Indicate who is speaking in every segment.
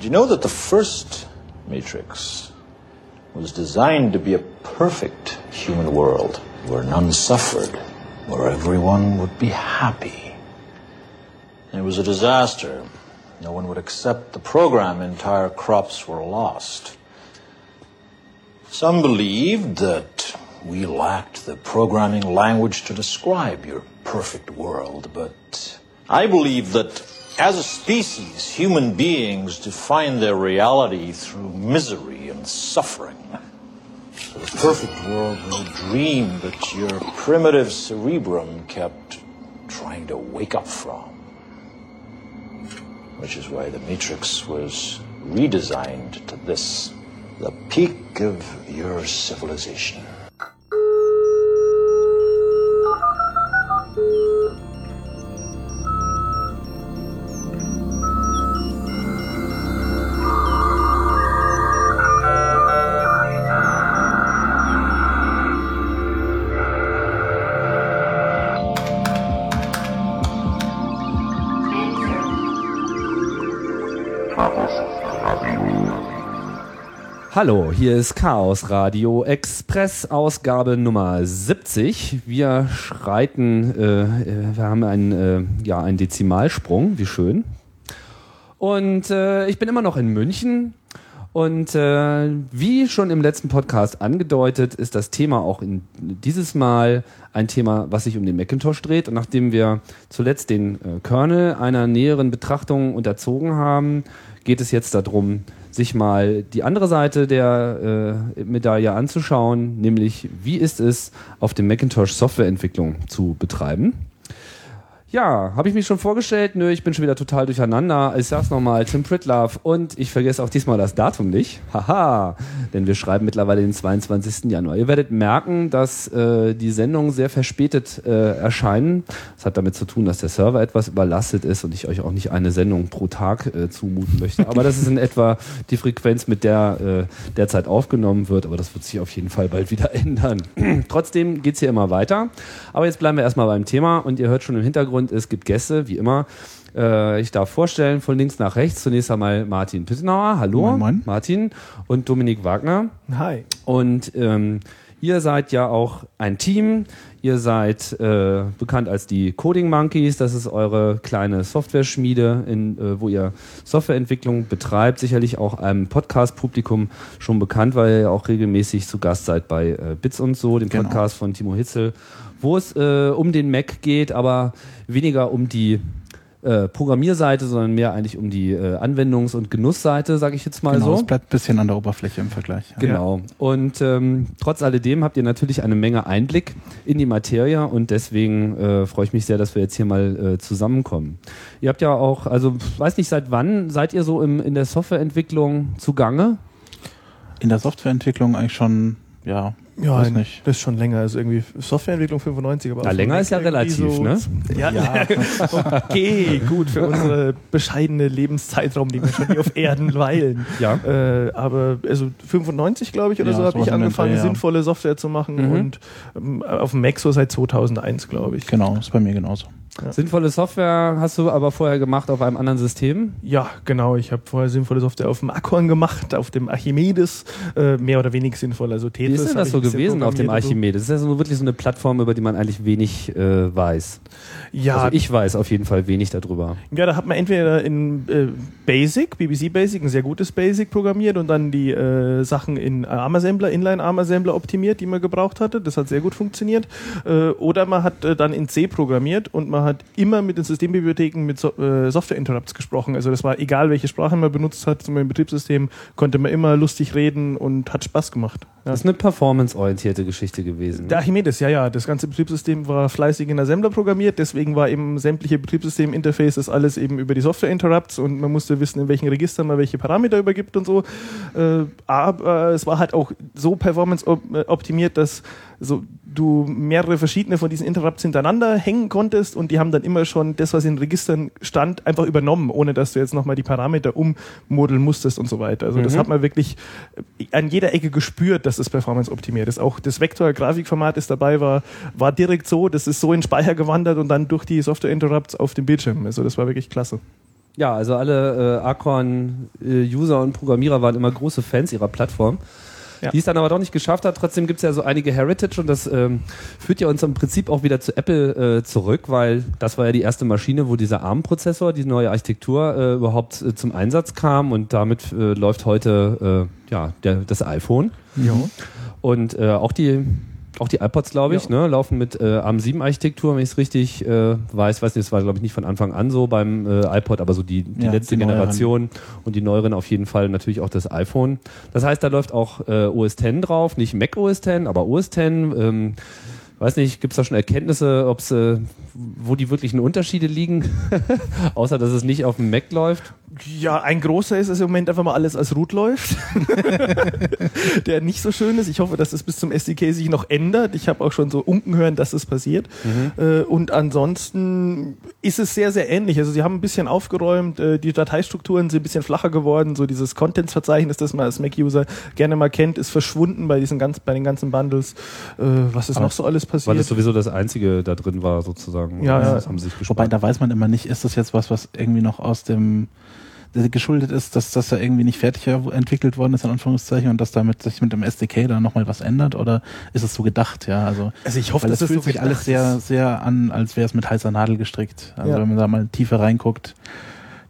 Speaker 1: Did you know that the first Matrix was designed to be a perfect human world where none suffered, where everyone would be happy? It was a disaster. No one would accept the program. Entire crops were lost. Some believed that we lacked the programming language to describe your perfect world, but I believe that as a species, human beings define their reality through misery and suffering. The perfect world was a dream that your primitive cerebrum kept trying to wake up from. Which is why the Matrix was redesigned to this, the peak of your civilization.
Speaker 2: Hallo, hier ist Chaos Radio Express Ausgabe Nummer 70. Wir schreiten, äh, äh, wir haben einen, äh, ja, einen Dezimalsprung, wie schön. Und äh, ich bin immer noch in München. Und äh, wie schon im letzten Podcast angedeutet, ist das Thema auch in dieses Mal ein Thema, was sich um den Macintosh dreht. Und nachdem wir zuletzt den äh, Kernel einer näheren Betrachtung unterzogen haben, geht es jetzt darum, sich mal die andere Seite der äh, Medaille anzuschauen, nämlich wie ist es, auf dem Macintosh Softwareentwicklung zu betreiben. Ja, habe ich mich schon vorgestellt? Nö, ich bin schon wieder total durcheinander. Ich sag's nochmal, Tim Pritlove und ich vergesse auch diesmal das Datum nicht. Haha, denn wir schreiben mittlerweile den 22. Januar. Ihr werdet merken, dass äh, die Sendungen sehr verspätet äh, erscheinen. Das hat damit zu tun, dass der Server etwas überlastet ist und ich euch auch nicht eine Sendung pro Tag äh, zumuten möchte. Aber das ist in etwa die Frequenz, mit der äh, derzeit aufgenommen wird. Aber das wird sich auf jeden Fall bald wieder ändern. Trotzdem geht's hier immer weiter. Aber jetzt bleiben wir erstmal beim Thema und ihr hört schon im Hintergrund, und es gibt Gäste, wie immer. Äh, ich darf vorstellen, von links nach rechts, zunächst einmal Martin Pittenauer, hallo,
Speaker 3: Moin, moin.
Speaker 2: Martin, und Dominik Wagner.
Speaker 4: Hi.
Speaker 2: Und ähm, ihr seid ja auch ein Team. Ihr seid äh, bekannt als die Coding Monkeys. Das ist eure kleine Software-Schmiede, in, äh, wo ihr Softwareentwicklung betreibt. Sicherlich auch einem Podcast-Publikum schon bekannt, weil ihr auch regelmäßig zu Gast seid bei äh, Bits und so, dem
Speaker 3: Genau.
Speaker 2: Podcast von Timo Hitzel, wo es äh, um den Mac geht, aber weniger um die äh, Programmierseite, sondern mehr eigentlich um die äh, Anwendungs- und Genussseite, sage ich jetzt mal
Speaker 3: genau,
Speaker 2: so.
Speaker 3: es bleibt ein bisschen an der Oberfläche im Vergleich. Ja.
Speaker 2: Genau. Und ähm, trotz alledem habt ihr natürlich eine Menge Einblick in die Materie und deswegen äh, freue ich mich sehr, dass wir jetzt hier mal äh, zusammenkommen. Ihr habt ja auch, also weiß nicht, seit wann seid ihr so im, in der Softwareentwicklung zugange?
Speaker 3: In der Softwareentwicklung eigentlich schon, ja,
Speaker 4: Ja,
Speaker 3: weiß nicht.
Speaker 4: das ist schon länger. Also irgendwie Softwareentwicklung 95, aber
Speaker 2: Ja,
Speaker 4: auch
Speaker 2: länger ist ja relativ,
Speaker 4: so,
Speaker 2: ne?
Speaker 4: Ja, okay, gut, für unsere bescheidene Lebenszeitraum, die wir schon hier auf Erden weilen.
Speaker 2: Ja.
Speaker 4: Äh, aber also 95, glaube ich, oder
Speaker 3: Ja,
Speaker 4: so, habe ich angefangen,
Speaker 3: Dreh, ja.
Speaker 4: sinnvolle Software zu machen
Speaker 2: Mhm.
Speaker 4: und ähm, auf dem Mac so seit 2001, glaube ich.
Speaker 3: Genau, ist bei mir genauso.
Speaker 2: Sinnvolle Software hast du aber vorher gemacht auf einem anderen System?
Speaker 4: Ja, genau. Ich habe vorher sinnvolle Software auf dem Acorn gemacht, auf dem Archimedes, äh, mehr oder weniger sinnvoll. Also
Speaker 2: Wie
Speaker 4: Tetris
Speaker 2: ist denn das so gewesen auf dem
Speaker 4: so.
Speaker 2: Archimedes? Das ist ja so wirklich so eine Plattform, über die man eigentlich wenig äh, weiß.
Speaker 4: Ja,
Speaker 2: Also ich weiß auf jeden Fall wenig darüber.
Speaker 4: Ja, da hat man entweder in äh, Basic, BBC Basic, ein sehr gutes Basic programmiert und dann die äh, Sachen in ARM-Assembler, Inline-ARM-Assembler optimiert, die man gebraucht hatte. Das hat sehr gut funktioniert. Äh, oder man hat äh, dann in C programmiert und man hat immer mit den Systembibliotheken mit so äh, Software-Interrupts gesprochen. Also das war egal, welche Sprache man benutzt hat, zum Beispiel im Betriebssystem, konnte man immer lustig reden und hat Spaß gemacht. Ja.
Speaker 2: Das ist eine performance-orientierte Geschichte gewesen.
Speaker 4: Der Archimedes, ja, ja. Das ganze Betriebssystem war fleißig in Assembler programmiert, deswegen war eben sämtliche Betriebssystem-Interfaces alles eben über die Software-Interrupts und man musste wissen, in welchen Registern man welche Parameter übergibt und so. Äh, aber es war halt auch so performance-optimiert, dass so du mehrere verschiedene von diesen Interrupts hintereinander hängen konntest und die haben dann immer schon das, was in Registern stand, einfach übernommen, ohne dass du jetzt nochmal die Parameter ummodeln musstest und so weiter. Also das
Speaker 2: Mhm.
Speaker 4: hat man wirklich an jeder Ecke gespürt, dass es performance optimiert ist. Auch das Vektor-Grafikformat, das dabei war, war direkt so, das ist so in den Speicher gewandert und dann durch die Software-Interrupts auf dem Bildschirm. Also das war wirklich klasse.
Speaker 2: ja, also alle äh, Acorn-User und Programmierer waren immer große Fans ihrer Plattform.
Speaker 4: Ja.
Speaker 2: Die es dann aber doch nicht geschafft hat. Trotzdem gibt es ja so einige Heritage und das ähm, führt ja uns im Prinzip auch wieder zu Apple äh, zurück, weil das war ja die erste Maschine, wo dieser ARM-Prozessor, die neue Architektur äh, überhaupt äh, zum Einsatz kam und damit äh, läuft heute äh, ja der, das iPhone.
Speaker 4: Ja.
Speaker 2: Und äh, auch die auch die iPods, glaube ich, ne, laufen mit äh, ARM7-Architektur, wenn ich es richtig äh, weiß. Weiß nicht, das war, glaube ich, nicht von Anfang an so beim äh, iPod, aber so die, die
Speaker 3: Ja,
Speaker 2: letzte
Speaker 3: die.
Speaker 2: Generation und die neueren auf jeden Fall natürlich auch das iPhone. Das heißt, da läuft auch äh, OS X drauf, nicht Mac OS X, aber OS X. Ähm, weiß nicht, gibt es da schon Erkenntnisse, ob's, äh, wo die wirklichen Unterschiede liegen? Außer, dass es nicht auf dem Mac läuft.
Speaker 4: Ja, ein großer ist es im Moment einfach mal alles als Root läuft, der nicht so schön ist. Ich hoffe, dass es bis zum SDK sich noch ändert. Ich habe auch schon so unken hören, dass es passiert. Äh, und ansonsten ist es sehr, sehr ähnlich. Also sie haben ein bisschen aufgeräumt, äh, die Dateistrukturen sind ein bisschen flacher geworden. So dieses Contents-Verzeichnis, das man als Mac-User gerne mal kennt, ist verschwunden bei diesen ganz, bei den ganzen Bundles. Äh, was ist
Speaker 3: Aber
Speaker 4: noch so alles
Speaker 2: Weil
Speaker 4: passiert?
Speaker 2: das sowieso das Einzige da drin war, sozusagen.
Speaker 4: Ja, ja.
Speaker 2: Das haben sie sich
Speaker 3: Wobei, da weiß man immer nicht, ist das jetzt was, was irgendwie noch aus dem das geschuldet ist, dass das ja irgendwie nicht fertig entwickelt worden ist, in Anführungszeichen, und dass damit sich mit dem SDK da nochmal was ändert, oder ist es so gedacht, ja, also,
Speaker 4: also ich hoffe,
Speaker 3: weil
Speaker 4: dass
Speaker 3: es
Speaker 4: es
Speaker 3: fühlt
Speaker 4: so
Speaker 3: sich alles sehr, sehr an, als wäre es mit heißer Nadel gestrickt. Also,
Speaker 4: Ja.
Speaker 3: wenn man da mal tiefer reinguckt.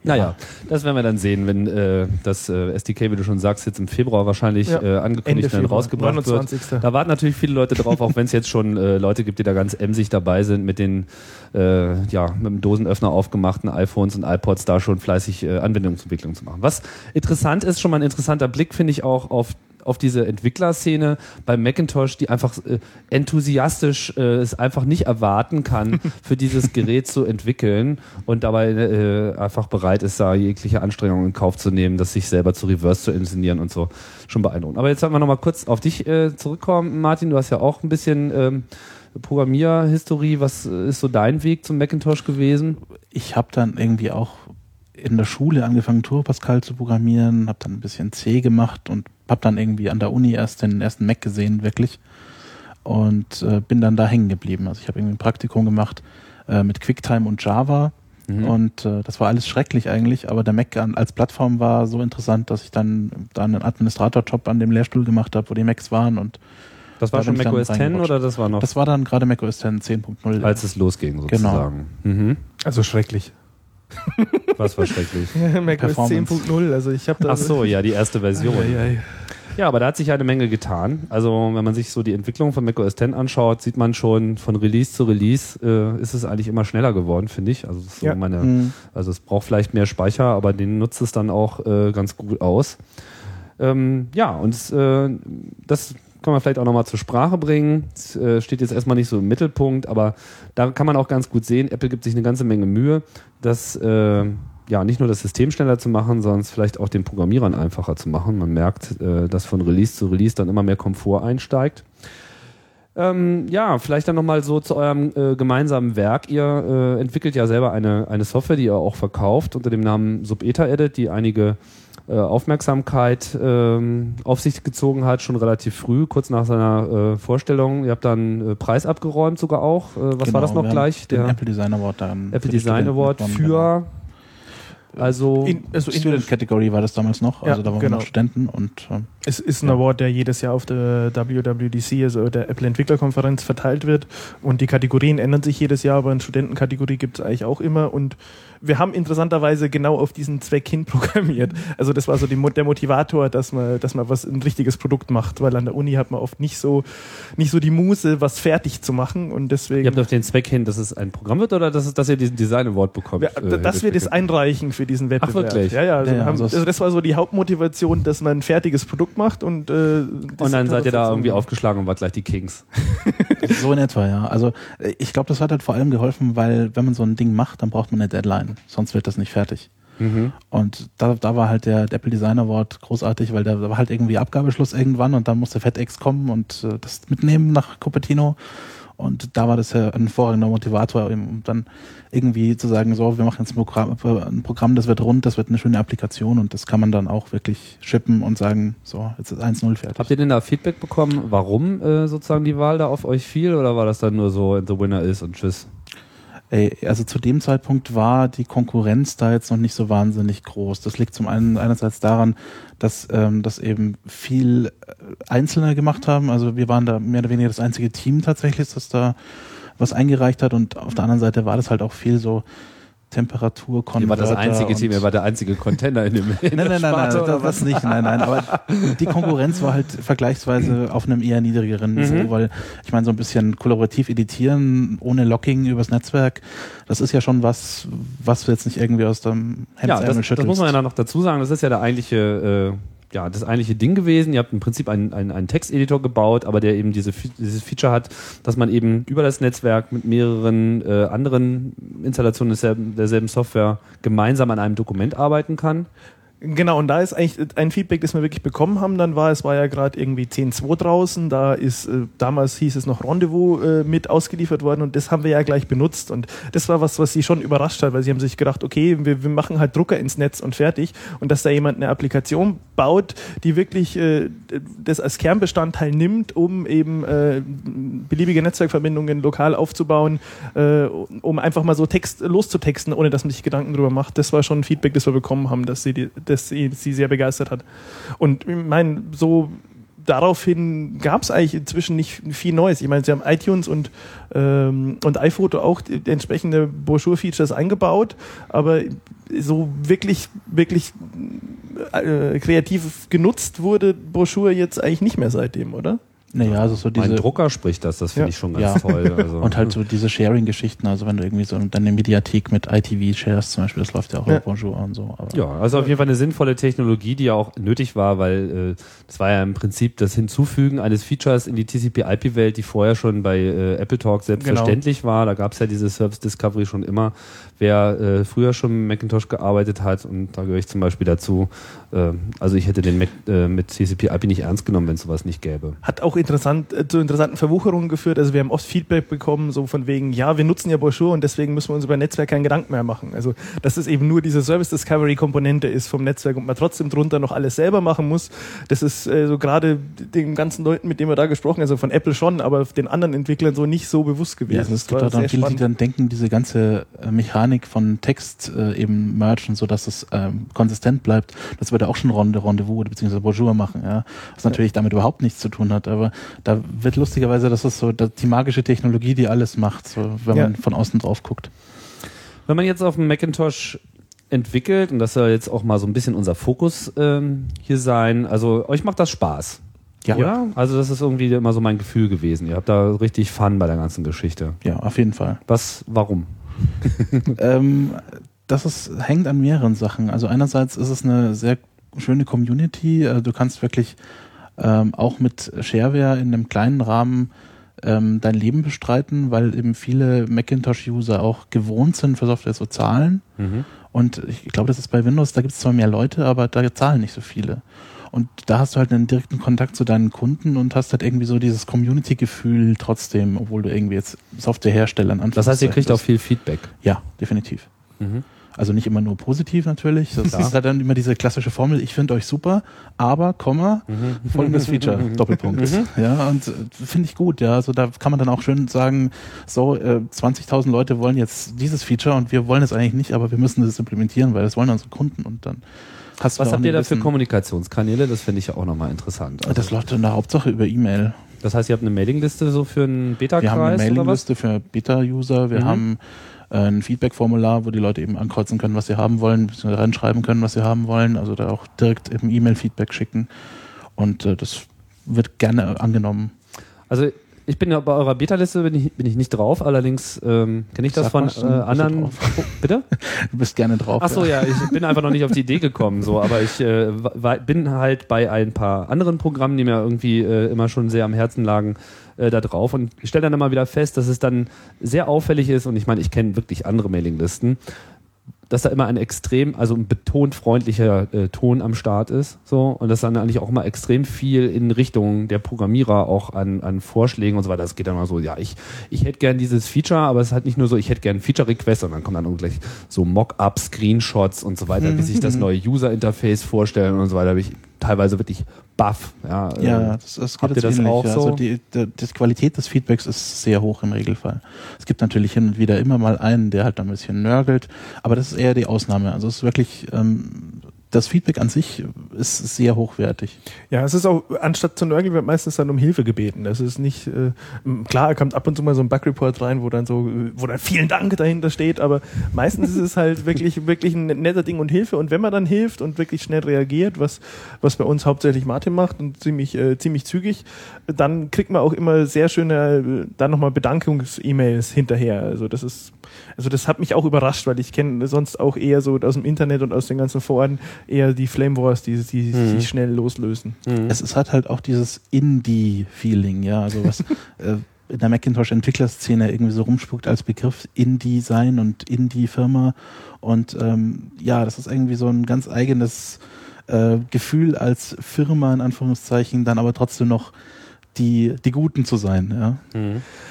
Speaker 2: Naja, das werden wir dann sehen, wenn äh, das äh, SDK, wie du schon sagst, jetzt im Februar wahrscheinlich
Speaker 4: Ja,
Speaker 2: äh, angekündigt und rausgebracht
Speaker 4: 29.
Speaker 2: wird. Da warten natürlich viele Leute drauf, auch wenn es jetzt schon äh, Leute gibt, die da ganz emsig dabei sind, mit den äh, ja, mit dem Dosenöffner aufgemachten iPhones und iPods da schon fleißig äh, Anwendungsentwicklung zu machen. Was interessant ist, schon mal ein interessanter Blick, finde ich auch auf auf diese Entwicklerszene bei Macintosh, die einfach äh, enthusiastisch äh, es einfach nicht erwarten kann, für dieses Gerät zu entwickeln und dabei äh, einfach bereit ist, da jegliche Anstrengungen in Kauf zu nehmen, das sich selber zu reverse zu inszenieren und so. Schon beeindruckend. Aber jetzt wollen wir nochmal kurz auf dich äh, zurückkommen, Martin. Du hast ja auch ein bisschen ähm, Programmierhistorie. Was äh, ist so dein Weg zum Macintosh gewesen?
Speaker 3: Ich habe dann irgendwie auch in der Schule angefangen, Turbo Pascal zu programmieren, habe dann ein bisschen C gemacht und habe dann irgendwie an der Uni erst den ersten Mac gesehen, wirklich. Und äh, bin dann da hängen geblieben. Also ich habe irgendwie ein Praktikum gemacht äh, mit QuickTime und Java.
Speaker 2: Mhm.
Speaker 3: Und äh, das war alles schrecklich eigentlich, aber der Mac an, als Plattform war so interessant, dass ich dann, dann einen Administratorjob an dem Lehrstuhl gemacht habe, wo die Macs waren. Und
Speaker 2: Das war
Speaker 3: Da
Speaker 2: schon macOS 10
Speaker 3: reingerutscht.
Speaker 2: oder das war noch,
Speaker 3: das war dann gerade macOS 10 10.0.
Speaker 2: als es losging sozusagen? Mhm.
Speaker 4: Also schrecklich.
Speaker 2: Was war schrecklich?
Speaker 4: macOS
Speaker 3: Performance.
Speaker 4: 10.0 Also ich habe da
Speaker 2: Ach so, ja, die erste Version.
Speaker 4: Ei, ei.
Speaker 2: Ja, aber da hat sich eine Menge getan. Also wenn man sich so die Entwicklung von macOS 10 anschaut, sieht man schon von Release zu Release äh, ist es eigentlich immer schneller geworden, finde ich. Also, so
Speaker 4: Ja.
Speaker 2: meine,
Speaker 3: Mhm.
Speaker 2: also es braucht vielleicht mehr Speicher, aber den nutzt es dann auch äh, ganz gut aus. Ähm, ja, und äh, das kann man vielleicht auch nochmal zur Sprache bringen. Es, äh, steht jetzt erstmal nicht so im Mittelpunkt, aber da kann man auch ganz gut sehen, Apple gibt sich eine ganze Menge Mühe, das äh, ja nicht nur das System schneller zu machen, sondern es vielleicht auch den Programmierern einfacher zu machen. Man merkt, äh, dass von Release zu Release dann immer mehr Komfort einsteigt. Ähm, ja, vielleicht dann nochmal so zu eurem äh, gemeinsamen Werk. Ihr äh, entwickelt ja selber eine, eine Software, die ihr auch verkauft unter dem Namen Subeta Edit, die einige Aufmerksamkeit ähm, auf sich gezogen hat, schon relativ früh, kurz nach seiner äh, Vorstellung. Ihr habt dann äh, Preis abgeräumt sogar auch. Äh, was
Speaker 3: Genau,
Speaker 2: war das noch gleich? Der
Speaker 3: Apple Design Award dann.
Speaker 2: Apple Design Award für also
Speaker 4: In, also in,
Speaker 3: Student Category war das damals noch,
Speaker 4: Ja,
Speaker 3: also da waren
Speaker 4: genau.
Speaker 3: wir noch Studenten und ähm,
Speaker 4: es ist ein
Speaker 3: Ja.
Speaker 4: Award, der jedes Jahr auf der WWDC, also der Apple Entwicklerkonferenz, verteilt wird. Und die Kategorien ändern sich jedes Jahr, aber eine Studentenkategorie gibt es eigentlich auch immer. Und wir haben interessanterweise genau auf diesen Zweck hin programmiert. Also das war so die, der Motivator, dass man, dass man was ein richtiges Produkt macht, weil an der Uni hat man oft nicht so, nicht so die Muße, was fertig zu machen. Und deswegen.
Speaker 2: ihr habt auf den Zweck hin, dass es ein Programm wird oder dass, es, dass ihr diesen Design Award bekommt?
Speaker 4: Ja,
Speaker 2: äh,
Speaker 4: dass wir das einreichen für diesen Wettbewerb.
Speaker 2: wirklich?
Speaker 4: Ja, ja. Also,
Speaker 3: Ja, ja,
Speaker 4: haben,
Speaker 3: also
Speaker 4: das war so die Hauptmotivation, dass man ein fertiges Produkt macht und äh,
Speaker 2: Und dann seid ihr da irgendwie aufgeschlagen und wart gleich die Kings.
Speaker 3: so in etwa, ja. Also äh, ich glaube, das hat halt vor allem geholfen, weil wenn man so ein Ding macht, dann braucht man eine Deadline, sonst wird das nicht fertig.
Speaker 2: Mhm.
Speaker 3: Und da, da war halt der Apple Design Award großartig, weil da da war halt irgendwie Abgabeschluss irgendwann und dann musste FedEx kommen und äh, das mitnehmen nach Cupertino. Und da war das ja ein hervorragender Motivator, um dann irgendwie zu sagen, so, wir machen jetzt ein Programm, ein Programm, das wird rund, das wird eine schöne Applikation und das kann man dann auch wirklich shippen und sagen, so, jetzt ist 1-0 fertig.
Speaker 2: Habt ihr denn da Feedback bekommen, warum äh, sozusagen die Wahl da auf euch fiel oder war das dann nur so, the winner is und tschüss?
Speaker 3: Ey, also zu dem Zeitpunkt war die Konkurrenz da jetzt noch nicht so wahnsinnig groß. Das liegt zum einen einerseits daran, dass ähm, das eben viel äh, Einzelne gemacht haben. Also wir waren da mehr oder weniger das einzige Team tatsächlich, das da was eingereicht hat. Und auf der anderen Seite war das halt auch viel so Temperaturkonverter.
Speaker 2: Ihr war das einzige Team, ihr war der einzige Container in dem in
Speaker 3: Nein, nein, nein, nein, das, das nicht, nein, nein. Aber die Konkurrenz war halt vergleichsweise auf einem eher niedrigeren Niveau,
Speaker 2: Mhm.
Speaker 3: weil ich meine, so ein bisschen kollaborativ editieren ohne Locking übers Netzwerk, das ist ja schon was, was du jetzt nicht irgendwie aus dem
Speaker 2: Ja, das,
Speaker 3: Hemdsärmel
Speaker 2: das muss man ja noch dazu sagen. Das ist ja der eigentliche, äh, ja, das eigentliche Ding gewesen. Ihr habt im Prinzip einen, einen, einen Texteditor gebaut, aber der eben diese, dieses Feature hat, dass man eben über das Netzwerk mit mehreren äh, anderen Installationen desselben, derselben Software gemeinsam an einem Dokument arbeiten kann.
Speaker 4: Genau, und da ist eigentlich ein Feedback, das wir wirklich bekommen haben, dann war, es war ja gerade irgendwie 10.2 draußen, da ist, äh, damals hieß es noch Rendezvous äh, mit ausgeliefert worden und das haben wir ja gleich benutzt und das war was, was sie schon überrascht hat, weil sie haben sich gedacht, okay, wir, wir machen halt Drucker ins Netz und fertig und dass da jemand eine Applikation baut, die wirklich äh, das als Kernbestandteil nimmt, um eben äh, beliebige Netzwerkverbindungen lokal aufzubauen, äh, um einfach mal so Text loszutexten, ohne dass man sich Gedanken drüber macht. Das war schon ein Feedback, das wir bekommen haben, dass sie, die, dass sie, sie sehr begeistert hat. Und ich meine, so daraufhin gab es eigentlich inzwischen nicht viel Neues. Ich meine, sie haben iTunes und, ähm, und iPhoto auch entsprechende Broschur-Features eingebaut, aber so wirklich, wirklich äh, kreativ genutzt wurde Broschur jetzt eigentlich nicht mehr seitdem, oder?
Speaker 3: Naja, also so
Speaker 2: Mein
Speaker 3: diese
Speaker 2: Drucker spricht das, das finde
Speaker 4: Ja.
Speaker 2: ich schon ganz
Speaker 3: Ja.
Speaker 2: toll. Also.
Speaker 3: und halt so diese Sharing-Geschichten, also wenn du irgendwie so deine Mediathek mit ITV shares zum Beispiel, das läuft ja auch
Speaker 4: Ja.
Speaker 3: auf Bonjour und so. Aber
Speaker 2: Ja, also auf jeden Fall eine sinnvolle Technologie, die ja auch nötig war, weil äh, das war ja im Prinzip das Hinzufügen eines Features in die TCP-IP-Welt, die vorher schon bei äh, Apple Talk selbstverständlich war. Da gab es ja diese Service Discovery schon immer. Wer äh, früher schon mit Macintosh gearbeitet hat, und da gehöre ich zum Beispiel dazu, äh, also ich hätte den Mac äh, mit TCP-IP nicht ernst genommen, wenn es sowas nicht gäbe.
Speaker 4: hat auch interessant, äh, zu interessanten Verwucherungen geführt. Also wir haben oft Feedback bekommen, so von wegen, ja, wir nutzen ja Broschur und deswegen müssen wir uns über Netzwerk keinen Gedanken mehr machen. Also dass es eben nur diese Service Discovery Komponente ist vom Netzwerk und man trotzdem drunter noch alles selber machen muss. Das ist äh, so gerade den ganzen Leuten, mit denen wir da gesprochen haben, also von Apple schon, aber den anderen Entwicklern so nicht so bewusst gewesen.
Speaker 3: Ja, also es
Speaker 4: Das
Speaker 3: gibt auch dann viele, die dann denken, diese ganze äh, Mechanik von Text äh, eben mergen, so dass es ähm, konsistent bleibt. Das würde auch schon Ronde, Rendezvous oder beziehungsweise Bonjour machen, ja. Was natürlich damit überhaupt nichts zu tun hat. Aber da wird lustigerweise, das ist so die magische Technologie, die alles macht, so, wenn
Speaker 4: Ja.
Speaker 3: man von außen drauf guckt.
Speaker 2: Wenn man jetzt auf dem Macintosh entwickelt, und das soll jetzt auch mal so ein bisschen unser Fokus ähm, hier sein, also euch macht das Spaß.
Speaker 3: Ja,
Speaker 2: Oder? Also das ist irgendwie immer so mein Gefühl gewesen. Ihr habt da richtig Fun bei der ganzen Geschichte.
Speaker 3: ja, auf jeden Fall.
Speaker 2: Was, warum?
Speaker 3: ähm, das ist, hängt an mehreren Sachen. Also einerseits ist es eine sehr schöne Community. Äh, Du kannst wirklich ähm, auch mit Shareware in einem kleinen Rahmen ähm, dein Leben bestreiten, weil eben viele Macintosh-User auch gewohnt sind, für Software zu zahlen. Und ich glaube, das ist bei Windows, da gibt es zwar mehr Leute, aber da zahlen nicht so viele. Und da hast du halt einen direkten Kontakt zu deinen Kunden und hast halt irgendwie so dieses Community-Gefühl trotzdem, obwohl du irgendwie jetzt Softwarehersteller an
Speaker 2: Das heißt, ihr kriegt auch viel Feedback.
Speaker 3: ja, definitiv. Also nicht immer nur positiv natürlich. Das ist halt dann immer diese klassische Formel, ich finde euch super, aber, Komma, folgendes Feature, Doppelpunkt. Ja, und äh, finde ich gut, ja. Also da kann man dann auch schön sagen, so, äh, 20.000 Leute wollen jetzt dieses Feature und wir wollen es eigentlich nicht, aber wir müssen das implementieren, weil das wollen unsere Kunden und dann hast
Speaker 2: Was habt ihr da für Kommunikationskanäle? Das finde ich ja auch nochmal interessant. Also,
Speaker 3: Das läuft in der Hauptsache über E-Mail.
Speaker 2: das heißt, ihr habt eine Mailingliste so für einen Beta-Kreis
Speaker 3: Wir haben eine? Mailingliste für Beta-User, wir
Speaker 2: Mhm.
Speaker 3: haben äh, ein Feedback-Formular, wo die Leute eben ankreuzen können, was sie haben wollen, reinschreiben können, was sie haben wollen, also da auch direkt eben E-Mail-Feedback schicken. Und äh, das wird gerne angenommen.
Speaker 2: Also ich bin ja bei eurer Beta-Liste bin ich, bin ich nicht drauf, allerdings ähm, kenne ich das
Speaker 3: Sag
Speaker 2: von äh, anderen. Oh, bitte?
Speaker 3: Du bist gerne drauf.
Speaker 2: Ach so, ja, ich bin einfach noch nicht auf die Idee gekommen, so, aber ich äh, bin halt bei ein paar anderen Programmen, die mir irgendwie äh, immer schon sehr am Herzen lagen, äh, da drauf und ich stelle dann immer wieder fest, dass es dann sehr auffällig ist und ich meine, ich kenne wirklich andere Mailinglisten, dass da immer ein extrem, also ein betont freundlicher äh, Ton am Start ist, so und dass dann eigentlich auch immer extrem viel in Richtung der Programmierer auch an, an Vorschlägen und so weiter. Das geht dann mal so, ja, ich, ich hätte gern dieses Feature, aber es ist halt nicht nur so, ich hätte gern Feature-Request, sondern kommen dann auch gleich so Mock-up, Screenshots und so weiter, wie sich das neue User-Interface vorstellen und so weiter. Ich teilweise wirklich baff. Ja,
Speaker 3: Ja, das, das geht
Speaker 2: habt ihr das
Speaker 3: ähnlich,
Speaker 2: auch
Speaker 3: ja.
Speaker 2: so?
Speaker 3: Also die, die, die Qualität des Feedbacks ist sehr hoch im Regelfall. Es gibt natürlich hin und wieder immer mal einen, der halt ein bisschen nörgelt, aber das ist eher die Ausnahme. Also es ist wirklich, ähm, das Feedback an sich ist sehr hochwertig.
Speaker 4: Ja, es ist auch, anstatt zu nörgeln, wird meistens dann um Hilfe gebeten. Das ist nicht, äh, klar, kommt ab und zu mal so ein Bug-Report rein, wo dann so, wo dann vielen Dank dahinter steht, aber meistens ist es halt wirklich, wirklich ein netter Ding und Hilfe. Und wenn man dann hilft und wirklich schnell reagiert, was, was bei uns hauptsächlich Martin macht und ziemlich, äh, ziemlich zügig, dann kriegt man auch immer sehr schöne, äh, dann nochmal Bedankungs-E-Mails hinterher. Also das ist, also das hat mich auch überrascht, weil ich kenne sonst auch eher so aus dem Internet und aus den ganzen Foren eher die Flame Wars, die, die
Speaker 2: Mhm.
Speaker 4: sich schnell loslösen.
Speaker 3: Es ist halt halt auch dieses Indie-Feeling, ja, also was äh, in der Macintosh-Entwicklerszene irgendwie so rumspuckt als Begriff Indie-Sein und Indie-Firma und ähm, ja, das ist irgendwie so ein ganz eigenes äh, Gefühl als Firma in Anführungszeichen, dann aber trotzdem noch die, die Guten zu sein, ja.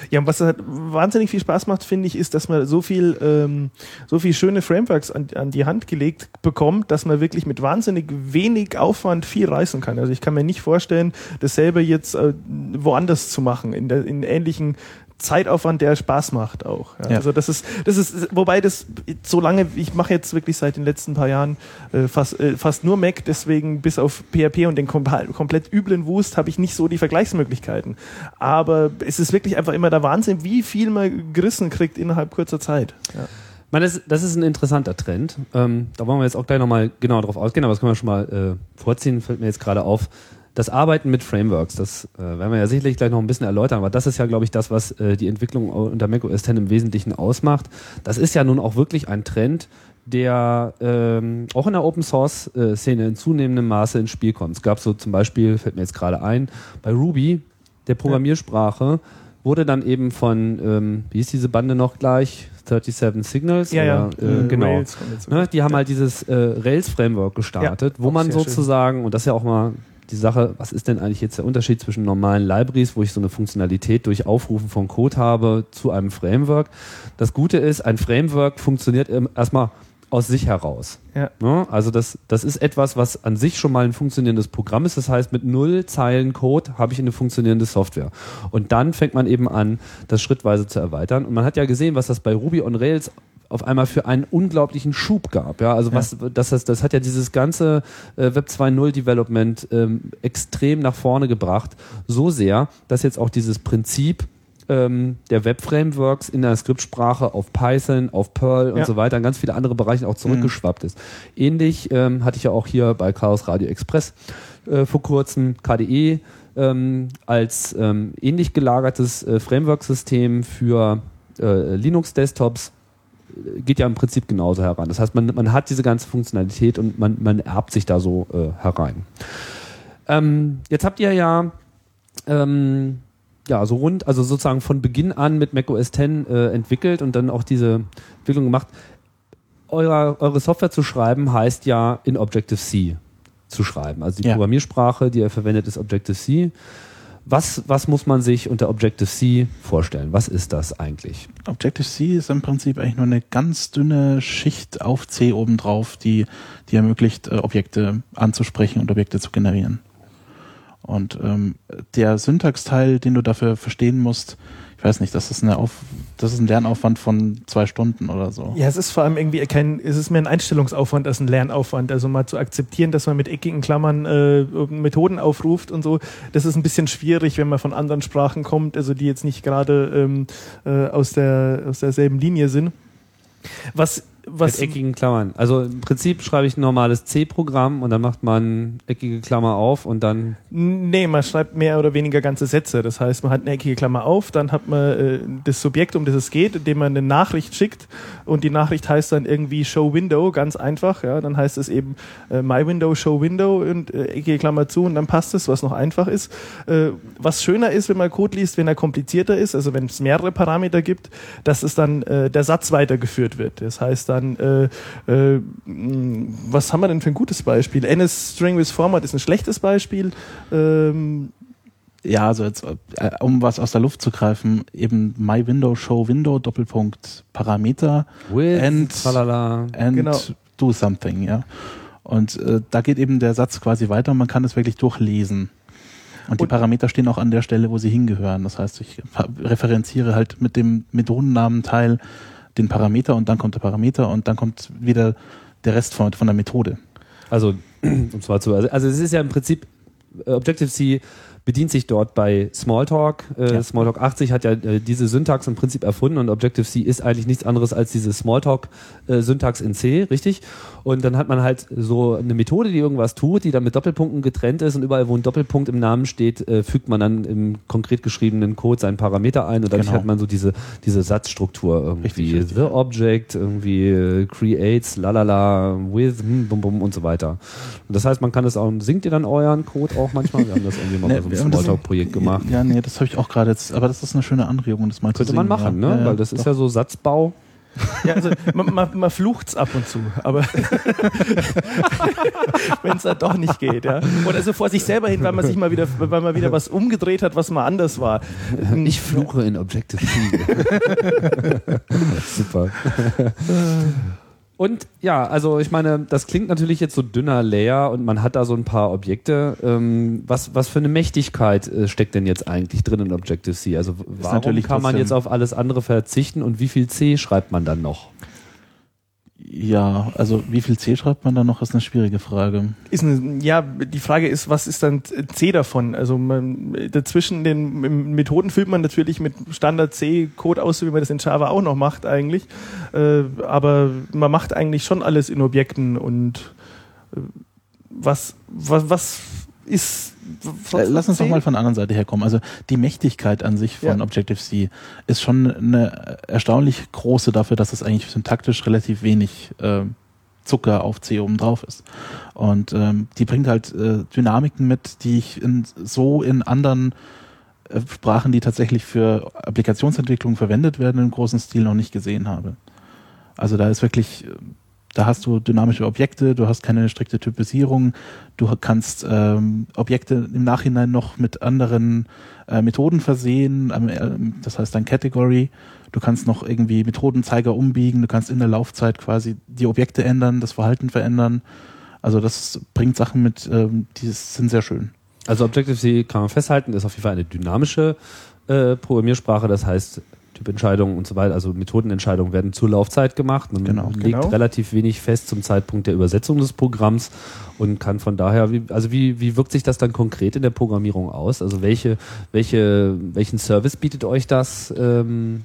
Speaker 4: Ja, und was halt wahnsinnig viel Spaß macht, finde ich, ist, dass man so viel, ähm, so viel schöne Frameworks an, an die Hand gelegt bekommt, dass man wirklich mit wahnsinnig wenig Aufwand viel reißen kann. Also ich kann mir nicht vorstellen, dasselbe jetzt äh, woanders zu machen, in, der, in ähnlichen Zeitaufwand, der Spaß macht auch. Ja.
Speaker 3: Ja.
Speaker 4: Also das ist, das ist, wobei das so lange, ich mache jetzt wirklich seit den letzten paar Jahren äh, fast, äh, fast nur Mac, deswegen bis auf PHP und den kom komplett üblen Wust habe ich nicht so die Vergleichsmöglichkeiten. Aber es ist wirklich einfach immer der Wahnsinn, wie viel man gerissen kriegt innerhalb kurzer Zeit. Ja.
Speaker 2: Ich meine, das, das ist ein interessanter Trend. Ähm, da wollen wir jetzt auch gleich nochmal genauer drauf ausgehen, aber das können wir schon mal äh, vorziehen, fällt mir jetzt gerade auf. Das Arbeiten mit Frameworks, das äh, werden wir ja sicherlich gleich noch ein bisschen erläutern, aber das ist ja, glaube ich, das, was äh, die Entwicklung unter Mac OS X im Wesentlichen ausmacht. Das ist ja nun auch wirklich ein Trend, der ähm, auch in der Open Source äh, Szene in zunehmendem Maße ins Spiel kommt. Es gab so zum Beispiel, fällt mir jetzt gerade ein, bei Ruby, der Programmiersprache, wurde dann eben von, ähm, wie hieß diese Bande noch gleich? 37 Signals?
Speaker 4: Ja, ja.
Speaker 2: Oder, äh,
Speaker 4: Äh,
Speaker 2: genau. Ne, die haben halt dieses äh, Rails-Framework gestartet,
Speaker 4: Ja,
Speaker 2: wo man
Speaker 4: sehr schön.
Speaker 2: sozusagen, und das ist ja auch mal die Sache, was ist denn eigentlich jetzt der Unterschied zwischen normalen Libraries, wo ich so eine Funktionalität durch Aufrufen von Code habe, zu einem Framework? Das Gute ist, ein Framework funktioniert erstmal aus sich heraus.
Speaker 4: Ja.
Speaker 2: Ne? Also das, das ist etwas, was an sich schon mal ein funktionierendes Programm ist. Das heißt, mit null Zeilen Code habe ich eine funktionierende Software. Und dann fängt man eben an, das schrittweise zu erweitern. Und man hat ja gesehen, was das bei Ruby on Rails auf einmal für einen unglaublichen Schub gab. Ja, also was, das, das, das hat ja dieses ganze äh, Web 2.0 Development ähm, extrem nach vorne gebracht. So sehr, dass jetzt auch dieses Prinzip ähm, der Web-Frameworks in der Skriptsprache auf Python, auf Perl und
Speaker 4: Ja.
Speaker 2: so weiter, in ganz viele andere Bereiche auch zurückgeschwappt ist. Ähnlich ähm, hatte ich ja auch hier bei Chaos Radio Express äh, vor kurzem KDE ähm, als ähm, ähnlich gelagertes äh, Framework-System für äh, Linux-Desktops geht ja im Prinzip genauso heran. Das heißt, man, man hat diese ganze Funktionalität und man, man erbt sich da so äh, herein. Ähm, jetzt habt ihr ja ähm, ja, so rund, also sozusagen von Beginn an mit macOS X äh, entwickelt und dann auch diese Entwicklung gemacht. Eure, eure Software zu schreiben heißt ja in Objective-C zu schreiben. Also die
Speaker 3: Ja.
Speaker 2: Programmiersprache, die ihr verwendet, ist Objective-C. Was, was muss man sich unter Objective-C vorstellen? Was ist das eigentlich?
Speaker 3: Objective-C ist im Prinzip eigentlich nur eine ganz dünne Schicht auf C obendrauf, die, die ermöglicht, äh, Objekte anzusprechen und Objekte zu generieren. Und ähm, der Syntaxteil, den du dafür verstehen musst, ich weiß nicht, das ist, eine Auf, das ist ein Lernaufwand von zwei Stunden oder so.
Speaker 4: Ja, es ist vor allem irgendwie kein, es ist mehr ein Einstellungsaufwand als ein Lernaufwand. Also mal zu akzeptieren, dass man mit eckigen Klammern äh, Methoden aufruft und so, das ist ein bisschen schwierig, wenn man von anderen Sprachen kommt, also die jetzt nicht gerade ähm, äh, aus, der, aus derselben Linie sind. Was, was
Speaker 2: Mit eckigen Klammern. Also im Prinzip schreibe ich ein normales C-Programm und dann macht man eckige Klammer auf und dann
Speaker 4: Nee, man schreibt mehr oder weniger ganze Sätze. Das heißt, man hat eine eckige Klammer auf, dann hat man äh, das Subjekt, um das es geht, indem man eine Nachricht schickt und die Nachricht heißt dann irgendwie Show Window, ganz einfach. Ja, dann heißt es eben äh, My Window, Show Window und äh, eckige Klammer zu und dann passt es, was noch einfach ist. Äh, was schöner ist, wenn man Code liest, wenn er komplizierter ist, also wenn es mehrere Parameter gibt, dass es dann äh, der Satz weitergeführt wird. Das heißt dann, äh, äh, mh, was haben wir denn für ein gutes Beispiel? NS String with Format ist ein schlechtes Beispiel. Ähm,
Speaker 3: Ja, also jetzt, äh, um was aus der Luft zu greifen, eben My Window Show Window Doppelpunkt Parameter
Speaker 2: with,
Speaker 3: And- and
Speaker 4: Genau.
Speaker 3: do something, ja. Und äh, da geht eben der Satz quasi weiter und man kann es wirklich durchlesen. Und die Parameter stehen auch an der Stelle, wo sie hingehören. Das heißt, ich referenziere halt mit dem Methodennamenteil den Parameter und dann kommt der Parameter und dann kommt wieder der Rest von, von der Methode.
Speaker 2: Also, um zwar zu, also, also es ist ja im Prinzip, äh, Objective-C bedient sich dort bei Smalltalk. Äh,
Speaker 3: Ja.
Speaker 2: Smalltalk 80 hat ja äh, diese Syntax im Prinzip erfunden und Objective-C ist eigentlich nichts anderes als diese Smalltalk-Syntax in C, richtig? Und dann hat man halt so eine Methode, die irgendwas tut, die dann mit Doppelpunkten getrennt ist und überall, wo ein Doppelpunkt im Namen steht, äh, fügt man dann im konkret geschriebenen Code seinen Parameter ein und dadurch
Speaker 3: Genau.
Speaker 2: hat man so diese, diese Satzstruktur irgendwie.
Speaker 3: Richtig, richtig.
Speaker 2: The Object, irgendwie äh, creates, lalala, with, hm, bum, bum und so weiter. Und das heißt, man kann das auch, singt ihr dann euren Code auch manchmal? Wir haben das irgendwie mal bei so Smalltalk-Projekt gemacht.
Speaker 3: Ja, nee, das habe ich auch gerade jetzt, aber das ist eine schöne Anregung, das mal zu
Speaker 2: Könnte man machen,
Speaker 3: ja.
Speaker 2: ne?
Speaker 3: Ja,
Speaker 2: Weil das ist
Speaker 3: doch.
Speaker 2: ja so Satzbau.
Speaker 4: Ja, also man, man, man flucht's ab und zu, aber wenn es dann doch nicht geht, ja. Oder so vor sich selber hin, weil man sich mal wieder, weil man wieder was umgedreht hat, was mal anders war.
Speaker 2: Ich fluche in Objective-C. Super. Und ja, also ich meine, das klingt natürlich jetzt so dünner Layer und man hat da so ein paar Objekte. Ähm, was, was für eine Mächtigkeit äh, steckt denn jetzt eigentlich drin in Objective-C? Also warum kann man jetzt auf alles andere verzichten und wie viel C schreibt man dann noch?
Speaker 3: Ja, also wie viel C schreibt man da noch, ist eine schwierige Frage.
Speaker 4: Ist eine, ja, die Frage ist, was ist dann C davon? Also man, dazwischen den Methoden füllt man natürlich mit Standard C Code aus, wie man das in Java auch noch macht eigentlich. Äh, aber man macht eigentlich schon alles in Objekten und äh, was, was, was ist.
Speaker 3: Äh, Lass uns doch mal von der anderen Seite herkommen. Also die Mächtigkeit an sich von
Speaker 4: Ja.
Speaker 3: Objective-C ist schon eine erstaunlich große dafür, dass es eigentlich syntaktisch relativ wenig äh, Zucker auf C oben drauf ist. Und ähm, die bringt halt äh, Dynamiken mit, die ich in, so in anderen äh, Sprachen, die tatsächlich für Applikationsentwicklung verwendet werden, im großen Stil noch nicht gesehen habe. Also da ist wirklich, äh, da hast du dynamische Objekte, du hast keine strikte Typisierung, du kannst ähm, Objekte im Nachhinein noch mit anderen äh, Methoden versehen, ähm, das heißt ein Category. Du kannst noch irgendwie Methodenzeiger umbiegen, du kannst in der Laufzeit quasi die Objekte ändern, das Verhalten verändern. Also das bringt Sachen mit, ähm, die sind sehr schön.
Speaker 2: Also Objective-C kann man festhalten, ist auf jeden Fall eine dynamische äh, Programmiersprache, das heißt Typentscheidungen und so weiter, also Methodenentscheidungen werden zur Laufzeit gemacht. Man
Speaker 3: Genau.
Speaker 2: legt
Speaker 4: Genau.
Speaker 2: relativ wenig fest zum Zeitpunkt der Übersetzung des Programms und kann von daher, wie, also wie, wie wirkt sich das dann konkret in der Programmierung aus? Also welche, welche, welchen Service bietet euch das, ähm,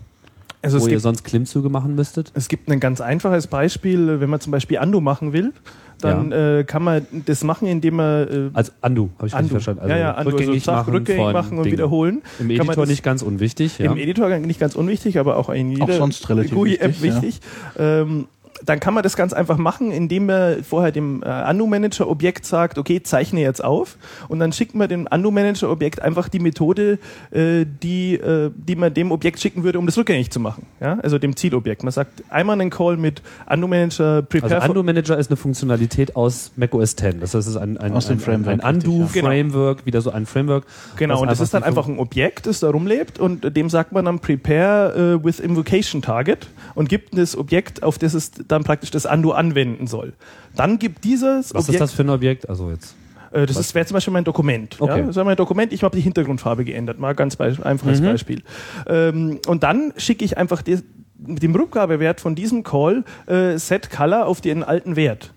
Speaker 4: Also es
Speaker 2: wo ihr
Speaker 4: gibt,
Speaker 2: sonst Klimmzüge machen müsstet?
Speaker 4: es gibt ein ganz einfaches Beispiel, wenn man zum Beispiel Undo machen will, dann äh, kann man das machen, indem man äh,
Speaker 2: Also Undo, habe ich richtig
Speaker 4: Undo.
Speaker 2: verstanden. Also
Speaker 4: ja, ja, also
Speaker 2: rückgängig
Speaker 4: zack,
Speaker 2: machen,
Speaker 4: rückgängig machen und
Speaker 2: Dingen.
Speaker 4: wiederholen.
Speaker 2: Im
Speaker 4: Kann man
Speaker 2: Editor
Speaker 4: das-
Speaker 2: nicht ganz unwichtig, ja.
Speaker 4: Im Editor nicht ganz unwichtig, aber auch in jeder
Speaker 3: sonst relativ
Speaker 4: GUI-App
Speaker 3: wichtig, ja.
Speaker 4: wichtig. Ähm, dann kann man das ganz einfach machen, indem man vorher dem äh, Undo-Manager-Objekt sagt, okay, zeichne jetzt auf und dann schickt man dem Undo-Manager-Objekt einfach die Methode, äh, die, äh, die man dem Objekt schicken würde, um das rückgängig zu machen. Ja? Also dem Zielobjekt. Man sagt einmal einen Call mit Undo-Manager prepare
Speaker 2: Also
Speaker 4: for-
Speaker 2: Undo Manager ist eine Funktionalität aus macOS 10. Das heißt, es ist ein, ein,
Speaker 3: Aus
Speaker 2: ein,
Speaker 3: Framework,
Speaker 2: ein
Speaker 3: ja.
Speaker 2: Undo-Framework, wieder so ein Framework.
Speaker 4: Genau, und das ist dann einfach ein Objekt, das da rumlebt und dem sagt man dann Prepare äh, with Invocation Target und gibt das Objekt, auf das es dann praktisch das Undo anwenden soll. Dann gibt dieses
Speaker 2: Was
Speaker 4: Objekt,
Speaker 2: ist das für ein Objekt? Also jetzt.
Speaker 4: äh, das ist- wäre zum Beispiel mein Dokument.
Speaker 2: Okay.
Speaker 4: Ja? Das wäre mein Dokument, ich habe die Hintergrundfarbe geändert, mal ganz beis- einfaches
Speaker 2: Mhm.
Speaker 4: Beispiel. Ähm, und dann schicke ich einfach des, mit dem Rückgabewert von diesem Call äh, Set Color auf den alten Wert.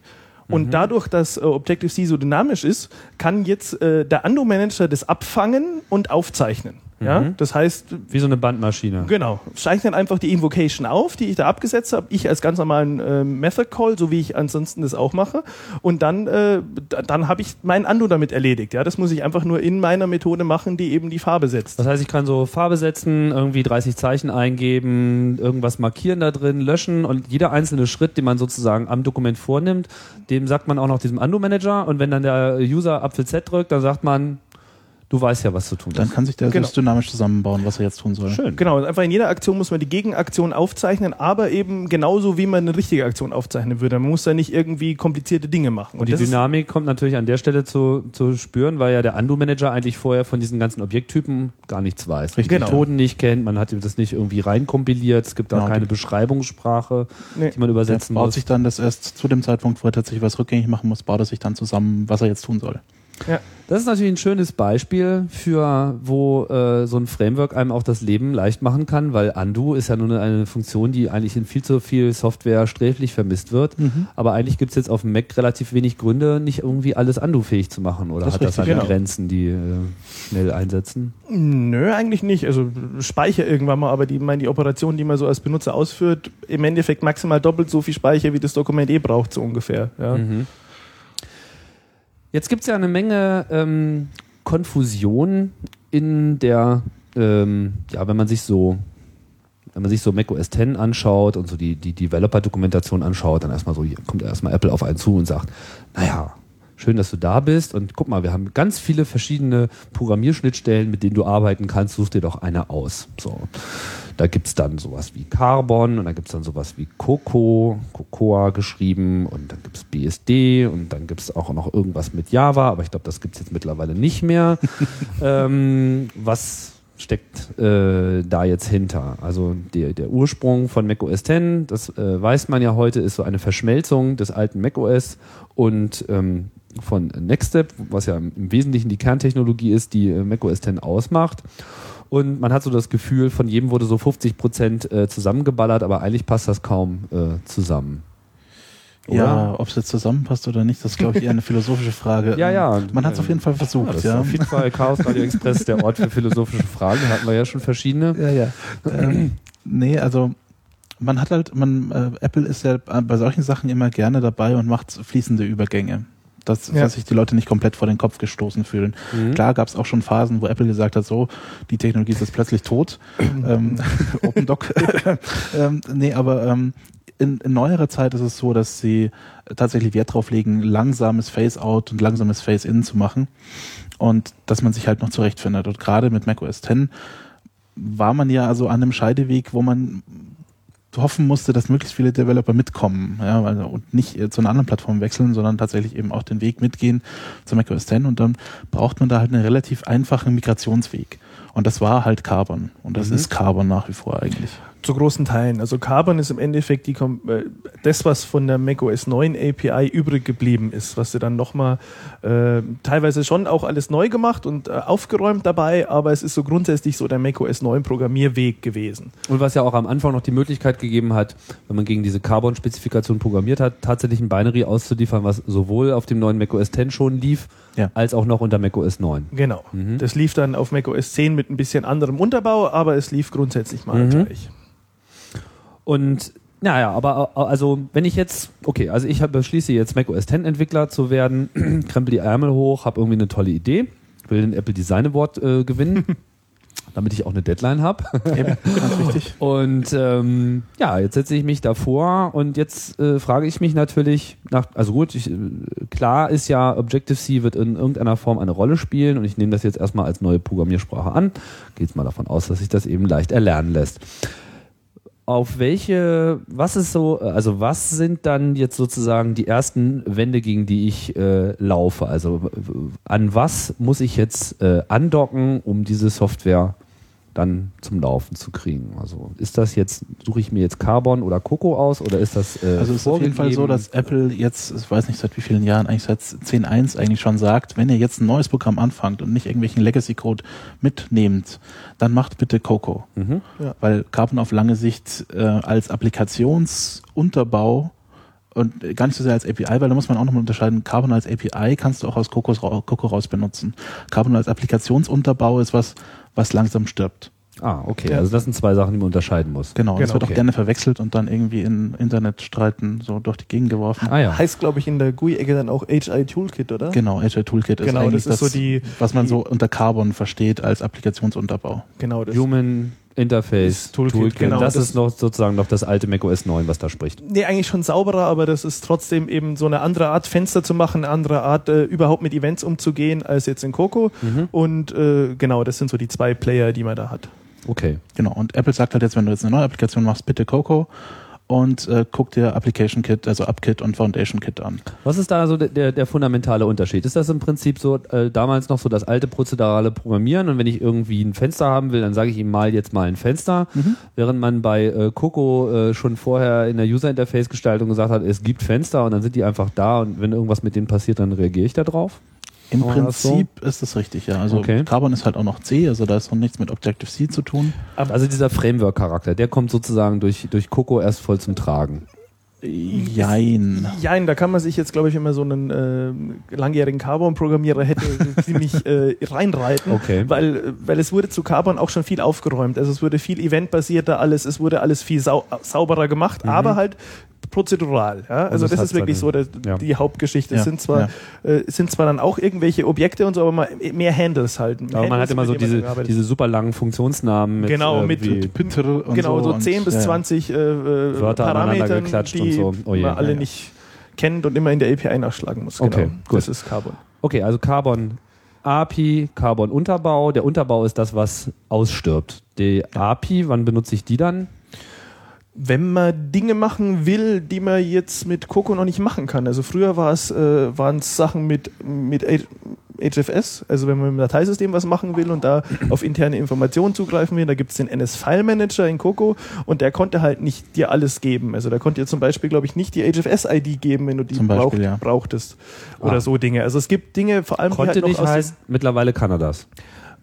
Speaker 4: Und
Speaker 2: Mhm.
Speaker 4: dadurch, dass äh, Objective-C so dynamisch ist, kann jetzt äh, der Undo-Manager das abfangen und aufzeichnen. Ja?
Speaker 2: Mhm.
Speaker 4: Das heißt,
Speaker 2: Wie so eine Bandmaschine.
Speaker 4: Genau. Zeichnet einfach die Invocation auf, die ich da abgesetzt habe. Ich als ganz normalen äh, Method Call, so wie ich ansonsten das auch mache. Und dann, äh, da- dann habe ich mein Undo damit erledigt. Ja, das muss ich einfach nur in meiner Methode machen, die eben die Farbe setzt.
Speaker 2: Das heißt, ich kann so Farbe setzen, irgendwie 30 Zeichen eingeben, irgendwas markieren da drin, löschen und jeder einzelne Schritt, den man sozusagen am Dokument vornimmt, dem sagt man auch noch diesem Undo-Manager und wenn dann der User Apfel Z drückt, dann sagt man, Du weißt ja, was zu tun
Speaker 3: Dann
Speaker 2: ist.
Speaker 3: kann sich der
Speaker 4: Genau.
Speaker 3: selbst dynamisch zusammenbauen, was er jetzt tun soll.
Speaker 2: Schön.
Speaker 4: Genau, einfach in jeder Aktion muss man die Gegenaktion aufzeichnen, aber eben genauso, wie man eine richtige Aktion aufzeichnen würde. Man muss da nicht irgendwie komplizierte Dinge machen.
Speaker 2: Und die
Speaker 4: das ist-
Speaker 2: Dynamik kommt natürlich an der Stelle zu, zu spüren, weil ja der Undo-Manager eigentlich vorher von diesen ganzen Objekttypen gar nichts weiß.
Speaker 3: Richtig.
Speaker 2: Die
Speaker 4: Genau.
Speaker 2: Methoden nicht kennt, man hat das nicht irgendwie reinkompiliert, es gibt auch
Speaker 3: Genau,
Speaker 2: keine
Speaker 3: die-
Speaker 2: Beschreibungssprache,
Speaker 4: Nee.
Speaker 2: die man
Speaker 3: Der
Speaker 2: übersetzen
Speaker 3: baut
Speaker 2: muss.
Speaker 3: sich dann das erst zu dem Zeitpunkt, wo er tatsächlich was rückgängig machen muss, baut er sich dann zusammen, was er jetzt tun soll.
Speaker 2: Das ist natürlich ein schönes Beispiel für, wo äh, so ein Framework einem auch das Leben leicht machen kann, weil Undo ist ja nur eine- Funktion, die eigentlich in viel zu viel Software sträflich vermisst wird. Aber eigentlich gibt es jetzt auf dem Mac relativ wenig Gründe, nicht irgendwie alles Undo-fähig zu machen. Oder
Speaker 3: Das
Speaker 2: hat das seine
Speaker 4: genau.
Speaker 2: Grenzen, die äh, schnell einsetzen?
Speaker 4: Nö, eigentlich nicht. Also Speicher irgendwann mal, aber die, meine, die Operation, die man so als Benutzer ausführt, im Endeffekt maximal doppelt so viel Speicher, wie das Dokument eh braucht, so ungefähr. Ja.
Speaker 2: Mhm. Jetzt gibt es ja eine Menge ähm, Konfusion in der, ähm, ja, wenn man sich so, wenn man sich so Mac OS X anschaut und so die, die Developer-Dokumentation anschaut, dann erstmal so, hier kommt erstmal Apple auf einen zu und sagt, naja, schön, dass du da bist und guck mal, wir haben ganz viele verschiedene Programmierschnittstellen, mit denen du arbeiten kannst, such dir doch eine aus. So. Da gibt's dann sowas wie Carbon und dann gibt's dann sowas wie Coco, Cocoa geschrieben und dann gibt's BSD und dann gibt's auch noch irgendwas mit Java, aber ich glaube, das gibt's jetzt mittlerweile nicht mehr. ähm, was steckt äh, da jetzt hinter? Also der, der Ursprung von macOS 10, das äh, weiß man ja heute, ist so eine Verschmelzung des alten macOS und ähm, von Nextstep, was ja im Wesentlichen die Kerntechnologie ist, die äh, macOS 10 ausmacht. Und man hat so das Gefühl, von jedem wurde so 50 Prozent äh, zusammengeballert, aber eigentlich passt das kaum äh, zusammen. Oder?
Speaker 3: Ja, ob es jetzt zusammenpasst oder nicht, das ist, glaube ich, eher eine philosophische Frage.
Speaker 2: Ja, ja.
Speaker 3: Man hat es auf jeden Fall
Speaker 2: Ja,
Speaker 3: versucht,
Speaker 2: das
Speaker 3: ja.
Speaker 2: auf jeden Fall Chaos Radio Express, der Ort für philosophische Fragen. Hatten wir ja schon verschiedene.
Speaker 3: Ja, ja. ähm, nee, also man hat halt, man, äh, Apple ist ja bei solchen Sachen immer gerne dabei und macht fließende Übergänge. Dass,
Speaker 4: Ja.
Speaker 3: dass sich die Leute nicht komplett vor den Kopf gestoßen fühlen.
Speaker 2: Mhm.
Speaker 3: Klar gab es auch schon Phasen, wo Apple gesagt hat, so, die Technologie ist jetzt plötzlich tot. ähm, Open Doc. ähm, nee, aber ähm, in, in neuerer Zeit ist es so, dass sie tatsächlich Wert drauf legen, langsames Face-Out und langsames Face-In zu machen. Und dass man sich halt noch zurechtfindet. Und gerade mit macOS 10 war man ja also an einem Scheideweg, wo man hoffen musste, dass möglichst viele Developer mitkommen ja, weil, und nicht äh, zu einer anderen Plattform wechseln, sondern tatsächlich eben auch den Weg mitgehen zu macOS 10 und dann braucht man da halt einen relativ einfachen Migrationsweg. Und das war halt Carbon. Und das
Speaker 2: Mhm.
Speaker 3: ist Carbon nach wie vor eigentlich.
Speaker 4: Zu großen Teilen. Also Carbon ist im Endeffekt die, äh, das, was von der macOS 9 API übrig geblieben ist, was sie dann nochmal äh, teilweise schon auch alles neu gemacht und äh, aufgeräumt dabei, aber es ist so grundsätzlich so der macOS 9 Programmierweg gewesen.
Speaker 2: Und was ja auch am Anfang noch die Möglichkeit gegeben hat, wenn man gegen diese Carbon-Spezifikation programmiert hat, tatsächlich ein Binary auszuliefern, was sowohl auf dem neuen macOS 10 schon lief,
Speaker 3: Ja.
Speaker 2: als auch noch unter macOS 9.
Speaker 4: Genau.
Speaker 2: Mhm.
Speaker 4: Das lief dann auf macOS 10 mit ein bisschen anderem Unterbau, aber es lief grundsätzlich mal
Speaker 2: Mhm.
Speaker 4: gleich.
Speaker 2: Und naja, aber also wenn ich jetzt, okay, also ich beschließe jetzt macOS 10 Entwickler zu werden, krempel die Ärmel hoch, habe irgendwie eine tolle Idee, will den Apple Design Award äh, gewinnen, damit ich auch eine Deadline habe.
Speaker 3: Ganz wichtig.
Speaker 2: Und ähm, ja, jetzt setze ich mich davor und jetzt äh, frage ich mich natürlich nach, also gut, ich, äh, klar ist ja, Objective-C wird in irgendeiner Form eine Rolle spielen und ich nehme das jetzt erstmal als neue Programmiersprache an. Geht mal davon aus, dass sich das eben leicht erlernen lässt. Auf welche, was ist so, also was sind dann jetzt sozusagen die ersten Wände, gegen die ich äh, laufe? Also an was muss ich jetzt äh, andocken, um diese Software dann zum Laufen zu kriegen? Also ist das jetzt, suche ich mir jetzt Carbon oder Coco aus oder ist das äh,
Speaker 3: Also es ist auf jeden Fall so, dass Apple jetzt, ich weiß nicht seit wie vielen Jahren, eigentlich seit 10.1 eigentlich schon sagt, wenn ihr jetzt ein neues Programm anfangt und nicht irgendwelchen Legacy-Code mitnehmt, dann macht bitte Coco.
Speaker 2: Mhm.
Speaker 3: Weil Carbon auf lange Sicht äh, als Applikationsunterbau und gar nicht so sehr als API, weil da muss man auch nochmal unterscheiden, Carbon als API kannst du auch aus Coco, Coco raus benutzen. Carbon als Applikationsunterbau ist was, was langsam stirbt.
Speaker 2: Ah, okay.
Speaker 4: Ja.
Speaker 2: Also das sind zwei Sachen, die man unterscheiden muss.
Speaker 3: Genau, das
Speaker 4: Genau,
Speaker 3: wird
Speaker 2: okay.
Speaker 3: auch gerne verwechselt und dann irgendwie in Internetstreiten so durch die Gegend geworfen.
Speaker 2: Ah ja.
Speaker 4: Heißt, glaube ich, in der GUI-Ecke dann auch HI Toolkit, oder?
Speaker 3: Genau, Agile Toolkit ist
Speaker 4: Genau,
Speaker 3: eigentlich
Speaker 4: das ist so die-
Speaker 3: was man
Speaker 4: die-
Speaker 3: so unter Carbon versteht als Applikationsunterbau.
Speaker 4: Genau, das.
Speaker 2: Human Interface,
Speaker 4: Toolkit,
Speaker 2: Toolkit.
Speaker 4: genau.
Speaker 2: das,
Speaker 4: Das-
Speaker 2: ist noch sozusagen noch das alte macOS 9, was da spricht.
Speaker 4: Nee, eigentlich schon sauberer, aber das ist trotzdem eben so eine andere Art, Fenster zu machen, eine andere Art, äh, überhaupt mit Events umzugehen, als jetzt in Coco. Und äh, genau, das sind so die zwei Player, die man da hat.
Speaker 2: Okay.
Speaker 3: Genau. Und Apple sagt halt jetzt, wenn du jetzt eine neue Applikation machst, bitte Coco und äh, guck dir Application Kit, also UpKit und Foundation Kit an.
Speaker 2: Was ist da so der- der, fundamentale Unterschied? Ist das im Prinzip so äh, damals noch so das alte prozedurale Programmieren und wenn ich irgendwie ein Fenster haben will, dann sage ich ihm mal jetzt mal ein Fenster, während man bei äh, Coco äh, schon vorher in der User Interface Gestaltung gesagt hat, es gibt Fenster und dann sind die einfach da und wenn irgendwas mit denen passiert, dann reagiere ich da drauf.
Speaker 3: Im
Speaker 2: man das so?
Speaker 3: Prinzip ist das richtig, ja. Also
Speaker 2: Okay.
Speaker 3: Carbon ist halt auch noch C, also da ist noch nichts mit Objective-C zu tun.
Speaker 2: Also dieser Framework-Charakter, der kommt sozusagen durch, durch Coco erst voll zum Tragen.
Speaker 3: Jein.
Speaker 4: Ja, da kann man sich jetzt, glaube ich, wenn man so einen äh, langjährigen Carbon-Programmierer hätte, ziemlich äh, reinreiten.
Speaker 2: Okay.
Speaker 4: Weil, weil es wurde zu Carbon auch schon viel aufgeräumt. Also es wurde viel eventbasierter alles, es wurde alles viel sau sauberer gemacht, aber halt prozedural. Ja? Also das
Speaker 2: hat
Speaker 4: ist wirklich so der,
Speaker 2: ja.
Speaker 4: die Hauptgeschichte.
Speaker 3: Ja,
Speaker 4: Es sind zwar, äh, sind zwar dann auch irgendwelche Objekte und so, aber mal mehr Handles halt.
Speaker 2: Aber man
Speaker 4: Handles,
Speaker 2: hat immer so
Speaker 4: man
Speaker 2: diese, diese super langen Funktionsnamen mit,
Speaker 4: Genau,
Speaker 2: äh,
Speaker 4: mit-
Speaker 3: Pinter und
Speaker 4: genau, so,
Speaker 3: und,
Speaker 4: 10 bis
Speaker 3: ja, ja.
Speaker 4: 20 äh, äh,
Speaker 2: Wörter aneinander
Speaker 4: Parametern,
Speaker 2: geklatscht
Speaker 4: die
Speaker 2: und so. Oh je,
Speaker 4: man alle
Speaker 2: ja, ja.
Speaker 4: nicht kennt und immer in der API nachschlagen muss. Genau.
Speaker 2: Okay, gut.
Speaker 4: Das ist Carbon.
Speaker 2: Okay, also Carbon API, Carbon Unterbau. Der Unterbau ist das, was ausstirbt. Die API, wann benutze ich die dann?
Speaker 4: Wenn man Dinge machen will, die man jetzt mit Coco noch nicht machen kann. Also früher war es, äh, waren es Sachen mit, mit HFS, also wenn man im Dateisystem was machen will und da auf interne Informationen zugreifen will, da gibt es den NS-File-Manager in Coco und der konnte halt nicht dir alles geben. Also da konnte dir zum Beispiel, glaube ich, nicht die HFS-ID geben, wenn du die
Speaker 3: Beispiel,
Speaker 4: braucht,
Speaker 3: ja.
Speaker 4: brauchtest. Oder
Speaker 2: Ah.
Speaker 4: so Dinge. Also es gibt Dinge, vor allem die
Speaker 2: Konnte
Speaker 4: halt noch
Speaker 2: nicht heißt, mittlerweile kann er das.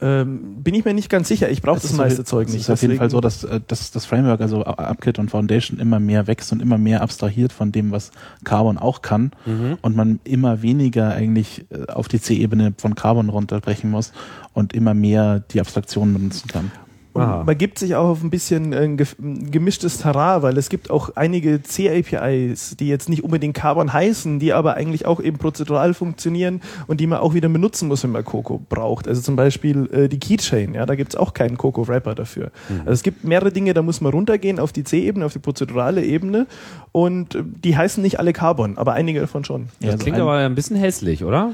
Speaker 4: Ähm, bin ich mir nicht ganz sicher. Ich brauche
Speaker 3: Es
Speaker 4: das
Speaker 3: ist
Speaker 4: meiste
Speaker 3: auf-
Speaker 4: Zeug
Speaker 3: es
Speaker 4: nicht.
Speaker 3: ist auf jeden
Speaker 4: deswegen-
Speaker 3: Fall so, dass, äh, dass das Framework, also UpKit und Foundation, immer mehr wächst und immer mehr abstrahiert von dem, was Carbon auch kann.
Speaker 2: Mhm.
Speaker 3: Und man immer weniger eigentlich äh, auf die C-Ebene von Carbon runterbrechen muss und immer mehr die Abstraktionen benutzen kann.
Speaker 2: Aha.
Speaker 4: Und man gibt sich auch auf ein bisschen äh, ein gemischtes Terrain, weil es gibt auch einige C-APIs, die jetzt nicht unbedingt Carbon heißen, die aber eigentlich auch eben prozedural funktionieren und die man auch wieder benutzen muss, wenn man Coco braucht. Also zum Beispiel äh, die Keychain, ja, da gibt es auch keinen Coco-Wrapper dafür. Also es gibt mehrere Dinge, da muss man runtergehen auf die C-Ebene, auf die prozedurale Ebene und äh, die heißen nicht alle Carbon, aber einige davon schon.
Speaker 2: Das
Speaker 3: also
Speaker 2: klingt
Speaker 3: ein-
Speaker 2: aber ein bisschen hässlich, oder?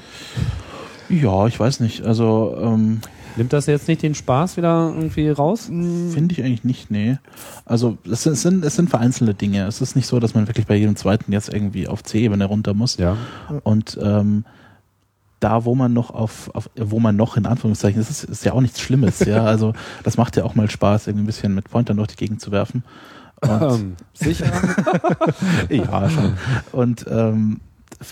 Speaker 3: Ja, ich weiß nicht. Also ähm,
Speaker 2: Nimmt das jetzt nicht den Spaß wieder irgendwie raus?
Speaker 3: finde ich eigentlich nicht, nee. Also es sind, es, sind, vereinzelte Dinge. Es ist nicht so, dass man wirklich bei jedem zweiten jetzt irgendwie auf C-Ebene runter muss.
Speaker 2: Ja.
Speaker 3: Und ähm, da, wo man noch auf, auf wo man noch in Anführungszeichen, das ist, ist ja auch nichts Schlimmes, ja. Also das macht ja auch mal Spaß, irgendwie ein bisschen mit Pointern durch die Gegend zu werfen. Und,
Speaker 2: Ähm, sicher?
Speaker 3: ja, schon. Und ähm,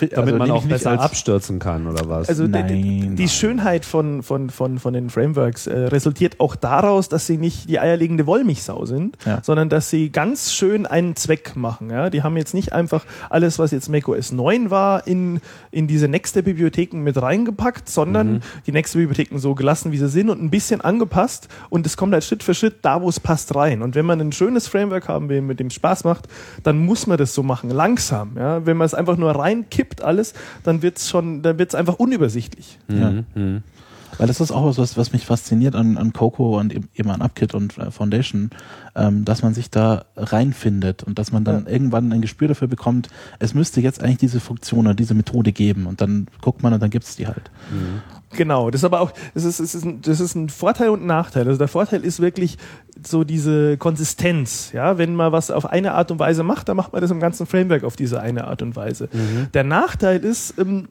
Speaker 2: Damit
Speaker 3: also
Speaker 2: man auch besser
Speaker 3: als-
Speaker 2: abstürzen kann, oder was?
Speaker 4: Also die,
Speaker 3: Nein,
Speaker 4: die, die
Speaker 3: nein.
Speaker 4: Schönheit von, von, von, von den Frameworks äh, resultiert auch daraus, dass sie nicht die eierlegende Wollmilchsau sind,
Speaker 3: Ja.
Speaker 4: sondern dass sie ganz schön einen Zweck machen. Ja? Die haben jetzt nicht einfach alles, was jetzt macOS 9 war, in, in diese Nextstep-Bibliotheken mit reingepackt, sondern
Speaker 2: Mhm.
Speaker 4: die Nextstep-Bibliotheken so gelassen, wie sie sind und ein bisschen angepasst und es kommt halt Schritt für Schritt da, wo es passt, rein. Und wenn man ein schönes Framework haben will, mit dem Spaß macht, dann muss man das so machen, langsam. Ja? Wenn man es einfach nur reinkippt alles, dann wird es schon, dann wird es einfach unübersichtlich.
Speaker 3: Ja.
Speaker 2: Mhm.
Speaker 3: Weil das ist auch was, was, mich fasziniert an, an Coco und eben an UpKit und äh, Foundation, ähm, dass man sich da reinfindet und dass man dann irgendwann ein Gespür dafür bekommt, es müsste jetzt eigentlich diese Funktion oder diese Methode geben und dann guckt man und dann gibt's die halt.
Speaker 4: Genau, das ist aber auch, das ist, das ist, ein, das ist ein Vorteil und ein Nachteil. Also der Vorteil ist wirklich so diese Konsistenz. Ja, wenn man was auf eine Art und Weise macht, dann macht man das im ganzen Framework auf diese eine Art und Weise. Der Nachteil ist, ähm,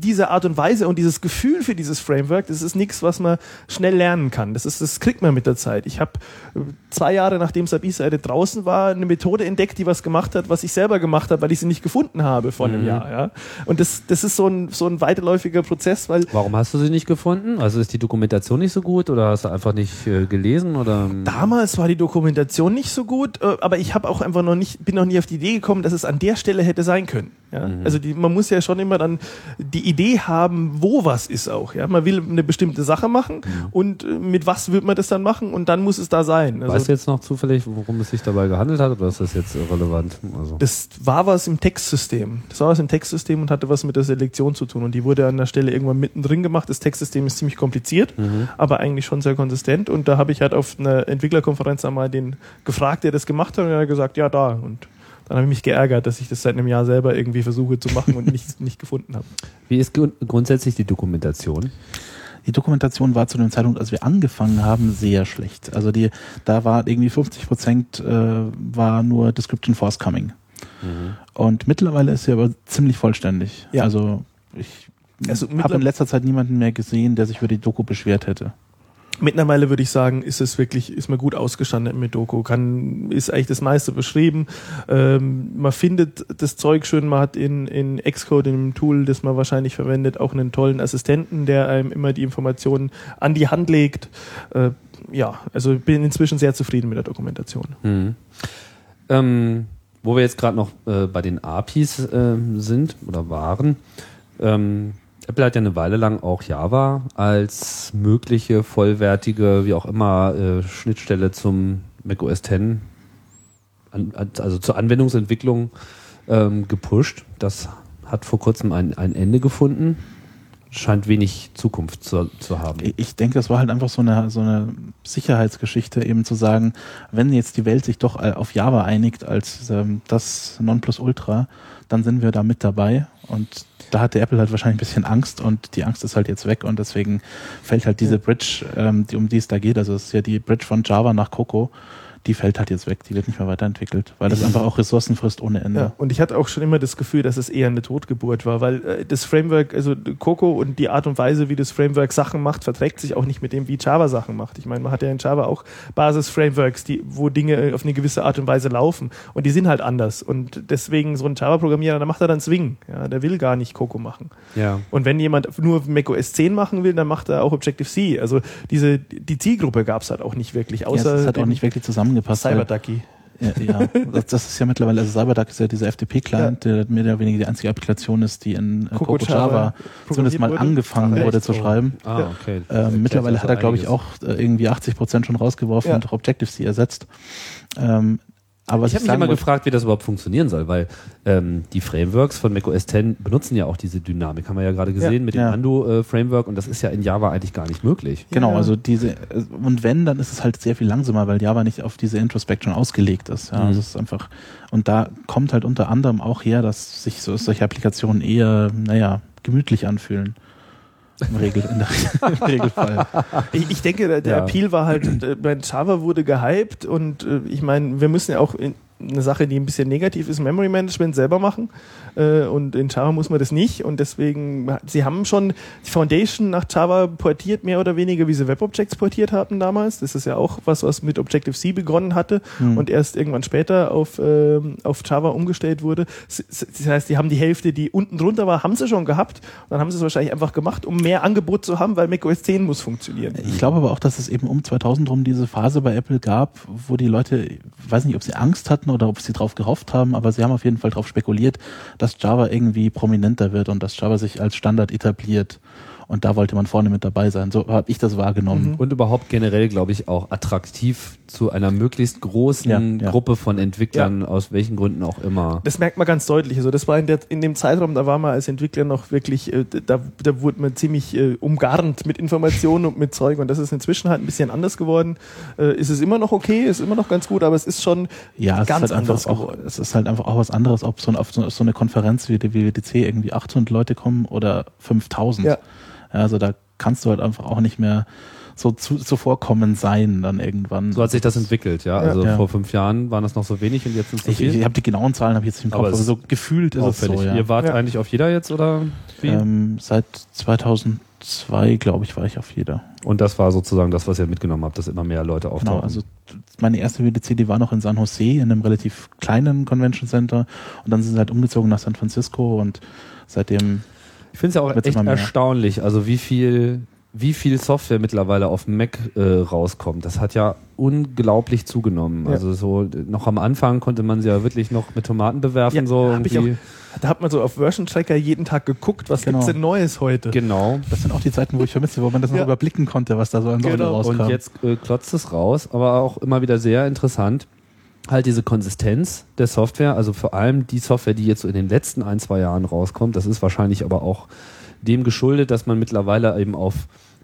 Speaker 4: diese Art und Weise und dieses Gefühl für dieses Framework, das ist nichts, was man schnell lernen kann. Das ist, das kriegt man mit der Zeit. Ich habe äh, zwei Jahre nachdem Sabi-Seite draußen war, eine Methode entdeckt, die was gemacht hat, was ich selber gemacht habe, weil ich sie nicht gefunden habe vor einem Jahr. Ja? Und das, das ist so ein, so ein weiterläufiger Prozess, weil
Speaker 2: Warum hast du sie nicht gefunden? Also ist die Dokumentation nicht so gut oder hast du einfach nicht äh, gelesen oder?
Speaker 4: Damals war die Dokumentation nicht so gut, äh, aber ich habe auch einfach noch nicht, bin noch nie auf die Idee gekommen, dass es an der Stelle hätte sein können. Ja? Mhm. Also die, man muss ja schon immer dann die Idee haben, wo was ist auch. Ja? Man will eine bestimmte Sache machen mhm. und äh, mit was wird man das dann machen und dann muss es da sein.
Speaker 2: Also weißt du jetzt noch zufällig, worum es sich dabei gehandelt hat oder ist das jetzt irrelevant?
Speaker 4: Also das war was im Textsystem. Das war was im Textsystem und hatte was mit der Selektion zu tun und die wurde an der Stelle irgendwann mittendrin gemacht. Das Textsystem ist ziemlich kompliziert, mhm. aber eigentlich schon sehr konsistent und da habe ich halt auf einer Entwicklerkonferenz einmal den gefragt, der das gemacht hat und er hat gesagt, ja da und dann habe ich mich geärgert, dass ich das seit einem Jahr selber irgendwie versuche zu machen und nicht, nicht gefunden habe.
Speaker 2: Wie ist grundsätzlich die Dokumentation?
Speaker 3: Die Dokumentation war zu dem Zeitpunkt, als wir angefangen haben, sehr schlecht. Also die, da war irgendwie 50 Prozent äh, war nur Description Forthcoming. Mhm. Und mittlerweile ist sie aber ziemlich vollständig. Ja. Also ich also habe in letzter Zeit niemanden mehr gesehen, der sich über die Doku beschwert hätte.
Speaker 4: Mittlerweile würde ich sagen, ist es wirklich, ist man gut ausgestanden mit Doku, kann, ist eigentlich das meiste beschrieben. Ähm, man findet das Zeug schön, man hat in, in Xcode, in dem Tool, das man wahrscheinlich verwendet, auch einen tollen Assistenten, der einem immer die Informationen an die Hand legt. Äh, ja, also bin inzwischen sehr zufrieden mit der Dokumentation.
Speaker 2: Mhm. Ähm, wo wir jetzt gerade noch äh, bei den APIs äh, sind oder waren, ähm, Apple hat ja eine Weile lang auch Java als mögliche, vollwertige, wie auch immer, äh, Schnittstelle zum macOS X, an, also zur Anwendungsentwicklung ähm, gepusht. Das hat vor kurzem ein, ein Ende gefunden. Scheint wenig Zukunft zu, zu haben.
Speaker 3: Ich denke, das war halt einfach so eine, so eine Sicherheitsgeschichte, eben zu sagen, wenn jetzt die Welt sich doch auf Java einigt als ähm, das Nonplusultra, dann sind wir da mit dabei und da hatte Apple halt wahrscheinlich ein bisschen Angst und die Angst ist halt jetzt weg und deswegen fällt halt diese Bridge, ähm, die, um die es da geht, also es ist ja die Bridge von Java nach Coco, die fällt halt jetzt weg, die wird nicht mehr weiterentwickelt, weil das einfach auch Ressourcen frisst ohne Ende. Ja,
Speaker 4: und ich hatte auch schon immer das Gefühl, dass es eher eine Totgeburt war, weil äh, das Framework, also Coco und die Art und Weise, wie das Framework Sachen macht, verträgt sich auch nicht mit dem, wie Java Sachen macht. Ich meine, man hat ja in Java auch Basis-Frameworks, die, wo Dinge auf eine gewisse Art und Weise laufen und die sind halt anders und deswegen so ein Java-Programmierer, da macht er dann Swing, ja, der will gar nicht Coco machen.
Speaker 2: Ja.
Speaker 4: Und wenn jemand nur macOS 10 machen will, dann macht er auch Objective-C. Also diese, die Zielgruppe gab es halt auch nicht wirklich, außer.
Speaker 3: Ja, es hat auch nicht wirklich zusammen zusammengepasst.
Speaker 4: Cyberducky.
Speaker 3: Ja, ja. Das, das, ist ja mittlerweile, also CyberDuck ist ja dieser FTP-Client, ja. der mehr oder weniger die einzige Applikation ist, die in äh, Coco, Java zumindest mal angefangen Ach, wurde zu schreiben.
Speaker 2: Ah, okay.
Speaker 3: Ähm, mittlerweile hat er, glaube ich, auch äh, irgendwie 80 Prozent schon rausgeworfen ja. und Objective-C ersetzt. Ähm,
Speaker 2: aber ich habe mich immer gefragt, wie das überhaupt funktionieren soll, weil ähm, die Frameworks von macOS 10 benutzen ja auch diese Dynamik, haben wir ja gerade gesehen ja, mit dem ja. Undo-Framework und das ist ja in Java eigentlich gar nicht möglich.
Speaker 3: Genau, ja. also diese und wenn, dann ist es halt sehr viel langsamer, weil Java nicht auf diese Introspection ausgelegt ist. Ja, mhm. also es ist einfach und da kommt halt unter anderem auch her, dass sich so solche Applikationen eher, naja, gemütlich anfühlen. Im, Regel, in der, im Regelfall.
Speaker 4: Ich, ich denke, der, der ja. Appeal war halt, äh, bei Java wurde gehypt und äh, ich meine, wir müssen ja auch in, eine Sache, die ein bisschen negativ ist, Memory Management selber machen. Äh, und in Java muss man das nicht. Und deswegen, sie haben schon die Foundation nach Java portiert, mehr oder weniger, wie sie WebObjects portiert hatten damals. Das ist ja auch was, was mit Objective-C begonnen hatte mhm. und erst irgendwann später auf, äh, auf Java umgestellt wurde. Das heißt, die haben die Hälfte, die unten drunter war, haben sie schon gehabt. Und dann haben sie es wahrscheinlich einfach gemacht, um mehr Angebot zu haben, weil macOS 10 muss funktionieren.
Speaker 3: Ich glaube aber auch, dass es eben um 2000 rum diese Phase bei Apple gab, wo die Leute, weiß nicht, ob sie Angst hatten oder ob sie drauf gehofft haben, aber sie haben auf jeden Fall darauf spekuliert, dass Java irgendwie prominenter wird und dass Java sich als Standard etabliert. Und da wollte man vorne mit dabei sein. So habe ich das wahrgenommen.
Speaker 2: Mhm. Und überhaupt generell, glaube ich, auch attraktiv zu einer möglichst großen ja, ja. Gruppe von Entwicklern, ja. aus welchen Gründen auch immer.
Speaker 4: Das merkt man ganz deutlich. Also das war in, der, in dem Zeitraum, da war man als Entwickler noch wirklich, äh, da, da wurde man ziemlich äh, umgarnt mit Informationen und mit Zeug. Und das ist inzwischen halt ein bisschen anders geworden. Äh, ist es immer noch okay, ist immer noch ganz gut, aber es ist schon
Speaker 3: ja,
Speaker 4: ganz
Speaker 3: ist halt anders auch, geworden. Es ist halt einfach auch was anderes, ob so, auf so, so eine Konferenz wie die WWDC irgendwie 800 Leute kommen oder 5000. Ja. Ja, also da kannst du halt einfach auch nicht mehr so zu, zuvorkommen sein dann irgendwann.
Speaker 2: So hat sich das entwickelt, ja. Also ja. vor fünf Jahren waren das noch so wenig und jetzt sind es so
Speaker 3: viel. Ich, ich habe die genauen Zahlen habe ich jetzt im Kopf, aber, aber so gefühlt ist auffällig. es so.
Speaker 2: Ja. Ihr wart ja. eigentlich auf jeder jetzt oder
Speaker 3: wie? Ähm, seit 2002 glaube ich war ich auf jeder.
Speaker 2: Und das war sozusagen das, was ihr mitgenommen habt, dass immer mehr Leute auftauchen. Genau,
Speaker 3: also meine erste WDC, die war noch in San Jose in einem relativ kleinen Convention Center und dann sind sie halt umgezogen nach San Francisco und seitdem
Speaker 2: ich finde es ja auch echt erstaunlich, also wie viel wie viel Software mittlerweile auf dem Mac äh, rauskommt, das hat ja unglaublich zugenommen.
Speaker 4: Ja.
Speaker 2: Also so noch am Anfang konnte man sie ja wirklich noch mit Tomaten bewerfen. so
Speaker 4: hab ich
Speaker 2: irgendwie.
Speaker 4: Da hat man so auf Version Tracker jeden Tag geguckt, was
Speaker 3: Genau.
Speaker 4: gibt's denn Neues heute?
Speaker 2: Genau.
Speaker 3: Das sind auch die Zeiten, wo ich vermisse, wo man das noch
Speaker 4: Ja.
Speaker 3: überblicken konnte, was da so an
Speaker 4: Genau.
Speaker 3: rauskam.
Speaker 2: Und jetzt äh, klotzt es raus, aber auch immer wieder sehr interessant. Halt diese Konsistenz der Software, also vor allem die Software, die jetzt so in den letzten ein, zwei Jahren rauskommt, das ist wahrscheinlich aber auch dem geschuldet, dass man mittlerweile eben auf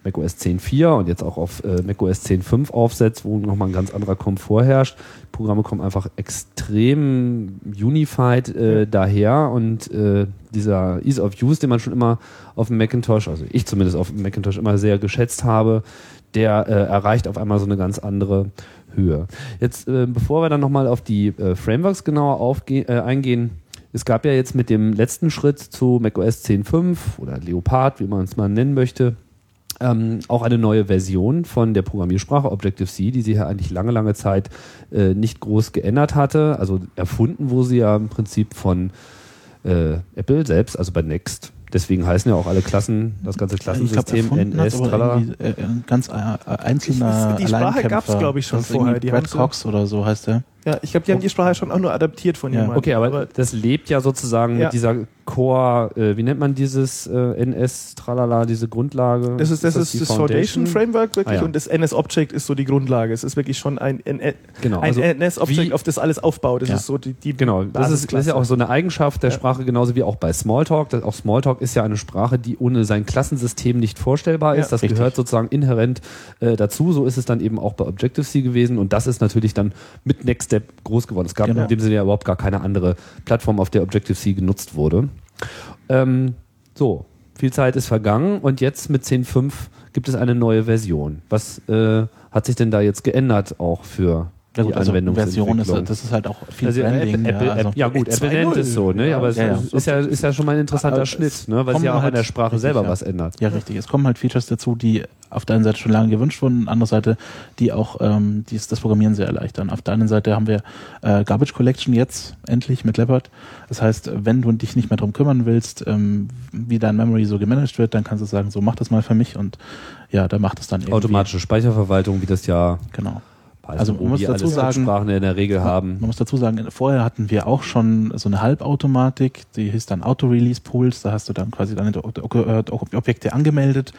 Speaker 2: macOS 10.4 und jetzt auch auf äh, macOS 10.5 aufsetzt, wo nochmal ein ganz anderer Komfort herrscht. Die Programme kommen einfach extrem unified äh, daher und äh, dieser Ease of Use, den man schon immer auf dem Macintosh, also ich zumindest auf dem Macintosh immer sehr geschätzt habe, der äh, erreicht auf einmal so eine ganz andere Höhe. Jetzt, äh, bevor wir dann nochmal auf die äh, Frameworks genauer äh, eingehen, es gab ja jetzt mit dem letzten Schritt zu macOS 10.5 oder Leopard, wie man es mal nennen möchte, ähm, auch eine neue Version von der Programmiersprache Objective-C, die sie ja eigentlich lange, lange Zeit äh, nicht groß geändert hatte. Also erfunden wurde sie ja im Prinzip von äh, Apple selbst, also bei Next. Deswegen heißen ja auch alle Klassen, das ganze
Speaker 3: glaube,
Speaker 2: Klassensystem
Speaker 3: hat
Speaker 2: NS, tralala.
Speaker 3: äh, ein ganz äh, einzelner
Speaker 4: Die Sprache
Speaker 3: Alleinkämpfer.
Speaker 4: gab's, glaub ich, schon vorher. Die
Speaker 3: Brad Cox oder so heißt der.
Speaker 4: Ja, ich glaube, die haben die Sprache schon auch nur adaptiert von
Speaker 3: Ja.
Speaker 4: jemandem.
Speaker 2: Okay, aber, das lebt ja sozusagen
Speaker 4: Ja.
Speaker 2: mit dieser Core, äh, wie nennt man dieses äh, NS, tralala, diese Grundlage?
Speaker 4: das ist das, ist
Speaker 2: die
Speaker 4: das Foundation Framework wirklich
Speaker 2: Ah, ja.
Speaker 4: und das NS Object ist so die Grundlage. Es ist wirklich schon ein, ein,
Speaker 2: Genau,
Speaker 4: ein
Speaker 2: also
Speaker 4: NS Object,
Speaker 2: wie-
Speaker 4: auf das alles aufbaut. Das
Speaker 3: Ja.
Speaker 4: ist so die, die
Speaker 2: Genau, das ist, das ist ja auch so eine Eigenschaft der
Speaker 4: Ja.
Speaker 2: Sprache, genauso wie auch bei Smalltalk. Das, auch Smalltalk ist ja eine Sprache, die ohne sein Klassensystem nicht vorstellbar ist.
Speaker 4: Ja,
Speaker 2: das
Speaker 3: richtig.
Speaker 2: gehört sozusagen inhärent äh, dazu. So ist es dann eben auch bei Objective-C gewesen und das ist natürlich dann mit Next Step groß geworden. Es gab
Speaker 3: Genau.
Speaker 2: in dem Sinne ja überhaupt gar keine andere Plattform, auf der Objective-C genutzt wurde. Ähm, so, viel Zeit ist vergangen und jetzt mit 10.5 gibt es eine neue Version. Was äh, hat sich denn da jetzt geändert auch für
Speaker 3: Ja,
Speaker 2: die
Speaker 3: gut, also? Version ist, das ist halt auch viel
Speaker 2: Also
Speaker 3: Branding.
Speaker 2: Apple, Apple,
Speaker 3: ja, also.
Speaker 2: Ja gut, Apple
Speaker 4: 2.0.
Speaker 2: nennt es so, ne?
Speaker 4: Ja,
Speaker 2: aber es
Speaker 3: ja, ja.
Speaker 2: ist, ja, ist ja schon mal ein interessanter
Speaker 3: Aber es
Speaker 2: Schnitt, ne? weil sie ja auch an
Speaker 3: halt-
Speaker 2: der Sprache
Speaker 3: richtig,
Speaker 2: selber
Speaker 3: ja.
Speaker 2: was ändert.
Speaker 3: Ja, richtig. Es kommen halt Features dazu, die auf der einen Seite schon lange gewünscht wurden, andere Seite, die auch ähm, dies, das Programmieren sehr erleichtern. Auf der anderen Seite haben wir äh, Garbage Collection jetzt endlich mit Leopard. Das heißt, wenn du dich nicht mehr drum kümmern willst, ähm, wie dein Memory so gemanagt wird, dann kannst du sagen, so mach das mal für mich und ja, da macht es dann irgendwie.
Speaker 2: Automatische Speicherverwaltung, wie das ja
Speaker 3: Genau.
Speaker 2: Python,
Speaker 3: Also man muss dazu sagen-
Speaker 2: Sprachen in der Regel haben.
Speaker 3: Man muss dazu sagen, vorher hatten wir auch schon so eine Halbautomatik, die hieß dann Auto-Release-Pools, da hast du dann quasi deine Ob- Ob- Ob- Objekte angemeldet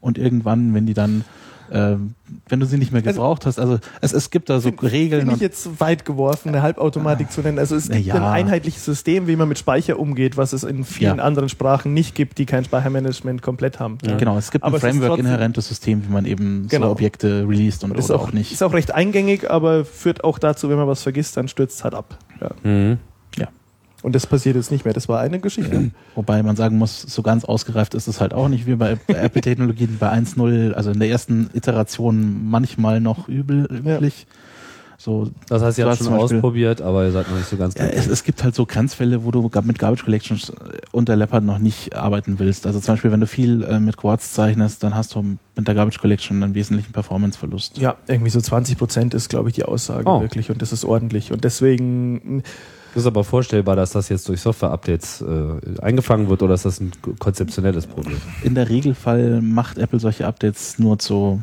Speaker 3: und irgendwann, wenn die dann, ähm, wenn du sie nicht mehr
Speaker 4: Also-
Speaker 3: gebraucht hast, also es, es gibt da so Regeln
Speaker 4: Finde ich jetzt weit geworfen, eine Halbautomatik zu nennen. Also es gibt
Speaker 3: ja.
Speaker 4: ein einheitliches System, wie man mit Speicher umgeht, was es in vielen
Speaker 3: Ja.
Speaker 4: anderen Sprachen nicht gibt, die kein Speichermanagement komplett haben.
Speaker 3: genau, es gibt
Speaker 4: Aber
Speaker 3: ein Framework-inhärentes System, wie man eben
Speaker 4: Genau.
Speaker 3: so Objekte released und
Speaker 4: Ist
Speaker 3: oder
Speaker 4: auch,
Speaker 3: auch nicht.
Speaker 4: ist auch recht eingängig, aber führt auch dazu, wenn man was vergisst, dann stürzt es halt ab. Ja.
Speaker 2: Mhm.
Speaker 4: Und das passiert jetzt nicht mehr. Das war eine Geschichte.
Speaker 3: Wobei man sagen muss, so ganz ausgereift ist es halt auch nicht wie bei Apple-Technologien bei 1.0, also in der ersten Iteration manchmal noch übel, üblich. So,
Speaker 2: Das heißt, ihr
Speaker 3: Du
Speaker 2: habt
Speaker 3: hast
Speaker 2: schon ausprobiert, aber ihr seid noch nicht so ganz
Speaker 3: Ja, es, es gibt halt so Grenzfälle, wo du mit Garbage Collections äh, unter Leopard noch nicht arbeiten willst. Also zum Beispiel, wenn du viel äh, mit Quartz zeichnest, dann hast du mit der Garbage Collection einen wesentlichen Performanceverlust.
Speaker 4: Ja, irgendwie so 20 Prozent ist, glaube ich, die Aussage
Speaker 2: Oh.
Speaker 4: wirklich. Und das ist ordentlich. Und deswegen,
Speaker 2: Das ist aber vorstellbar, dass das jetzt durch Software-Updates äh, eingefangen wird oder ist das ein konzeptionelles Problem?
Speaker 3: In der Regelfall macht Apple solche Updates nur zu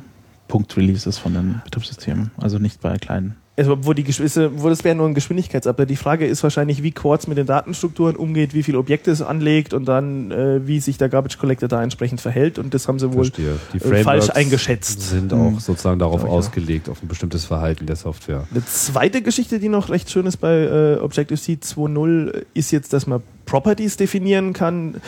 Speaker 3: Punkt-Releases von den Betriebssystemen, also nicht bei kleinen.
Speaker 4: Also wo die Geschwisse, wo das wäre nur ein Geschwindigkeitsupdate. Die Frage ist wahrscheinlich, wie Quartz mit den Datenstrukturen umgeht, wie viele Objekte es anlegt und dann, äh, wie sich der Garbage Collector da entsprechend verhält. Und das haben sie wohl äh,
Speaker 2: Frameworks
Speaker 4: falsch eingeschätzt.
Speaker 2: sind
Speaker 3: Mhm.
Speaker 2: auch sozusagen darauf
Speaker 4: auch.
Speaker 2: ausgelegt, auf ein bestimmtes Verhalten der Software.
Speaker 4: Eine zweite Geschichte, die noch recht schön ist bei äh, Objective-C 2.0, ist jetzt, dass man Properties definieren kann.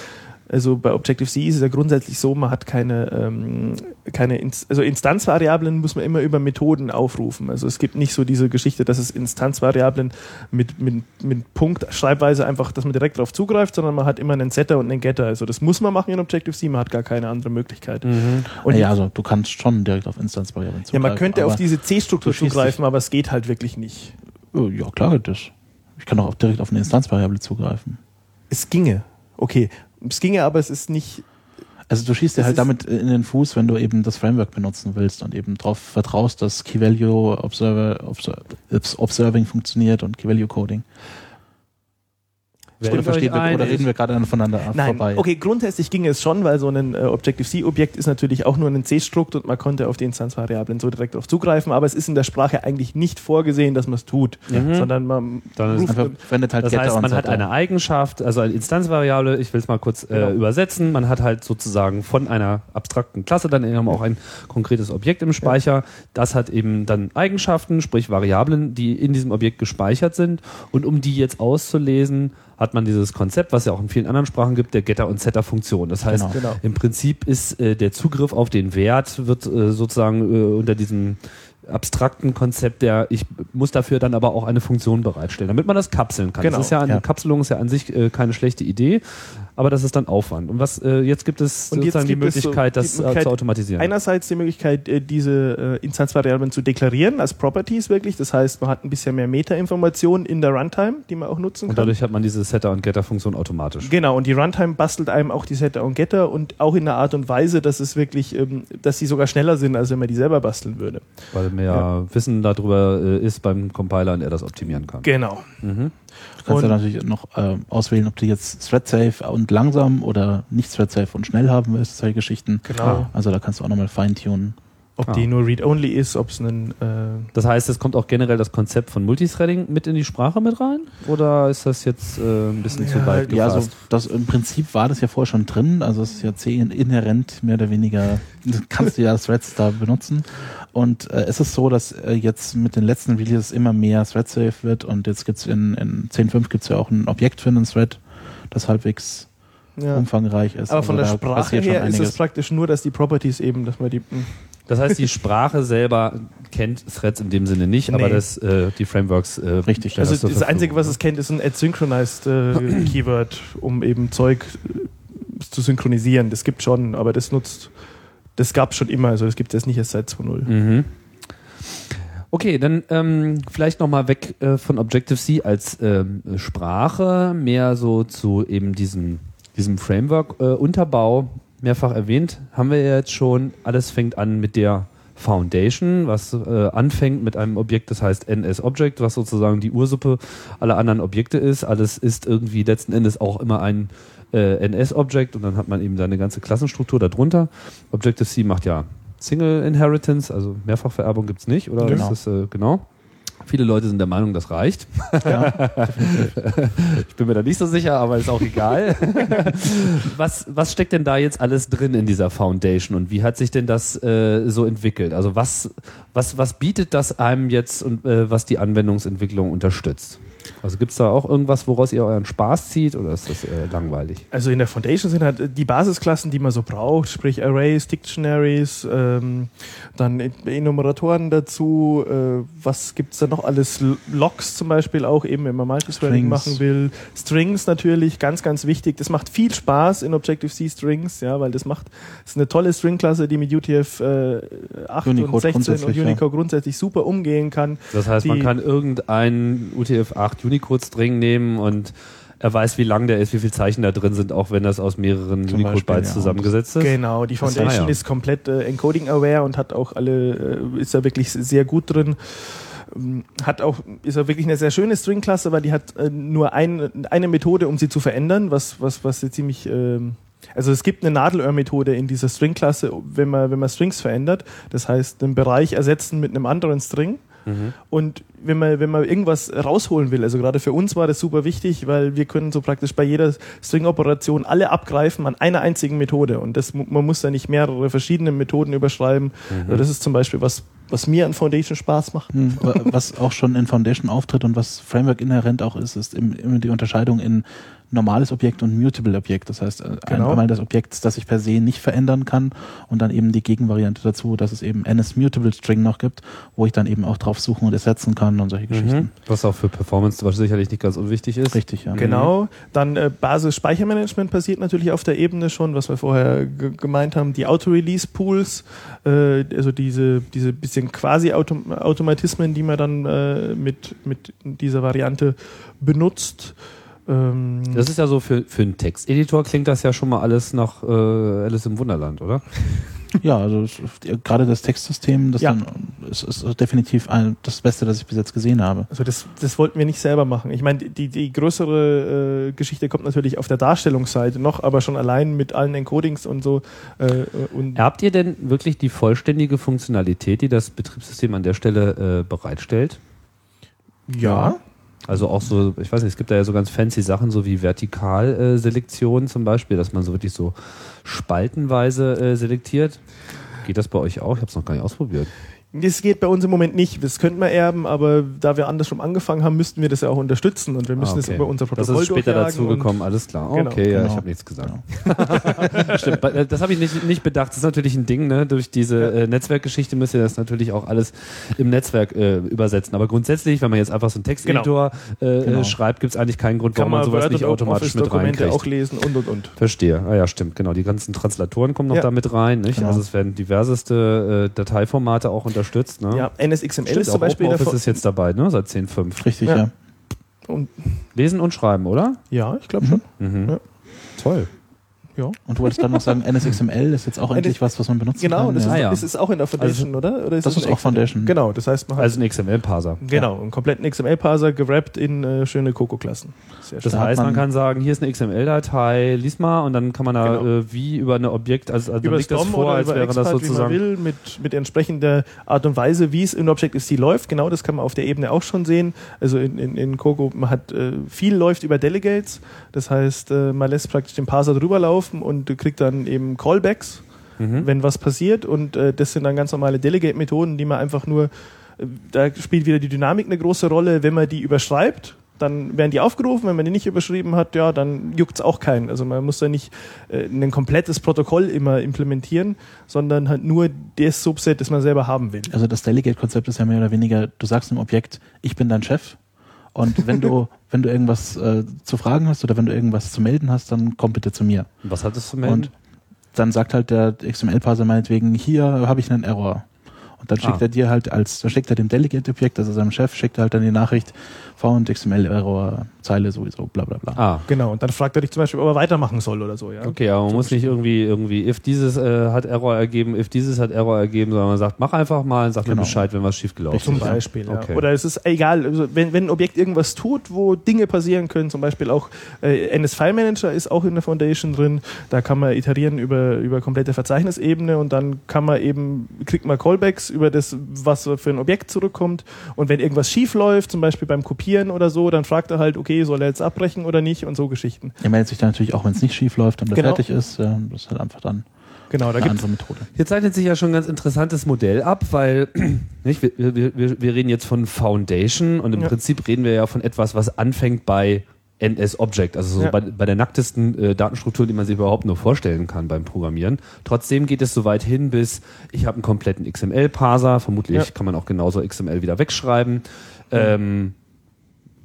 Speaker 4: Also bei Objective-C ist es ja grundsätzlich so, man hat keine, ähm, keine Inst also Instanzvariablen muss man immer über Methoden aufrufen. Also es gibt nicht so diese Geschichte, dass es Instanzvariablen mit, mit, mit Punkt Schreibweise einfach, dass man direkt darauf zugreift, sondern man hat immer einen Setter und einen Getter. Also das muss man machen in Objective-C, man hat gar keine andere Möglichkeit. Und
Speaker 3: naja, also du kannst schon direkt auf Instanzvariablen
Speaker 4: ja,
Speaker 3: zugreifen.
Speaker 4: man könnte auf diese C-Struktur zugreifen, aber es geht halt wirklich nicht.
Speaker 3: Oh, Ja, klar geht das. Ich kann auch direkt auf eine Instanzvariable zugreifen.
Speaker 4: Es ginge. Okay. Es ginge, aber es ist nicht.
Speaker 3: Also du schießt dir halt damit in den Fuß, wenn du eben das Framework benutzen willst und eben darauf vertraust, dass Key Value Observer, Obser- Obs- Observing funktioniert und Key Value Coding. Oder,
Speaker 2: euch
Speaker 3: verstehen wir, oder reden wir gerade voneinander
Speaker 4: Nein,
Speaker 3: vorbei?
Speaker 4: okay, grundsätzlich ging es schon, weil so ein äh, Objective-C-Objekt ist natürlich auch nur ein C-Strukt und man konnte auf die Instanzvariablen so direkt darauf zugreifen, aber es ist in der Sprache eigentlich nicht vorgesehen, dass man es tut, sondern man
Speaker 2: Dann ist
Speaker 3: Einfach verwendet halt
Speaker 2: Das
Speaker 3: Getter
Speaker 2: heißt,
Speaker 3: und
Speaker 2: man hat eine Eigenschaft, also eine Instanzvariable, ich will es mal kurz äh,
Speaker 4: Genau.
Speaker 2: übersetzen, man hat halt sozusagen von einer abstrakten Klasse dann eben auch ein konkretes Objekt im Speicher, das hat eben dann Eigenschaften, sprich Variablen, die in diesem Objekt gespeichert sind. Und um die jetzt auszulesen, hat man dieses Konzept, was ja auch in vielen anderen Sprachen gibt, der Getter- und Setter-Funktion. Das heißt,
Speaker 3: Genau.
Speaker 4: Genau.
Speaker 2: im Prinzip ist äh, der Zugriff auf den Wert, wird äh, sozusagen äh, unter diesem abstrakten Konzept der, ich muss dafür dann aber auch eine Funktion bereitstellen, damit man das kapseln kann.
Speaker 4: Genau.
Speaker 2: Das ist ja eine
Speaker 3: Ja.
Speaker 2: Kapselung ist ja an sich äh, keine schlechte Idee, aber das ist dann Aufwand. Und was äh, jetzt gibt es
Speaker 4: Und jetzt
Speaker 2: sozusagen die
Speaker 4: so
Speaker 2: Möglichkeit,
Speaker 4: die
Speaker 2: das äh,
Speaker 4: Möglichkeit,
Speaker 2: zu automatisieren.
Speaker 4: Einerseits die Möglichkeit, äh, diese äh, Instanzvariablen zu deklarieren als Properties wirklich. Das heißt, man hat ein bisschen mehr Metainformationen in der Runtime, die man auch nutzen
Speaker 2: und
Speaker 4: kann.
Speaker 2: dadurch hat man diese Setter- und Getter-Funktion automatisch.
Speaker 4: Genau, und die Runtime bastelt einem auch die Setter und Getter und auch in einer Art und Weise, dass es wirklich, ähm, dass sie sogar schneller sind, als wenn man die selber basteln würde.
Speaker 2: Weil mehr Wissen darüber ist beim Compiler und er das optimieren kann.
Speaker 4: Genau.
Speaker 2: Mhm.
Speaker 3: Du kannst ja
Speaker 4: Und-
Speaker 3: natürlich noch äh, auswählen, ob du jetzt thread-safe und langsam oder nicht thread-safe und schnell haben willst, solche Geschichten.
Speaker 4: Genau.
Speaker 3: Also da kannst du auch nochmal feintunen.
Speaker 4: Ob
Speaker 2: Ah.
Speaker 4: die nur read-only ist, ob es einen äh,
Speaker 2: Das heißt, es kommt auch generell das Konzept von Multithreading mit in die Sprache mit rein? Oder ist das jetzt äh, ein bisschen zu
Speaker 4: Ja,
Speaker 2: weit
Speaker 3: Ja, also
Speaker 2: gefasst?
Speaker 3: das im Prinzip war das ja vorher schon drin. Also es ist ja C inhärent mehr oder weniger, kannst du ja Threads da benutzen. Und äh, es ist so, dass äh, jetzt mit den letzten Releases immer mehr Thread-safe wird und jetzt gibt's in, in 10.5 gibt's ja auch ein Objekt für einen Thread, das halbwegs
Speaker 4: ja.
Speaker 3: umfangreich ist.
Speaker 4: Aber von der
Speaker 3: Also da
Speaker 4: Sprache her ist es praktisch nur, dass die Properties eben, dass man die. hm,
Speaker 2: Das heißt, die Sprache selber kennt Threads in dem Sinne nicht, aber
Speaker 4: Nee.
Speaker 2: das, äh, die Frameworks. Äh,
Speaker 3: Richtig,
Speaker 4: Also
Speaker 2: zur
Speaker 4: das Einzige, was es kennt, ist ein Ad-Synchronized äh, Keyword, um eben Zeug äh, zu synchronisieren. Das gibt schon, aber das nutzt, das gab es schon immer. Also das gibt es nicht erst seit 2.0.
Speaker 2: Mhm. Okay, dann ähm, vielleicht nochmal weg äh, von Objective-C als ähm, Sprache, mehr so zu eben diesem, diesem Framework-Unterbau. Mehrfach erwähnt, haben wir ja jetzt schon. Alles fängt an mit der Foundation, was äh, anfängt mit einem Objekt, das heißt NS-Object, was sozusagen die Ursuppe aller anderen Objekte ist. Alles ist irgendwie letzten Endes auch immer ein äh, NS-Object und dann hat man eben da eine ganze Klassenstruktur darunter. Objective-C macht ja Single Inheritance, also Mehrfachvererbung gibt's nicht, oder?
Speaker 3: Genau.
Speaker 2: Ist das, äh, genau. Viele Leute sind der Meinung, das reicht.
Speaker 3: Ja,
Speaker 2: Ich bin mir da nicht so sicher, aber ist auch egal. was, was steckt denn da jetzt alles drin in dieser Foundation und wie hat sich denn das äh, so entwickelt? Also was, was, was bietet das einem jetzt und äh, was die Anwendungsentwicklung unterstützt? Also gibt's da auch irgendwas, woraus ihr euren Spaß zieht oder ist das äh, langweilig?
Speaker 4: Also in der Foundation sind halt die Basisklassen, die man so braucht, sprich Arrays, Dictionaries, ähm, dann Enumeratoren dazu. Äh, was gibt's da noch alles? Logs zum Beispiel auch, eben wenn man Multithreading machen will. Strings natürlich, ganz, ganz wichtig. Das macht viel Spaß in Objective-C Strings, ja, weil das macht, das ist eine tolle String-Klasse, die mit UTF äh, 8 und
Speaker 3: Unicode
Speaker 4: 16 und
Speaker 3: grundsätzlich, ja.
Speaker 4: Unicode grundsätzlich super umgehen kann.
Speaker 2: Das heißt, man
Speaker 4: Die-
Speaker 2: kann irgendeinen UTF-8 Unicode-String nehmen und er weiß, wie lang der ist, wie viele Zeichen da drin sind, auch wenn das aus mehreren Unicode-Bytes
Speaker 3: ja.
Speaker 2: zusammengesetzt ist.
Speaker 4: Genau, die Foundation
Speaker 2: ja.
Speaker 4: ist komplett äh, encoding-aware und hat auch alle, äh, ist da wirklich sehr gut drin. Ähm, Hat auch, ist auch wirklich eine sehr schöne String-Klasse, weil die hat äh, nur ein, eine Methode, um sie zu verändern, was, was, was sie ziemlich, ähm, also es gibt eine Nadelöhr-Methode in dieser String-Klasse, wenn man, wenn man Strings verändert. Das heißt, einen Bereich ersetzen mit einem anderen String.
Speaker 2: Mhm.
Speaker 4: Und wenn man, wenn man irgendwas rausholen will, also gerade für uns war das super wichtig, weil wir können so praktisch bei jeder String-Operation alle abgreifen an einer einzigen Methode. Und das, man muss da nicht mehrere verschiedene Methoden überschreiben. Also das ist zum Beispiel was, was mir an Foundation Spaß macht.
Speaker 3: Hm, wa- Was auch schon in Foundation auftritt und was Framework inhärent auch ist, ist im- immer die Unterscheidung in normales Objekt und mutable Objekt. Das heißt, äh,
Speaker 4: Genau.
Speaker 3: einmal das Objekt, das sich per se nicht verändern kann und dann eben die Gegenvariante dazu, dass es eben NS Mutable String noch gibt, wo ich dann eben auch drauf suchen und ersetzen kann und solche
Speaker 2: Mhm.
Speaker 3: Geschichten.
Speaker 2: Was auch für Performance was sicherlich nicht ganz unwichtig ist.
Speaker 3: Richtig, ja.
Speaker 4: Genau. Dann äh, Basis-Speichermanagement passiert natürlich auf der Ebene schon, was wir vorher ge- gemeint haben. Die Auto-Release-Pools, äh, also diese, diese bisschen Quasi-Automatismen, die man dann äh, mit, mit dieser Variante benutzt. Ähm,
Speaker 2: Das ist ja so für, für einen Texteditor klingt das ja schon mal alles nach äh, Alice im Wunderland, oder?
Speaker 3: Ja, also gerade das Textsystem, das
Speaker 4: Ja.
Speaker 3: dann es ist definitiv ein, das Beste, das ich bis jetzt gesehen habe.
Speaker 4: Also das, das wollten wir nicht selber machen. Ich meine, die, die größere äh, Geschichte kommt natürlich auf der Darstellungsseite noch, aber schon allein mit allen Encodings und so. Äh, und
Speaker 2: Habt ihr denn wirklich die vollständige Funktionalität, die das Betriebssystem an der Stelle äh, bereitstellt?
Speaker 4: ja,
Speaker 2: Also auch so, ich weiß nicht, es gibt da ja so ganz fancy Sachen, so wie Vertikalselektion zum Beispiel, dass man so wirklich so spaltenweise äh, selektiert. Geht das bei euch auch? Ich habe es noch gar nicht ausprobiert.
Speaker 4: Das geht bei uns im Moment nicht. Das könnten wir erben, aber da wir andersrum angefangen haben, müssten wir das ja auch unterstützen und wir müssen
Speaker 2: Ah,
Speaker 4: das
Speaker 2: okay.
Speaker 4: über unser
Speaker 2: Das
Speaker 4: Protokoll
Speaker 2: ist später
Speaker 4: und-
Speaker 2: dazugekommen, alles klar.
Speaker 4: Genau.
Speaker 2: okay, ja,
Speaker 3: Genau.
Speaker 2: ich habe nichts gesagt. Stimmt, bei- äh, das habe ich nicht, nicht bedacht. Das ist natürlich ein Ding, ne? Durch diese äh, Netzwerkgeschichte müsst ihr das natürlich auch alles im Netzwerk äh, übersetzen. Aber grundsätzlich, wenn man jetzt einfach so einen Texteditor äh,
Speaker 3: Genau.
Speaker 2: äh, schreibt, gibt es eigentlich keinen Grund, warum man
Speaker 4: man
Speaker 2: sowas
Speaker 4: Word
Speaker 2: nicht automatisch mit reinkriegt.
Speaker 4: auch lesen und und und.
Speaker 2: Verstehe. Ah ja, stimmt, genau. Die ganzen Translatoren kommen noch
Speaker 4: Ja.
Speaker 2: da mit rein, nicht?
Speaker 3: Genau.
Speaker 2: Also es werden diverseste äh, Dateiformate auch unterstützt, ne?
Speaker 4: Ja, NSXML
Speaker 2: Stimmt,
Speaker 4: ist zum Beispiel Vor-
Speaker 2: ist jetzt dabei, ne? Seit 10.5.
Speaker 3: Richtig,
Speaker 4: Ja.
Speaker 3: ja.
Speaker 4: und,
Speaker 2: Lesen und schreiben, oder?
Speaker 4: ja, ich glaube schon.
Speaker 2: Mhm.
Speaker 4: Ja.
Speaker 2: Toll.
Speaker 4: Ja.
Speaker 3: Und du wolltest dann noch sagen, NSXML ist jetzt auch endlich was, was man benutzen
Speaker 4: Genau,
Speaker 3: kann.
Speaker 4: das
Speaker 3: ja.
Speaker 4: Ist,
Speaker 2: ja.
Speaker 4: ist es auch in der Foundation, oder? oder
Speaker 3: das
Speaker 4: es
Speaker 3: ist
Speaker 4: ein
Speaker 3: auch Foundation.
Speaker 4: Genau, das heißt, man hat
Speaker 2: Also ein XML-Parser.
Speaker 4: genau, einen kompletten XML-Parser gerappt in äh, schöne Coco-Klassen.
Speaker 2: Das heißt, man,
Speaker 3: man-
Speaker 2: kann sagen, hier ist eine XML-Datei, lies mal und dann kann man da
Speaker 4: Genau.
Speaker 2: äh, wie über eine Objekt, also, also
Speaker 4: über
Speaker 2: liegt das
Speaker 4: DOM
Speaker 2: vor,
Speaker 4: oder
Speaker 2: als
Speaker 4: über
Speaker 2: wäre das
Speaker 4: Expert, wie man
Speaker 2: sozusagen.
Speaker 4: will, mit, mit entsprechender Art und Weise, wie es in Objective-C läuft. Genau, das kann man auf der Ebene auch schon sehen. Also in, in, in Coco, man hat äh, viel läuft über Delegates. Das heißt, äh, man lässt praktisch den Parser drüber laufen und kriegt dann eben Callbacks,
Speaker 2: Mhm.
Speaker 4: wenn was passiert. Und äh, das sind dann ganz normale Delegate-Methoden, die man einfach nur, äh, da spielt wieder die Dynamik eine große Rolle, wenn man die überschreibt. Dann werden die aufgerufen, wenn man die nicht überschrieben hat, ja, dann juckt's auch keinen. Also man muss da nicht äh, ein komplettes Protokoll immer implementieren, sondern halt nur das Subset, das man selber haben will.
Speaker 3: Also das Delegate-Konzept ist ja mehr oder weniger, du sagst einem Objekt, ich bin dein Chef. Und wenn du, wenn du irgendwas äh, zu fragen hast oder wenn du irgendwas zu melden hast, dann komm bitte zu mir.
Speaker 2: Was hat das zu melden?
Speaker 3: Und dann sagt halt der XML-Parser meinetwegen, hier habe ich einen Error. Und dann schickt
Speaker 2: Ah.
Speaker 3: er dir halt als, dann schickt er dem Delegate-Objekt, also seinem Chef, schickt er halt dann die Nachricht, Found XML-Error, Zeile sowieso, bla bla bla.
Speaker 2: ah.
Speaker 4: Genau, und dann fragt er dich zum Beispiel, ob er weitermachen soll oder so. Ja?
Speaker 2: Okay, aber man muss nicht irgendwie, irgendwie, if dieses äh, hat Error ergeben, if dieses hat Error ergeben, sondern man sagt, mach einfach mal und sag mir
Speaker 3: Genau.
Speaker 2: Bescheid, wenn was schiefgelaufen
Speaker 4: Zum
Speaker 2: ist.
Speaker 4: Beispiel, ja.
Speaker 2: Okay.
Speaker 4: Oder es ist egal, also wenn, wenn ein Objekt irgendwas tut, wo Dinge passieren können, zum Beispiel auch äh, NS File Manager ist auch in der Foundation drin, da kann man iterieren über, über komplette Verzeichnisebene und dann kann man eben, kriegt man Callbacks über das, was für ein Objekt zurückkommt und wenn irgendwas schief läuft, zum Beispiel beim Kopieren oder so, dann fragt er halt, okay, soll er jetzt abbrechen oder nicht und so Geschichten.
Speaker 3: Er meldet sich dann natürlich auch, wenn es nicht schief läuft und er
Speaker 4: Genau.
Speaker 3: fertig ist. Das ist halt einfach dann
Speaker 4: Genau, da
Speaker 3: eine
Speaker 4: gibt
Speaker 3: andere Methode.
Speaker 2: Hier zeichnet sich ja schon ein ganz interessantes Modell ab, weil nicht, wir, wir, wir, wir reden jetzt von Foundation und im
Speaker 4: Ja.
Speaker 2: Prinzip reden wir ja von etwas, was anfängt bei NS-Object, also so
Speaker 4: Ja.
Speaker 2: bei, bei der nacktesten äh, Datenstruktur, die man sich überhaupt nur vorstellen kann beim Programmieren. Trotzdem geht es so weit hin, bis ich habe einen kompletten XML-Parser, vermutlich
Speaker 4: Ja.
Speaker 2: kann man auch genauso XML wieder wegschreiben. Ähm,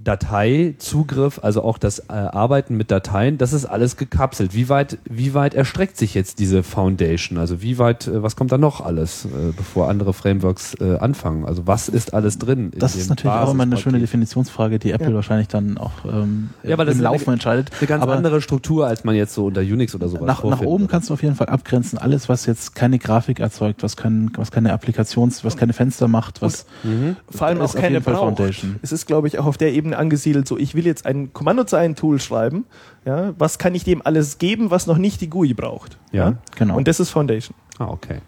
Speaker 2: Dateizugriff, also auch das äh, Arbeiten mit Dateien, das ist alles gekapselt. Wie weit, wie weit erstreckt sich jetzt diese Foundation? Also wie weit, äh, was kommt da noch alles, äh, bevor andere Frameworks äh, anfangen? Also was ist alles drin? in
Speaker 3: Das ist natürlich auch immer eine schöne? Definitionsfrage, die Apple
Speaker 4: Ja.
Speaker 3: wahrscheinlich dann auch ähm,
Speaker 2: Ja, weil das
Speaker 3: im Laufen
Speaker 2: eine-
Speaker 3: entscheidet.
Speaker 2: Eine ganz
Speaker 3: Aber
Speaker 2: andere Struktur, als man jetzt so unter Unix oder sowas
Speaker 3: nach, nach oben
Speaker 2: würde.
Speaker 3: kannst du auf jeden Fall abgrenzen. Alles, was jetzt keine Grafik erzeugt, was, kein, was keine Applikations-, was keine Fenster macht, was
Speaker 2: Mhm.
Speaker 4: vor allem
Speaker 3: ist
Speaker 4: auch keine braucht.
Speaker 3: Foundation.
Speaker 4: Es ist, glaube ich, auch auf der Ebene angesiedelt, so ich will jetzt ein Kommandozeilen-Tool schreiben, ja, was kann ich dem alles geben, was noch nicht die GUI braucht?
Speaker 2: Ja.
Speaker 3: Genau.
Speaker 4: Und das ist Foundation.
Speaker 2: Ah, okay.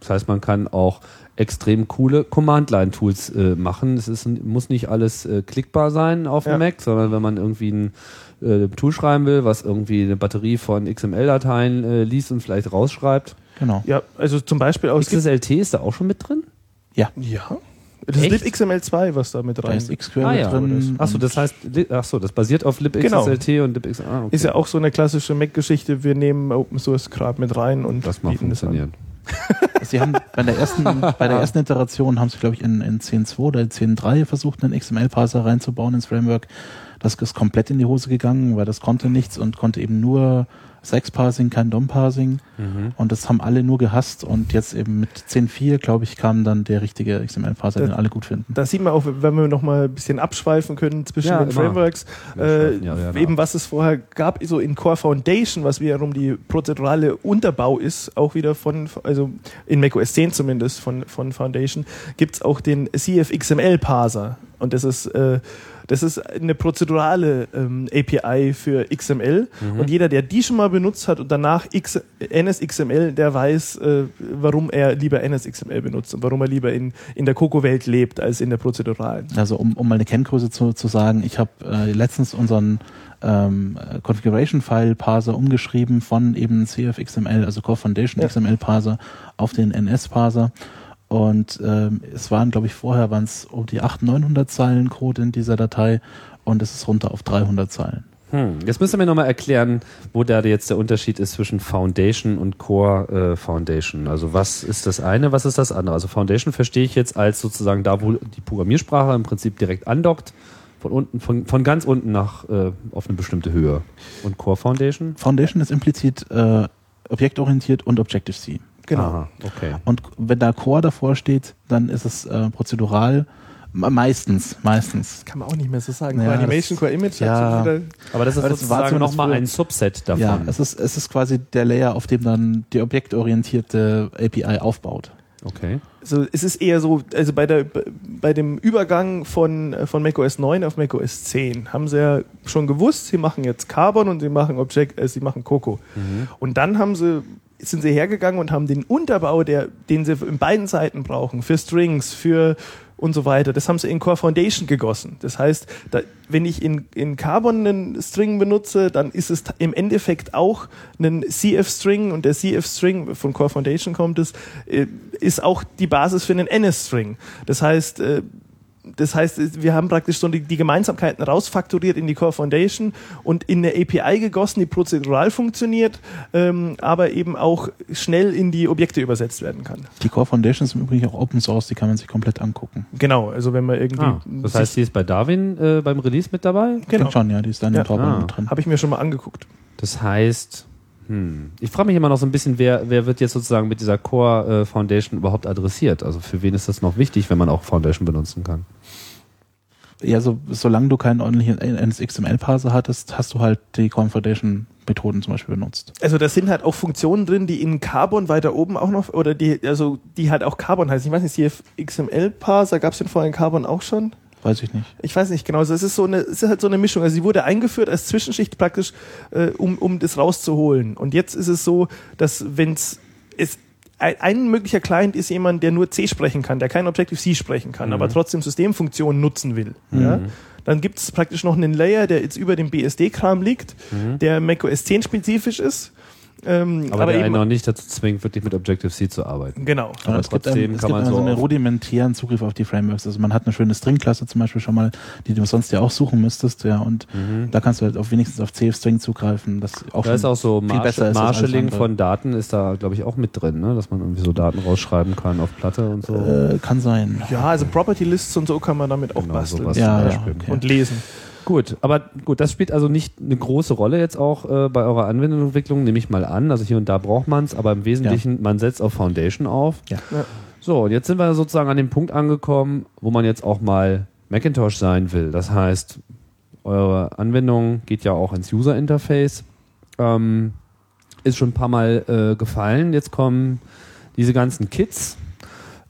Speaker 2: Das heißt, man kann auch extrem coole Command-Line-Tools äh, machen. Es ist, muss nicht alles äh, klickbar sein auf dem
Speaker 4: Ja.
Speaker 2: Mac, sondern wenn man irgendwie ein äh, Tool schreiben will, was irgendwie eine Batterie von XML-Dateien äh, liest und vielleicht rausschreibt.
Speaker 3: genau.
Speaker 4: Ja, also zum Beispiel aus
Speaker 2: XSLT ist da auch schon mit drin?
Speaker 4: Ja. Das ist
Speaker 2: Echt?
Speaker 4: libxml2, was da mit
Speaker 3: Da
Speaker 4: rein
Speaker 3: ist XQL
Speaker 2: Ah, ja,
Speaker 3: drin.
Speaker 2: Achso, das heißt, li- ach so, das basiert auf libxSLT und libx. Ah, okay.
Speaker 4: Ist ja auch so eine klassische Mac-Geschichte. Wir nehmen Open Source gerade mit rein und
Speaker 2: das mal
Speaker 4: bieten das an.
Speaker 3: Sie haben bei der ersten, bei der ersten Iteration haben sie, glaube ich, in, in 10.2 oder 10.3 versucht, einen XML-Parser reinzubauen ins Framework. Das ist komplett in die Hose gegangen, weil das konnte nichts und konnte eben nur Sex-Parsing, kein DOM-Parsing.
Speaker 2: Mhm.
Speaker 3: Und das haben alle nur gehasst. Und jetzt eben mit 10.4, glaube ich, kam dann der richtige XML-Parser, den alle gut finden.
Speaker 4: Da sieht man auch, wenn wir noch mal ein bisschen abschweifen können zwischen
Speaker 2: Ja,
Speaker 4: den
Speaker 2: immer.
Speaker 4: Frameworks, äh,
Speaker 2: ja, ja,
Speaker 4: eben was es vorher gab, so in Core Foundation, was wiederum die prozedurale Unterbau ist, auch wieder von, also in macOS 10 zumindest von, von Foundation, gibt's auch den CFXML-Parser. Und das ist, äh, das ist eine prozedurale ähm, API für XML.
Speaker 2: Mhm.
Speaker 4: Und jeder, der die schon mal benutzt hat und danach X, NSXML, der weiß, äh, warum er lieber NSXML benutzt und warum er lieber in, in der Coco-Welt lebt als in der prozeduralen.
Speaker 3: Also um, um mal eine Kenngröße zu, zu sagen, ich habe äh, letztens unseren ähm, Configuration-File-Parser umgeschrieben von eben CFXML, also Core Foundation
Speaker 4: Ja.
Speaker 3: XML-Parser auf den NS-Parser. Und ähm, es waren, glaube ich, vorher waren es um die 800, 900 Zeilen Code in dieser Datei und es ist runter auf 300 Zeilen.
Speaker 2: Hm. Jetzt müsst ihr mir nochmal erklären, wo da jetzt der Unterschied ist zwischen Foundation und Core äh, Foundation. Also was ist das eine, was ist das andere? Also Foundation verstehe ich jetzt als sozusagen da, wo die Programmiersprache im Prinzip direkt andockt, von unten, von, von ganz unten nach äh, auf eine bestimmte Höhe. Und Core Foundation?
Speaker 3: Foundation ist implizit äh, objektorientiert und Objective-C.
Speaker 4: Genau.
Speaker 2: Aha, okay.
Speaker 3: Und wenn da Core davor steht, dann ist es äh, prozedural me- meistens, meistens.
Speaker 4: Kann man auch nicht mehr so sagen.
Speaker 3: Ja,
Speaker 4: Core Animation,
Speaker 3: das-
Speaker 4: Core Image
Speaker 3: ja.
Speaker 4: wieder
Speaker 2: Aber das ist
Speaker 3: Aber das war
Speaker 2: sozusagen nochmal ein Subset davon.
Speaker 3: Ja, es ist, es ist quasi der Layer, auf dem dann die objektorientierte API aufbaut.
Speaker 2: okay.
Speaker 4: Also es ist eher so, also bei, der, bei dem Übergang von, von macOS 9 auf macOS 10 haben sie ja schon gewusst, sie machen jetzt Carbon und sie machen Object, äh, sie machen Coco. Und dann haben sie, sind sie hergegangen und haben den Unterbau, der, den sie in beiden Seiten brauchen, für Strings, für und so weiter, das haben sie in Core Foundation gegossen. Das heißt, da, wenn ich in, in Carbon einen String benutze, dann ist es im Endeffekt auch ein CF-String und der CF-String von Core Foundation kommt es, äh, ist auch die Basis für einen NS-String. Das heißt, äh, das heißt, wir haben praktisch so die, die Gemeinsamkeiten rausfakturiert in die Core Foundation und in eine API gegossen, die prozedural funktioniert, ähm, aber eben auch schnell in die Objekte übersetzt werden kann.
Speaker 3: Die Core Foundation ist im Übrigen auch Open Source, die kann man sich komplett angucken.
Speaker 4: Genau, also wenn man irgendwie.
Speaker 2: Ah, das heißt, die ist bei Darwin äh, beim Release mit dabei?
Speaker 3: Ich
Speaker 4: genau,
Speaker 3: denke schon, ja, die ist da in
Speaker 4: Ja.
Speaker 3: den
Speaker 2: Ah.
Speaker 3: mit drin.
Speaker 4: habe ich mir schon mal angeguckt.
Speaker 2: Das heißt, hm, ich frage mich immer noch so ein bisschen, wer, wer wird jetzt sozusagen mit dieser Core äh, Foundation überhaupt adressiert? Also für wen ist das noch wichtig, wenn man auch Foundation benutzen kann?
Speaker 3: Ja, so, solange du keinen ordentlichen NSXML-Parser hattest, hast du halt die Core Foundation Methoden zum Beispiel benutzt.
Speaker 4: Also da sind halt auch Funktionen drin, die in Carbon weiter oben auch noch, oder die, also die halt auch Carbon heißen. Ich weiß nicht, CFXML-Parser, gab es den vorher in Carbon auch schon?
Speaker 3: Weiß ich nicht.
Speaker 4: Ich weiß nicht genau. Also es ist so eine, es ist halt so eine Mischung. Also sie wurde eingeführt als Zwischenschicht praktisch, äh, um, um das rauszuholen. Und jetzt ist es so, dass wenn's es ein, möglicher Client ist jemand, der nur C sprechen kann, der kein Objective-C sprechen kann,
Speaker 2: Mhm.
Speaker 4: aber trotzdem Systemfunktionen nutzen will. Ja? Dann gibt es praktisch noch einen Layer, der jetzt über dem BSD-Kram liegt, der macOS 10 spezifisch ist. Ähm,
Speaker 2: Aber,
Speaker 4: aber
Speaker 2: der einen
Speaker 4: eben,
Speaker 2: noch nicht dazu zwingt, wirklich mit Objective-C zu arbeiten.
Speaker 4: genau.
Speaker 2: Aber
Speaker 3: es gibt,
Speaker 2: trotzdem
Speaker 3: einen, es
Speaker 2: kann
Speaker 3: gibt
Speaker 2: man
Speaker 3: also
Speaker 2: so
Speaker 3: einen rudimentären Zugriff auf die Frameworks. Also man hat eine schöne String-Klasse zum Beispiel schon mal, die du sonst ja auch suchen müsstest, ja, und da kannst du halt auf wenigstens auf CF-String zugreifen. Das auch
Speaker 2: Mhm. Da ist
Speaker 3: schon
Speaker 2: auch so
Speaker 3: viel
Speaker 2: Marsh
Speaker 3: besser ist als alles
Speaker 2: Marshalling von Daten ist da, glaube ich, auch mit drin, ne? dass man irgendwie so Daten rausschreiben kann auf Platte und so.
Speaker 3: Äh, kann sein.
Speaker 4: Ja, also Property Lists und so kann man damit auch
Speaker 2: Genau,
Speaker 4: basteln
Speaker 3: Ja, ja, okay.
Speaker 4: und lesen.
Speaker 2: Gut, aber gut, das spielt also nicht eine große Rolle jetzt auch äh, bei eurer Anwendungsentwicklung, nehme ich mal an. Also hier und da braucht man es, aber im Wesentlichen, man setzt auf Foundation auf.
Speaker 3: Ja.
Speaker 4: Ja.
Speaker 2: So, und jetzt sind wir sozusagen an dem Punkt angekommen, wo man jetzt auch mal Macintosh sein will. Das heißt, eure Anwendung geht ja auch ins User Interface. Ähm, ist schon ein paar Mal äh, gefallen. Jetzt kommen diese ganzen Kits,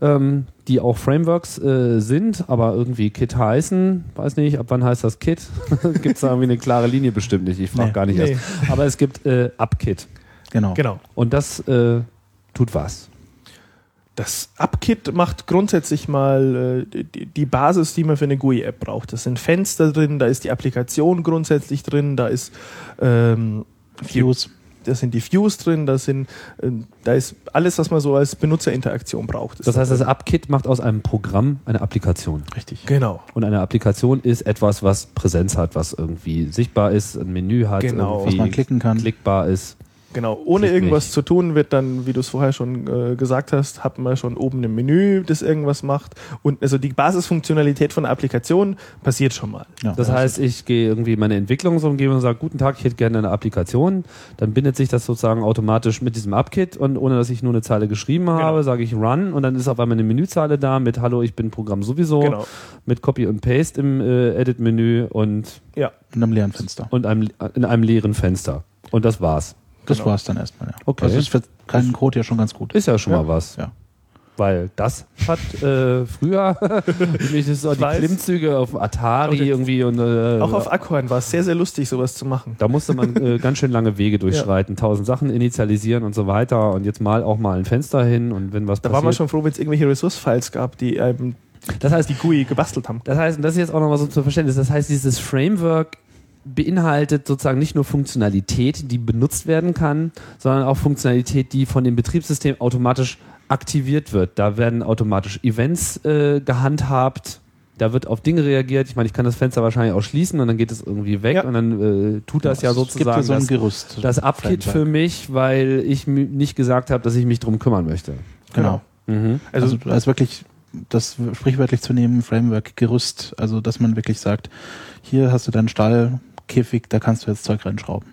Speaker 2: ähm, die auch Frameworks äh, sind, aber irgendwie Kit heißen. Weiß nicht, ab wann heißt das Kit? gibt es da irgendwie eine klare Linie bestimmt nicht. Ich frage
Speaker 3: Nee.
Speaker 2: gar nicht
Speaker 4: Nee.
Speaker 2: erst. Aber es gibt äh, UpKit.
Speaker 3: Genau.
Speaker 4: Genau.
Speaker 2: Und das äh, tut was.
Speaker 4: Das UpKit macht grundsätzlich mal äh, die, die Basis, die man für eine GUI-App braucht. Das sind Fenster drin, da ist die Applikation grundsätzlich drin, da ist ähm,
Speaker 3: Views.
Speaker 4: Da sind die Views drin, da sind äh, da ist alles, was man so als Benutzerinteraktion braucht.
Speaker 2: Das
Speaker 4: da
Speaker 2: heißt, das. UpKit macht aus einem Programm eine Applikation.
Speaker 3: Richtig.
Speaker 4: genau.
Speaker 2: Und eine Applikation ist etwas, was Präsenz hat, was irgendwie sichtbar ist, ein Menü hat,
Speaker 4: Genau.
Speaker 2: irgendwie
Speaker 3: Was man klicken kann.
Speaker 2: klickbar ist.
Speaker 4: Genau, ohne
Speaker 2: Sieht
Speaker 4: irgendwas
Speaker 2: nicht.
Speaker 4: zu tun wird dann, wie du es vorher schon äh, gesagt hast, hat man schon oben ein Menü, das irgendwas macht. Und also die Basisfunktionalität von der Applikation passiert schon mal.
Speaker 3: Ja.
Speaker 2: Das heißt, ich gehe irgendwie meine Entwicklungsumgebung und sage, guten Tag, ich hätte gerne eine Applikation. Dann bindet sich das sozusagen automatisch mit diesem Upkit und ohne dass ich nur eine Zeile geschrieben habe,
Speaker 4: Genau.
Speaker 2: sage ich Run und dann ist auf einmal eine Menüzeile da mit Hallo, ich bin Programm sowieso,
Speaker 4: Genau.
Speaker 2: mit Copy und Paste im äh, Edit-Menü und,
Speaker 4: Ja,
Speaker 3: in einem leeren Fenster.
Speaker 2: und einem, in einem leeren Fenster. Und das war's.
Speaker 3: Das
Speaker 4: Genau.
Speaker 3: war's dann erstmal, ja.
Speaker 2: Okay.
Speaker 3: Also ist für keinen Code ja schon ganz gut.
Speaker 2: Ist ja schon
Speaker 4: Ja.
Speaker 2: mal was.
Speaker 3: Ja.
Speaker 2: Weil das hat äh, früher nämlich das so die
Speaker 4: weiß.
Speaker 2: Klimmzüge auf Atari
Speaker 4: Auch die-
Speaker 2: irgendwie und äh,
Speaker 4: auch auf Aquan war es sehr, sehr lustig, sowas zu machen.
Speaker 2: Da musste man äh, ganz schön lange Wege durchschreiten, tausend Sachen initialisieren und so weiter und jetzt mal auch mal ein Fenster hin und wenn was
Speaker 4: Da war man
Speaker 2: passiert.
Speaker 4: schon froh, wenn es irgendwelche Resource-Files gab, die einem
Speaker 2: das heißt,
Speaker 4: die GUI gebastelt haben.
Speaker 2: das heißt, und das ist jetzt auch nochmal so zum Verständnis, das heißt, dieses Framework beinhaltet sozusagen nicht nur Funktionalität, die benutzt werden kann, sondern auch Funktionalität, die von dem Betriebssystem automatisch aktiviert wird. Da werden automatisch Events äh, gehandhabt. Da wird auf Dinge reagiert. Ich meine, ich kann das Fenster wahrscheinlich auch schließen und dann geht es irgendwie weg
Speaker 4: Ja.
Speaker 2: und dann äh, tut das ja,
Speaker 3: Es gibt
Speaker 2: sozusagen
Speaker 3: ja so ein
Speaker 2: das,
Speaker 3: Gerüst.
Speaker 2: das Upkit
Speaker 3: Framework.
Speaker 2: für mich, weil ich nicht gesagt habe, dass ich mich drum kümmern möchte.
Speaker 3: Genau.
Speaker 2: Mhm.
Speaker 4: Also,
Speaker 3: Also, als wirklich das sprichwörtlich zu nehmen, Framework, Gerüst, also dass man wirklich sagt, hier hast du deinen Stall, Käfig, da kannst du jetzt Zeug reinschrauben.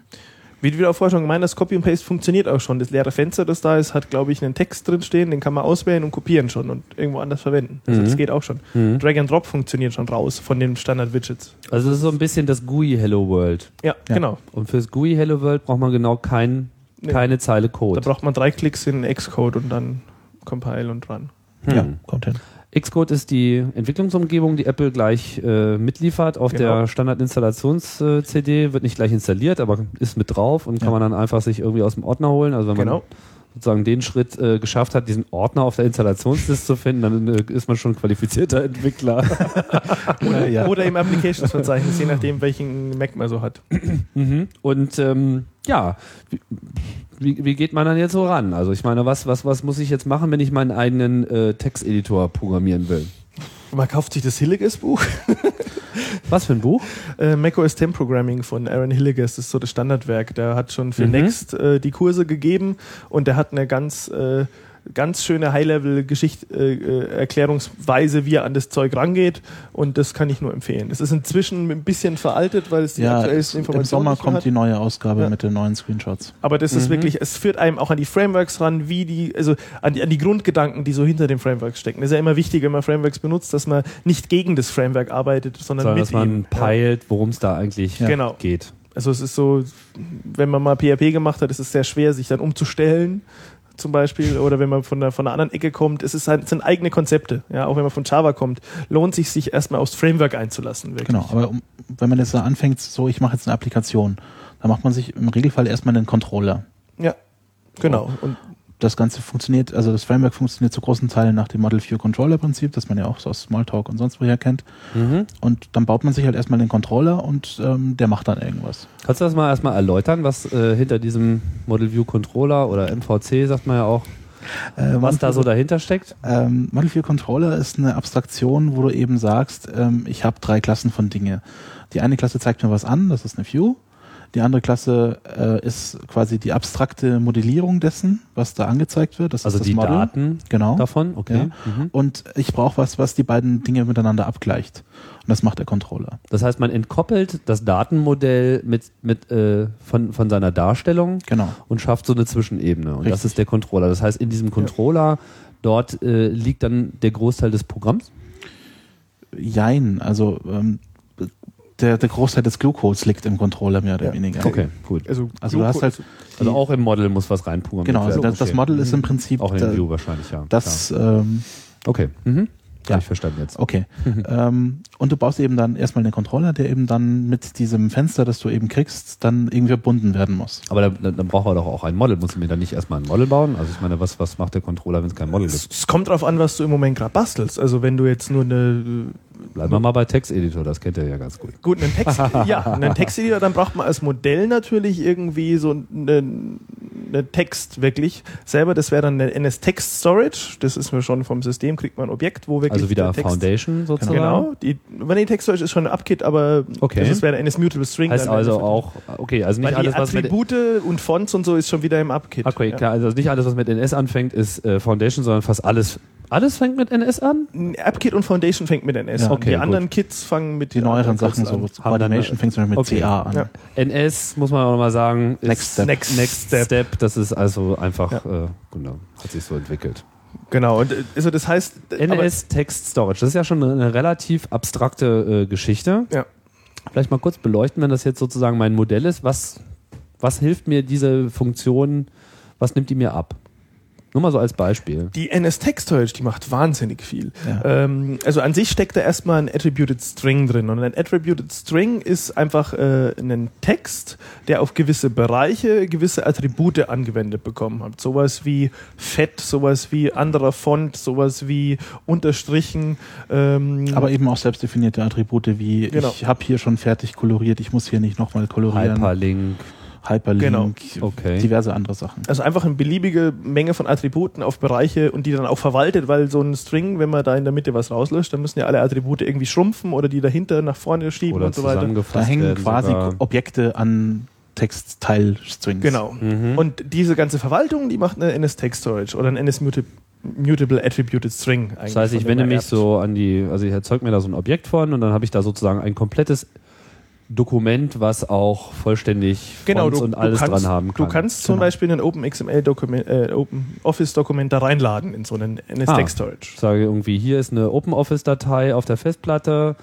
Speaker 4: wie du auch vorher schon gemeint hast, Copy und Paste funktioniert auch schon. Das leere Fenster, das da ist, hat, glaube ich, einen Text drin stehen, den kann man auswählen und kopieren schon und irgendwo anders verwenden. Also
Speaker 2: Mhm.
Speaker 4: das geht auch schon.
Speaker 2: Mhm.
Speaker 4: Drag and Drop funktioniert schon raus von den Standard-Widgets.
Speaker 2: Also das ist so ein bisschen das GUI Hello World.
Speaker 4: Ja,
Speaker 3: Ja.
Speaker 4: genau.
Speaker 2: Und fürs GUI Hello World braucht man genau kein,
Speaker 4: Nee.
Speaker 2: keine Zeile
Speaker 4: Da
Speaker 2: Code.
Speaker 4: braucht man drei Klicks in Xcode und dann Compile und Run.
Speaker 2: Hm.
Speaker 3: Ja, kommt hin.
Speaker 2: Xcode ist die Entwicklungsumgebung, die Apple gleich äh, mitliefert. Auf
Speaker 4: Genau.
Speaker 2: der Standard-Installations-CD wird nicht gleich installiert, aber ist mit drauf und kann
Speaker 3: Ja.
Speaker 2: man dann einfach sich irgendwie aus dem Ordner holen. Also wenn man
Speaker 4: Genau.
Speaker 2: Sozusagen den Schritt äh, geschafft hat, diesen Ordner auf der Installationsliste zu finden, dann äh, ist man schon qualifizierter Entwickler.
Speaker 3: Oder, ja.
Speaker 4: Oder im Applications-Verzeichnis, je nachdem, welchen Mac man so hat.
Speaker 2: Mhm. Und ähm, ja, wie, wie, geht man dann jetzt so ran? Also ich meine, was, was, was muss ich jetzt machen, wenn ich meinen eigenen äh, Texteditor programmieren will?
Speaker 4: Man kauft sich das Hilliges-Buch.
Speaker 2: Was für ein Buch?
Speaker 4: Äh, macOS 10 Programming von Aaron Hilliges, das ist so das Standardwerk. Der hat schon für
Speaker 2: Mhm.
Speaker 4: Next äh, die Kurse gegeben und der hat eine ganz, äh, ganz schöne High-Level-Erklärungsweise, wie er an das Zeug rangeht und das kann ich nur empfehlen. Es ist inzwischen ein bisschen veraltet, weil es die
Speaker 3: Ja,
Speaker 4: aktuellsten
Speaker 3: im
Speaker 4: Informationen
Speaker 3: Sommer kommt
Speaker 4: hat.
Speaker 3: die neue Ausgabe
Speaker 4: Ja.
Speaker 3: mit den neuen Screenshots.
Speaker 4: Aber das ist
Speaker 2: Mhm.
Speaker 4: wirklich, es führt einem auch an die Frameworks ran, wie die, also an die, an die Grundgedanken, die so hinter den Frameworks stecken. Das ist ja immer wichtig, wenn man Frameworks benutzt, dass man nicht gegen das Framework arbeitet, sondern,
Speaker 2: Sondern
Speaker 4: mit
Speaker 2: dass man
Speaker 4: ihm. Ja.
Speaker 2: peilt, worum es da eigentlich
Speaker 4: Genau.
Speaker 2: geht.
Speaker 4: Also es ist so, wenn man mal PHP gemacht hat, ist es sehr schwer, sich dann umzustellen, zum Beispiel, oder wenn man von der, von einer anderen Ecke kommt. Es ist halt, es sind eigene Konzepte. Ja, auch wenn man von Java kommt, lohnt sich, sich erstmal aufs Framework einzulassen. Wirklich.
Speaker 3: Genau, aber um, wenn man jetzt da anfängt, so ich mache jetzt eine Applikation, dann macht man sich im Regelfall erstmal einen Controller.
Speaker 4: Ja, genau. Und
Speaker 3: Das Ganze funktioniert, also das Framework funktioniert zu großen Teilen nach dem Model View Controller Prinzip, das man ja auch so aus Smalltalk und sonst woher kennt.
Speaker 2: Mhm.
Speaker 3: Und dann baut man sich halt erstmal den Controller und ähm, der macht dann irgendwas.
Speaker 2: Kannst du das mal erstmal erläutern, was äh, hinter diesem Model View Controller oder MVC, sagt man ja auch,
Speaker 3: Äh,
Speaker 2: was da so dahinter steckt?
Speaker 3: Ähm, Model View Controller ist eine Abstraktion, wo du eben sagst, ähm, ich habe drei Klassen von Dinge. Die eine Klasse zeigt mir was an, das ist eine View. Die andere Klasse äh, ist quasi die abstrakte Modellierung dessen, was da angezeigt wird. Das
Speaker 2: Also
Speaker 3: ist das
Speaker 2: die
Speaker 3: Model.
Speaker 2: Daten
Speaker 3: Genau.
Speaker 2: davon, okay. Mhm.
Speaker 3: Und ich brauche was, was die beiden Dinge miteinander abgleicht. Und das macht der Controller.
Speaker 2: Das heißt, man entkoppelt das Datenmodell mit, mit, äh, von, von seiner Darstellung
Speaker 3: Genau.
Speaker 2: und schafft so eine Zwischenebene. Und das
Speaker 3: Richtig.
Speaker 2: ist der Controller. Das heißt, in diesem Controller, dort äh, liegt dann der Großteil des Programms.
Speaker 3: Jein, also ähm, der, der Großteil des Glue-Codes liegt im Controller mehr oder
Speaker 4: Ja.
Speaker 3: weniger.
Speaker 2: Okay, gut.
Speaker 4: also,
Speaker 3: Also du hast halt
Speaker 2: Also auch im Model muss was reinprogrammiert
Speaker 3: genau, also
Speaker 2: werden.
Speaker 3: das, das
Speaker 2: Okay.
Speaker 3: Model ist im Prinzip
Speaker 2: Auch in den View wahrscheinlich, ja.
Speaker 3: das ähm.
Speaker 2: Okay. Mhm.
Speaker 3: Ja.
Speaker 2: Hab ich verstanden jetzt.
Speaker 3: Okay. ähm, und du baust eben dann erstmal den Controller, der eben dann mit diesem Fenster, das du eben kriegst, dann irgendwie verbunden werden muss.
Speaker 2: Aber dann, dann, braucht er doch auch ein Model. Muss ich mir dann nicht erstmal ein Model bauen? Also ich meine, was, was macht der Controller, wenn es kein Model
Speaker 4: es,
Speaker 2: gibt?
Speaker 4: es kommt drauf an, was du im Moment gerade bastelst. Also wenn du jetzt nur eine
Speaker 2: Bleiben wir mal bei Texteditor, das kennt ihr ja ganz gut.
Speaker 4: Gut, einen Text, ja, einen Texteditor, dann braucht man als Modell natürlich irgendwie so einen, äh, Text wirklich selber. Das wäre dann eine NS-Text-Storage. Das ist mir schon vom System, kriegt man ein Objekt, wo wirklich
Speaker 2: Also wieder
Speaker 4: der Text
Speaker 2: Foundation sozusagen.
Speaker 4: Genau, die Vanilla Text Storage ist schon ein UpKit, aber
Speaker 2: Okay.
Speaker 4: das wäre NS Mutable String.
Speaker 2: Heißt also auch, okay, also nicht
Speaker 4: die
Speaker 2: alles, was mit
Speaker 4: Attribute und Fonts und so ist schon wieder im UpKit.
Speaker 2: Okay,
Speaker 4: Ja.
Speaker 2: klar, also nicht alles, was mit NS anfängt, ist äh, Foundation, sondern fast alles. Alles fängt mit NS an?
Speaker 4: AppKit und Foundation fängt mit NS
Speaker 3: Ja.
Speaker 4: an.
Speaker 2: Okay,
Speaker 4: die
Speaker 2: gut.
Speaker 4: anderen Kits fangen mit
Speaker 3: Die neueren Sachen, so
Speaker 4: an.
Speaker 3: Coordination fängt mit
Speaker 2: Okay.
Speaker 3: CA an.
Speaker 4: Ja.
Speaker 2: NS, muss man auch nochmal sagen, ist
Speaker 3: Next Step.
Speaker 4: Next
Speaker 2: Next
Speaker 4: Step.
Speaker 2: Step. Das ist also einfach,
Speaker 4: Ja.
Speaker 2: äh, genau, hat sich so entwickelt.
Speaker 4: Genau, und äh, also das heißt, äh,
Speaker 2: NS Text Storage, das ist ja schon eine, eine relativ abstrakte äh, Geschichte.
Speaker 4: Ja.
Speaker 2: Vielleicht mal kurz beleuchten, wenn das jetzt sozusagen mein Modell ist. Was, was hilft mir diese Funktion, was nimmt die mir ab? Nur mal so als Beispiel.
Speaker 4: Die NS Text Storage, die macht wahnsinnig viel.
Speaker 3: Ja.
Speaker 4: Ähm, also an sich steckt da erstmal ein Attributed String drin. Und ein Attributed String ist einfach äh, ein Text, der auf gewisse Bereiche gewisse Attribute angewendet bekommen hat. Sowas wie Fett, sowas wie anderer Font, sowas wie Unterstrichen. Ähm,
Speaker 3: Aber eben auch selbstdefinierte Attribute wie
Speaker 4: Genau.
Speaker 3: ich habe hier schon fertig koloriert, ich muss hier nicht nochmal kolorieren.
Speaker 2: Hyperlink.
Speaker 3: Hyperlink,
Speaker 4: Genau.
Speaker 2: Okay.
Speaker 3: diverse andere Sachen.
Speaker 4: Also einfach eine beliebige Menge von Attributen auf Bereiche und die dann auch verwaltet, weil so ein String, wenn man da in der Mitte was rauslöscht, dann müssen ja alle Attribute irgendwie schrumpfen oder die dahinter nach vorne schieben
Speaker 2: Oder
Speaker 4: und so weiter.
Speaker 3: Da hängen quasi
Speaker 2: sogar.
Speaker 3: Objekte an Textteilstrings.
Speaker 4: Genau.
Speaker 2: Mhm.
Speaker 4: Und diese ganze Verwaltung, die macht eine NS Text Storage oder ein NS Muta- Mutable Attributed String eigentlich.
Speaker 2: Das heißt, ich wende mich so an die, also ich erzeuge mir da so ein Objekt von und dann habe ich da sozusagen ein komplettes Dokument, was auch vollständig
Speaker 4: Genau,
Speaker 2: Fonts
Speaker 4: du,
Speaker 2: und alles
Speaker 4: kannst,
Speaker 2: dran haben kann.
Speaker 4: Du kannst zum
Speaker 3: Genau.
Speaker 4: Beispiel ein OpenXML-Dokument, äh, Open Office-Dokument da reinladen in so einen NS
Speaker 2: Ah.
Speaker 4: Storage.
Speaker 2: Ich sage irgendwie, hier ist eine OpenOffice-Datei auf der Festplatte,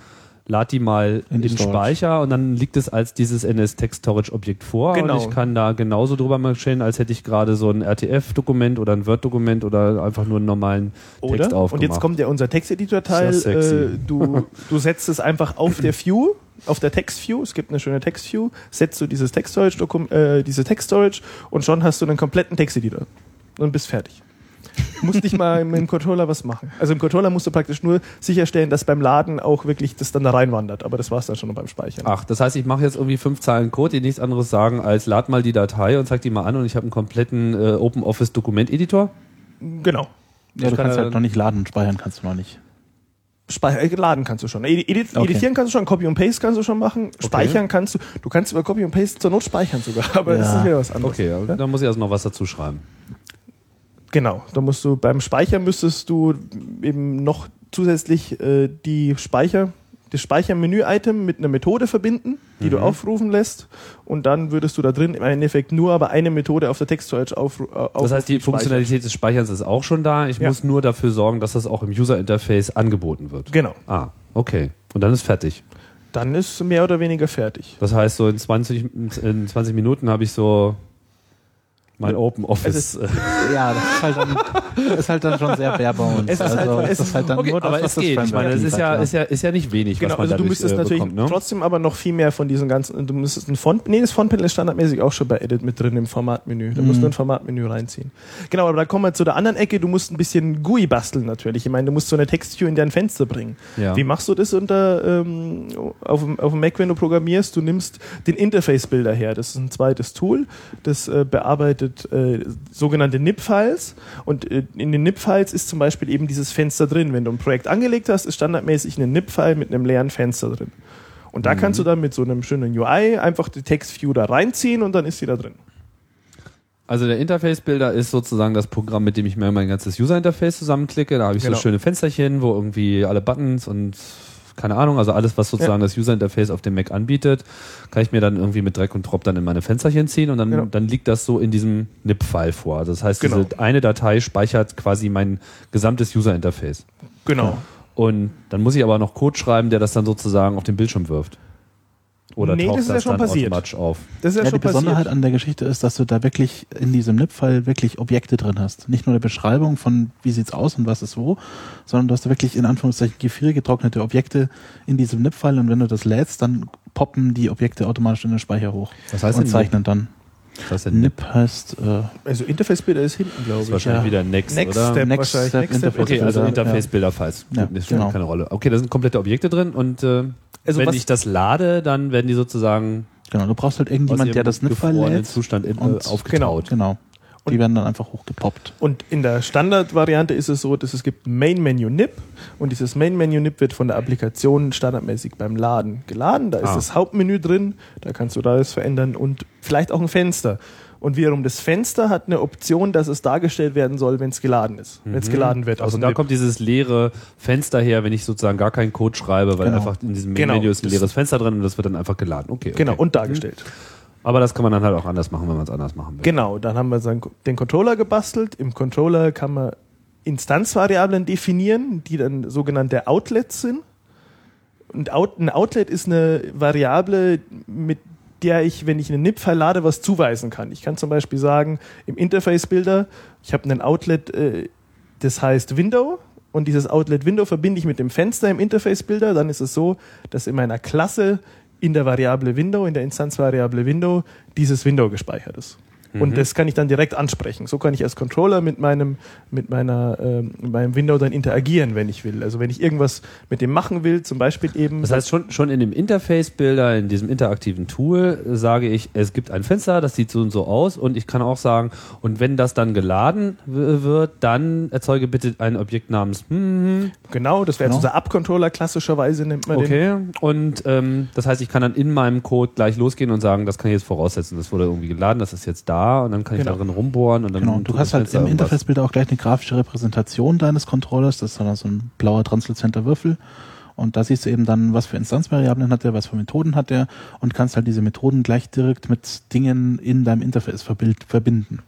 Speaker 2: lad die mal in, den
Speaker 3: Storage.
Speaker 2: Speicher und dann liegt es als dieses NS-Text-Storage-Objekt vor
Speaker 4: Genau.
Speaker 2: und ich kann da genauso drüber marscheren, als hätte ich gerade so ein RTF-Dokument oder ein Word-Dokument oder einfach nur einen normalen Text
Speaker 4: Oder?
Speaker 2: aufgemacht.
Speaker 4: Und jetzt kommt ja unser Texteditor-Teil. Äh, du, du setzt es einfach auf der View, auf der Text-View. Es gibt eine schöne Text-View. Setzt du dieses Text-Storage, äh, diese Text-Storage und schon hast du einen kompletten Texteditor. Und bist fertig. Musst nicht mal mit dem Controller was machen. Also im Controller musst du praktisch nur sicherstellen, dass beim Laden auch wirklich das dann da reinwandert. Aber das war es dann schon beim Speichern.
Speaker 2: Ach, das heißt, ich mache jetzt irgendwie fünf Zeilen Code, die nichts anderes sagen als lad mal die Datei und zeig die mal an und ich habe einen kompletten äh, OpenOffice-Dokument-Editor.
Speaker 4: Genau.
Speaker 3: Ja, du
Speaker 2: kann
Speaker 3: kannst
Speaker 2: ja-
Speaker 3: halt noch nicht laden und speichern kannst du noch nicht.
Speaker 4: Speicher, äh, laden kannst du schon. Edi- Edit,
Speaker 3: Okay.
Speaker 4: Editieren kannst du schon, Copy und Paste kannst du schon machen. Speichern kannst du. Du kannst über Copy und Paste zur Not speichern sogar, aber das
Speaker 3: Ja.
Speaker 4: ist wieder was anderes.
Speaker 2: Okay, aber da muss ich also noch was dazu schreiben.
Speaker 4: Genau, da musst du beim Speichern müsstest du eben noch zusätzlich äh, die Speicher, das Speichermenü-Item mit einer Methode verbinden, die
Speaker 2: Mhm.
Speaker 4: du aufrufen lässt und dann würdest du da drin im Endeffekt nur aber eine Methode auf der Text-Storage aufrufen.
Speaker 2: Das heißt, die Funktionalität des Speicherns ist auch schon da. Ich
Speaker 4: Ja.
Speaker 2: muss nur dafür sorgen, dass das auch im User-Interface angeboten wird.
Speaker 4: Genau,
Speaker 2: Ah, okay. Und dann ist fertig.
Speaker 4: dann ist mehr oder weniger fertig.
Speaker 2: Das heißt, so in 20, in 20 Minuten habe ich so mein Open Office.
Speaker 4: Es ist-
Speaker 3: Ja, das ist halt dann, ist halt dann schon sehr barebones.
Speaker 4: Es ist halt-
Speaker 3: also,
Speaker 4: es
Speaker 3: es ist halt dann
Speaker 2: okay,
Speaker 3: nur das,
Speaker 2: aber
Speaker 3: was
Speaker 2: es
Speaker 3: das
Speaker 2: geht. Ich meine, das ist ja, ist ja, ist ja nicht wenig,
Speaker 4: Genau,
Speaker 2: was man
Speaker 4: also du müsstest
Speaker 2: äh,
Speaker 4: natürlich
Speaker 2: bekommt, ne?
Speaker 4: trotzdem aber noch viel mehr von diesen ganzen, du müsstest ein Font, nee, das Fontpanel ist standardmäßig auch schon bei Edit mit drin im Formatmenü. Da
Speaker 2: Mhm.
Speaker 4: musst du ein Formatmenü reinziehen. Genau, aber da kommen wir zu der anderen Ecke, du musst ein bisschen GUI basteln natürlich. Ich meine, du musst so eine Textview in dein Fenster bringen.
Speaker 2: Ja.
Speaker 4: Wie machst du das unter, ähm, auf, dem, auf dem Mac, wenn du programmierst? Du nimmst den Interface-Builder her. Das ist ein zweites Tool, das äh, bearbeitet äh, sogenannte NIP-Files. Und äh, in den NIP-Files ist zum Beispiel eben dieses Fenster drin. Wenn du ein Projekt angelegt hast, ist standardmäßig ein NIP-File mit einem leeren Fenster drin. Und da kannst du dann mit so einem schönen UI einfach die Textview da reinziehen und dann ist sie da drin.
Speaker 2: Also der Interface-Builder ist sozusagen das Programm, mit dem ich mir mein ganzes User-Interface zusammenklicke. Da habe ich
Speaker 4: Genau.
Speaker 2: so schöne Fensterchen, wo irgendwie alle Buttons und keine Ahnung, also alles, was sozusagen das User-Interface auf dem Mac anbietet, kann ich mir dann irgendwie mit Drag und Drop dann in meine Fensterchen ziehen und dann,
Speaker 4: Genau.
Speaker 2: dann liegt das so in diesem NIP-File vor. Also das heißt,
Speaker 4: Genau.
Speaker 2: diese eine Datei speichert quasi mein gesamtes User-Interface.
Speaker 4: Genau.
Speaker 2: Und dann muss ich aber noch Code schreiben, der das dann sozusagen auf den Bildschirm wirft. Oder
Speaker 4: Nee,
Speaker 2: taucht
Speaker 4: das ist ja schon
Speaker 2: dann
Speaker 4: passiert.
Speaker 2: automatisch auf?
Speaker 4: Das ist ja,
Speaker 3: Ja, die
Speaker 4: schon
Speaker 3: Besonderheit
Speaker 4: passiert.
Speaker 3: an der Geschichte ist, dass du da wirklich in diesem NIP-File wirklich Objekte drin hast. Nicht nur eine Beschreibung von, wie sieht's aus und was ist wo, sondern du hast da wirklich in Anführungszeichen gefriergetrocknete Objekte in diesem NIP-File und wenn du das lädst, dann poppen die Objekte automatisch in den Speicher hoch
Speaker 2: Was heißt
Speaker 3: und zeichnen dann.
Speaker 2: Was denn
Speaker 3: NIP heißt äh,
Speaker 4: Also Interface-Builder ist hinten, glaube
Speaker 2: Das
Speaker 4: ich.
Speaker 2: ist wahrscheinlich
Speaker 3: Ja.
Speaker 2: wieder Next,
Speaker 4: Next
Speaker 2: oder?
Speaker 4: Step
Speaker 3: Next. Step
Speaker 4: Next Step.
Speaker 2: Okay, also
Speaker 3: Bilder,
Speaker 2: Interface-Bilder-Files.
Speaker 3: Ja,
Speaker 2: Gut, das spielt
Speaker 3: genau.
Speaker 2: keine Rolle. Okay, da sind komplette Objekte drin und äh,
Speaker 4: Also
Speaker 2: wenn
Speaker 4: was-
Speaker 2: ich das lade, dann werden die sozusagen
Speaker 3: Genau, du brauchst halt irgendjemand, der das NIP-File
Speaker 2: gefrorenen
Speaker 3: lädt.
Speaker 2: Zustand in, äh,
Speaker 3: und-
Speaker 2: aufgetaut.
Speaker 3: Genau. Die werden dann einfach hochgepoppt.
Speaker 4: Und in der Standardvariante ist es so, dass es gibt Main Menu NIP und dieses Main Menu NIP wird von der Applikation standardmäßig beim Laden geladen. Da ist
Speaker 2: Ah.
Speaker 4: das Hauptmenü drin, da kannst du da alles verändern und vielleicht auch ein Fenster. Und wiederum das Fenster hat eine Option, dass es dargestellt werden soll, wenn es geladen ist, wenn es geladen wird.
Speaker 2: Also
Speaker 4: dem
Speaker 2: da kommt dieses leere Fenster her, wenn ich sozusagen gar keinen Code schreibe, weil
Speaker 3: Genau.
Speaker 2: einfach in diesem
Speaker 4: Genau.
Speaker 2: Menü ist ein leeres Fenster drin und das wird dann einfach geladen. Okay, okay.
Speaker 4: Genau, und dargestellt.
Speaker 2: Aber das kann man dann halt auch anders machen, wenn man es anders machen will.
Speaker 4: Genau, dann haben wir den Controller gebastelt. Im Controller kann man Instanzvariablen definieren, die dann sogenannte Outlets sind. Und ein Outlet ist eine Variable, mit der ich, wenn ich einen NIP-File lade, was zuweisen kann. Ich kann zum Beispiel sagen, im Interface-Builder, ich habe einen Outlet, äh, das heißt Window, und dieses Outlet Window verbinde ich mit dem Fenster im Interface-Builder. Dann ist es so, dass in meiner Klasse in der Variable Window, in der Instanzvariable Window, dieses Window gespeichert ist. Und das kann ich dann direkt ansprechen. So kann ich als Controller mit meinem, mit meiner, mit meinem Window dann interagieren, wenn ich will. Also wenn ich irgendwas mit dem machen will, zum Beispiel eben.
Speaker 2: Das heißt, schon, schon in dem Interface-Builder, in diesem interaktiven Tool, äh, sage ich, es gibt ein Fenster, das sieht so und so aus und ich kann auch sagen, und wenn das dann geladen wird, dann erzeuge bitte ein Objekt namens hm,
Speaker 4: genau, das wäre jetzt
Speaker 3: Genau.
Speaker 4: unser Up-Controller, klassischerweise nennt man den.
Speaker 2: okay. Und ähm, das heißt, ich kann dann in meinem Code gleich losgehen und sagen, das kann ich jetzt voraussetzen, das wurde irgendwie geladen, das ist jetzt da und dann kann ich
Speaker 4: Genau.
Speaker 2: darin rumbohren und dann
Speaker 3: Genau, und du hast halt
Speaker 2: Fenster
Speaker 3: im
Speaker 2: irgendwas.
Speaker 3: Interface-Bilder auch gleich eine grafische Repräsentation deines Controllers. Das ist dann so ein blauer transluzenter Würfel. Und da siehst du eben dann, was für Instanzvariablen hat der, was für Methoden hat der und kannst halt diese Methoden gleich direkt mit Dingen in deinem Interface verbinden.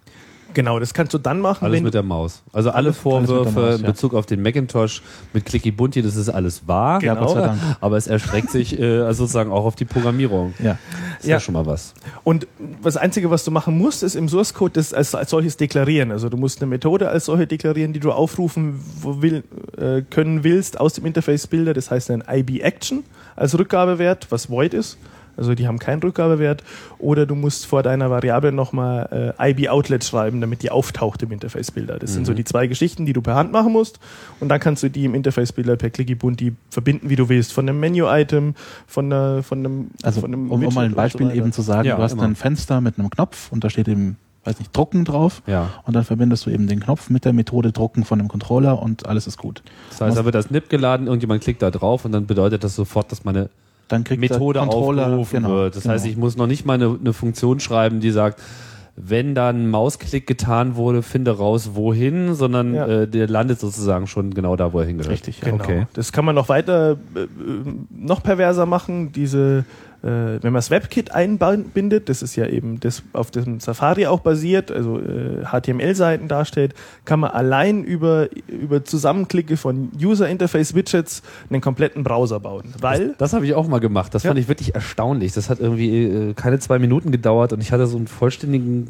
Speaker 4: Genau, das kannst du dann machen,
Speaker 2: Alles
Speaker 4: wenn
Speaker 2: mit der Maus. Also alle Vorwürfe
Speaker 3: Maus,
Speaker 2: in. Bezug auf den Macintosh mit Clicky Bunty, das ist alles wahr.
Speaker 4: Genau.
Speaker 3: Ja, Gott sei Dank.
Speaker 2: Aber es erstreckt sich äh, also sozusagen auch auf die Programmierung.
Speaker 3: Ja.
Speaker 2: Ist ja.
Speaker 4: Ja.
Speaker 2: schon mal was.
Speaker 4: Und das Einzige, was du machen musst, ist im Source Code das als, als solches deklarieren. Also du musst eine Methode als solche deklarieren, die du aufrufen will, äh, können willst aus dem Interface-Bilder. Das heißt ein IB-Action als Rückgabewert, was void ist. Also die haben keinen Rückgabewert. Oder du musst vor deiner Variable nochmal äh, IB-Outlet schreiben, damit die auftaucht im Interface-Bilder. Das sind so die zwei Geschichten, die du per Hand machen musst. Und dann kannst du die im Interface-Bilder per Clicky Bunti verbinden, wie du willst. Von einem Menu-Item, von, einer, von einem
Speaker 3: Also
Speaker 4: von einem
Speaker 3: um, um mal ein Beispiel
Speaker 4: so
Speaker 3: eben zu sagen,
Speaker 2: Ja,
Speaker 3: du hast
Speaker 2: immer.
Speaker 3: ein Fenster mit einem Knopf und da steht eben, weiß nicht, Drucken drauf.
Speaker 2: Ja.
Speaker 3: Und dann verbindest du eben den Knopf mit der Methode Drucken von dem Controller und alles ist gut.
Speaker 2: Das heißt, da wird das NIP geladen, irgendjemand klickt da drauf und dann bedeutet das sofort, dass meine
Speaker 3: Dann kriegt
Speaker 2: Methode aufgerufen
Speaker 3: genau,
Speaker 2: wird. Das
Speaker 3: genau.
Speaker 2: heißt, ich muss noch nicht mal eine, eine Funktion schreiben, die sagt, wenn dann ein Mausklick getan wurde, finde raus, wohin, sondern
Speaker 4: Ja.
Speaker 2: äh, der landet sozusagen schon genau da, wo er hingehört.
Speaker 3: Richtig, ja.
Speaker 4: Genau.
Speaker 2: Okay.
Speaker 4: Das kann man noch weiter, äh, äh, noch perverser machen. Diese, äh, wenn man das WebKit einbindet, das ist ja eben das, auf dem Safari auch basiert, also äh, HTML-Seiten darstellt, kann man allein über, über Zusammenklicke von User-Interface-Widgets einen kompletten Browser bauen. Weil,
Speaker 2: Das habe ich auch mal gemacht. Das
Speaker 4: Ja.
Speaker 2: fand ich wirklich erstaunlich. Das hat irgendwie äh, keine zwei Minuten gedauert und ich hatte so einen vollständigen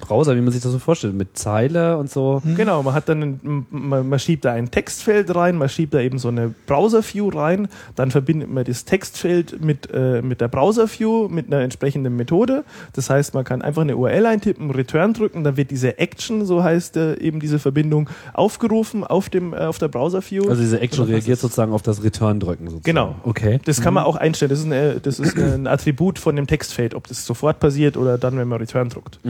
Speaker 2: Browser, wie man sich das so vorstellt, mit Zeile und so.
Speaker 4: Genau, man hat dann, ein, man, man schiebt da ein Textfeld rein, man schiebt da eben so eine Browser-View rein, dann verbindet man das Textfeld mit, äh, mit der Browser-View, mit einer entsprechenden Methode. Das heißt, man kann einfach eine URL eintippen, Return drücken, dann wird diese Action, so heißt äh, eben diese Verbindung, aufgerufen auf, dem, äh, auf der Browser-View.
Speaker 2: Also diese Action
Speaker 4: Und
Speaker 2: reagiert sozusagen auf das Return-Drücken sozusagen.
Speaker 4: Genau.
Speaker 2: Okay.
Speaker 4: Das kann man auch einstellen. Das ist, eine, das ist ein Attribut von dem Textfeld, ob das sofort passiert oder dann, wenn man Return druckt.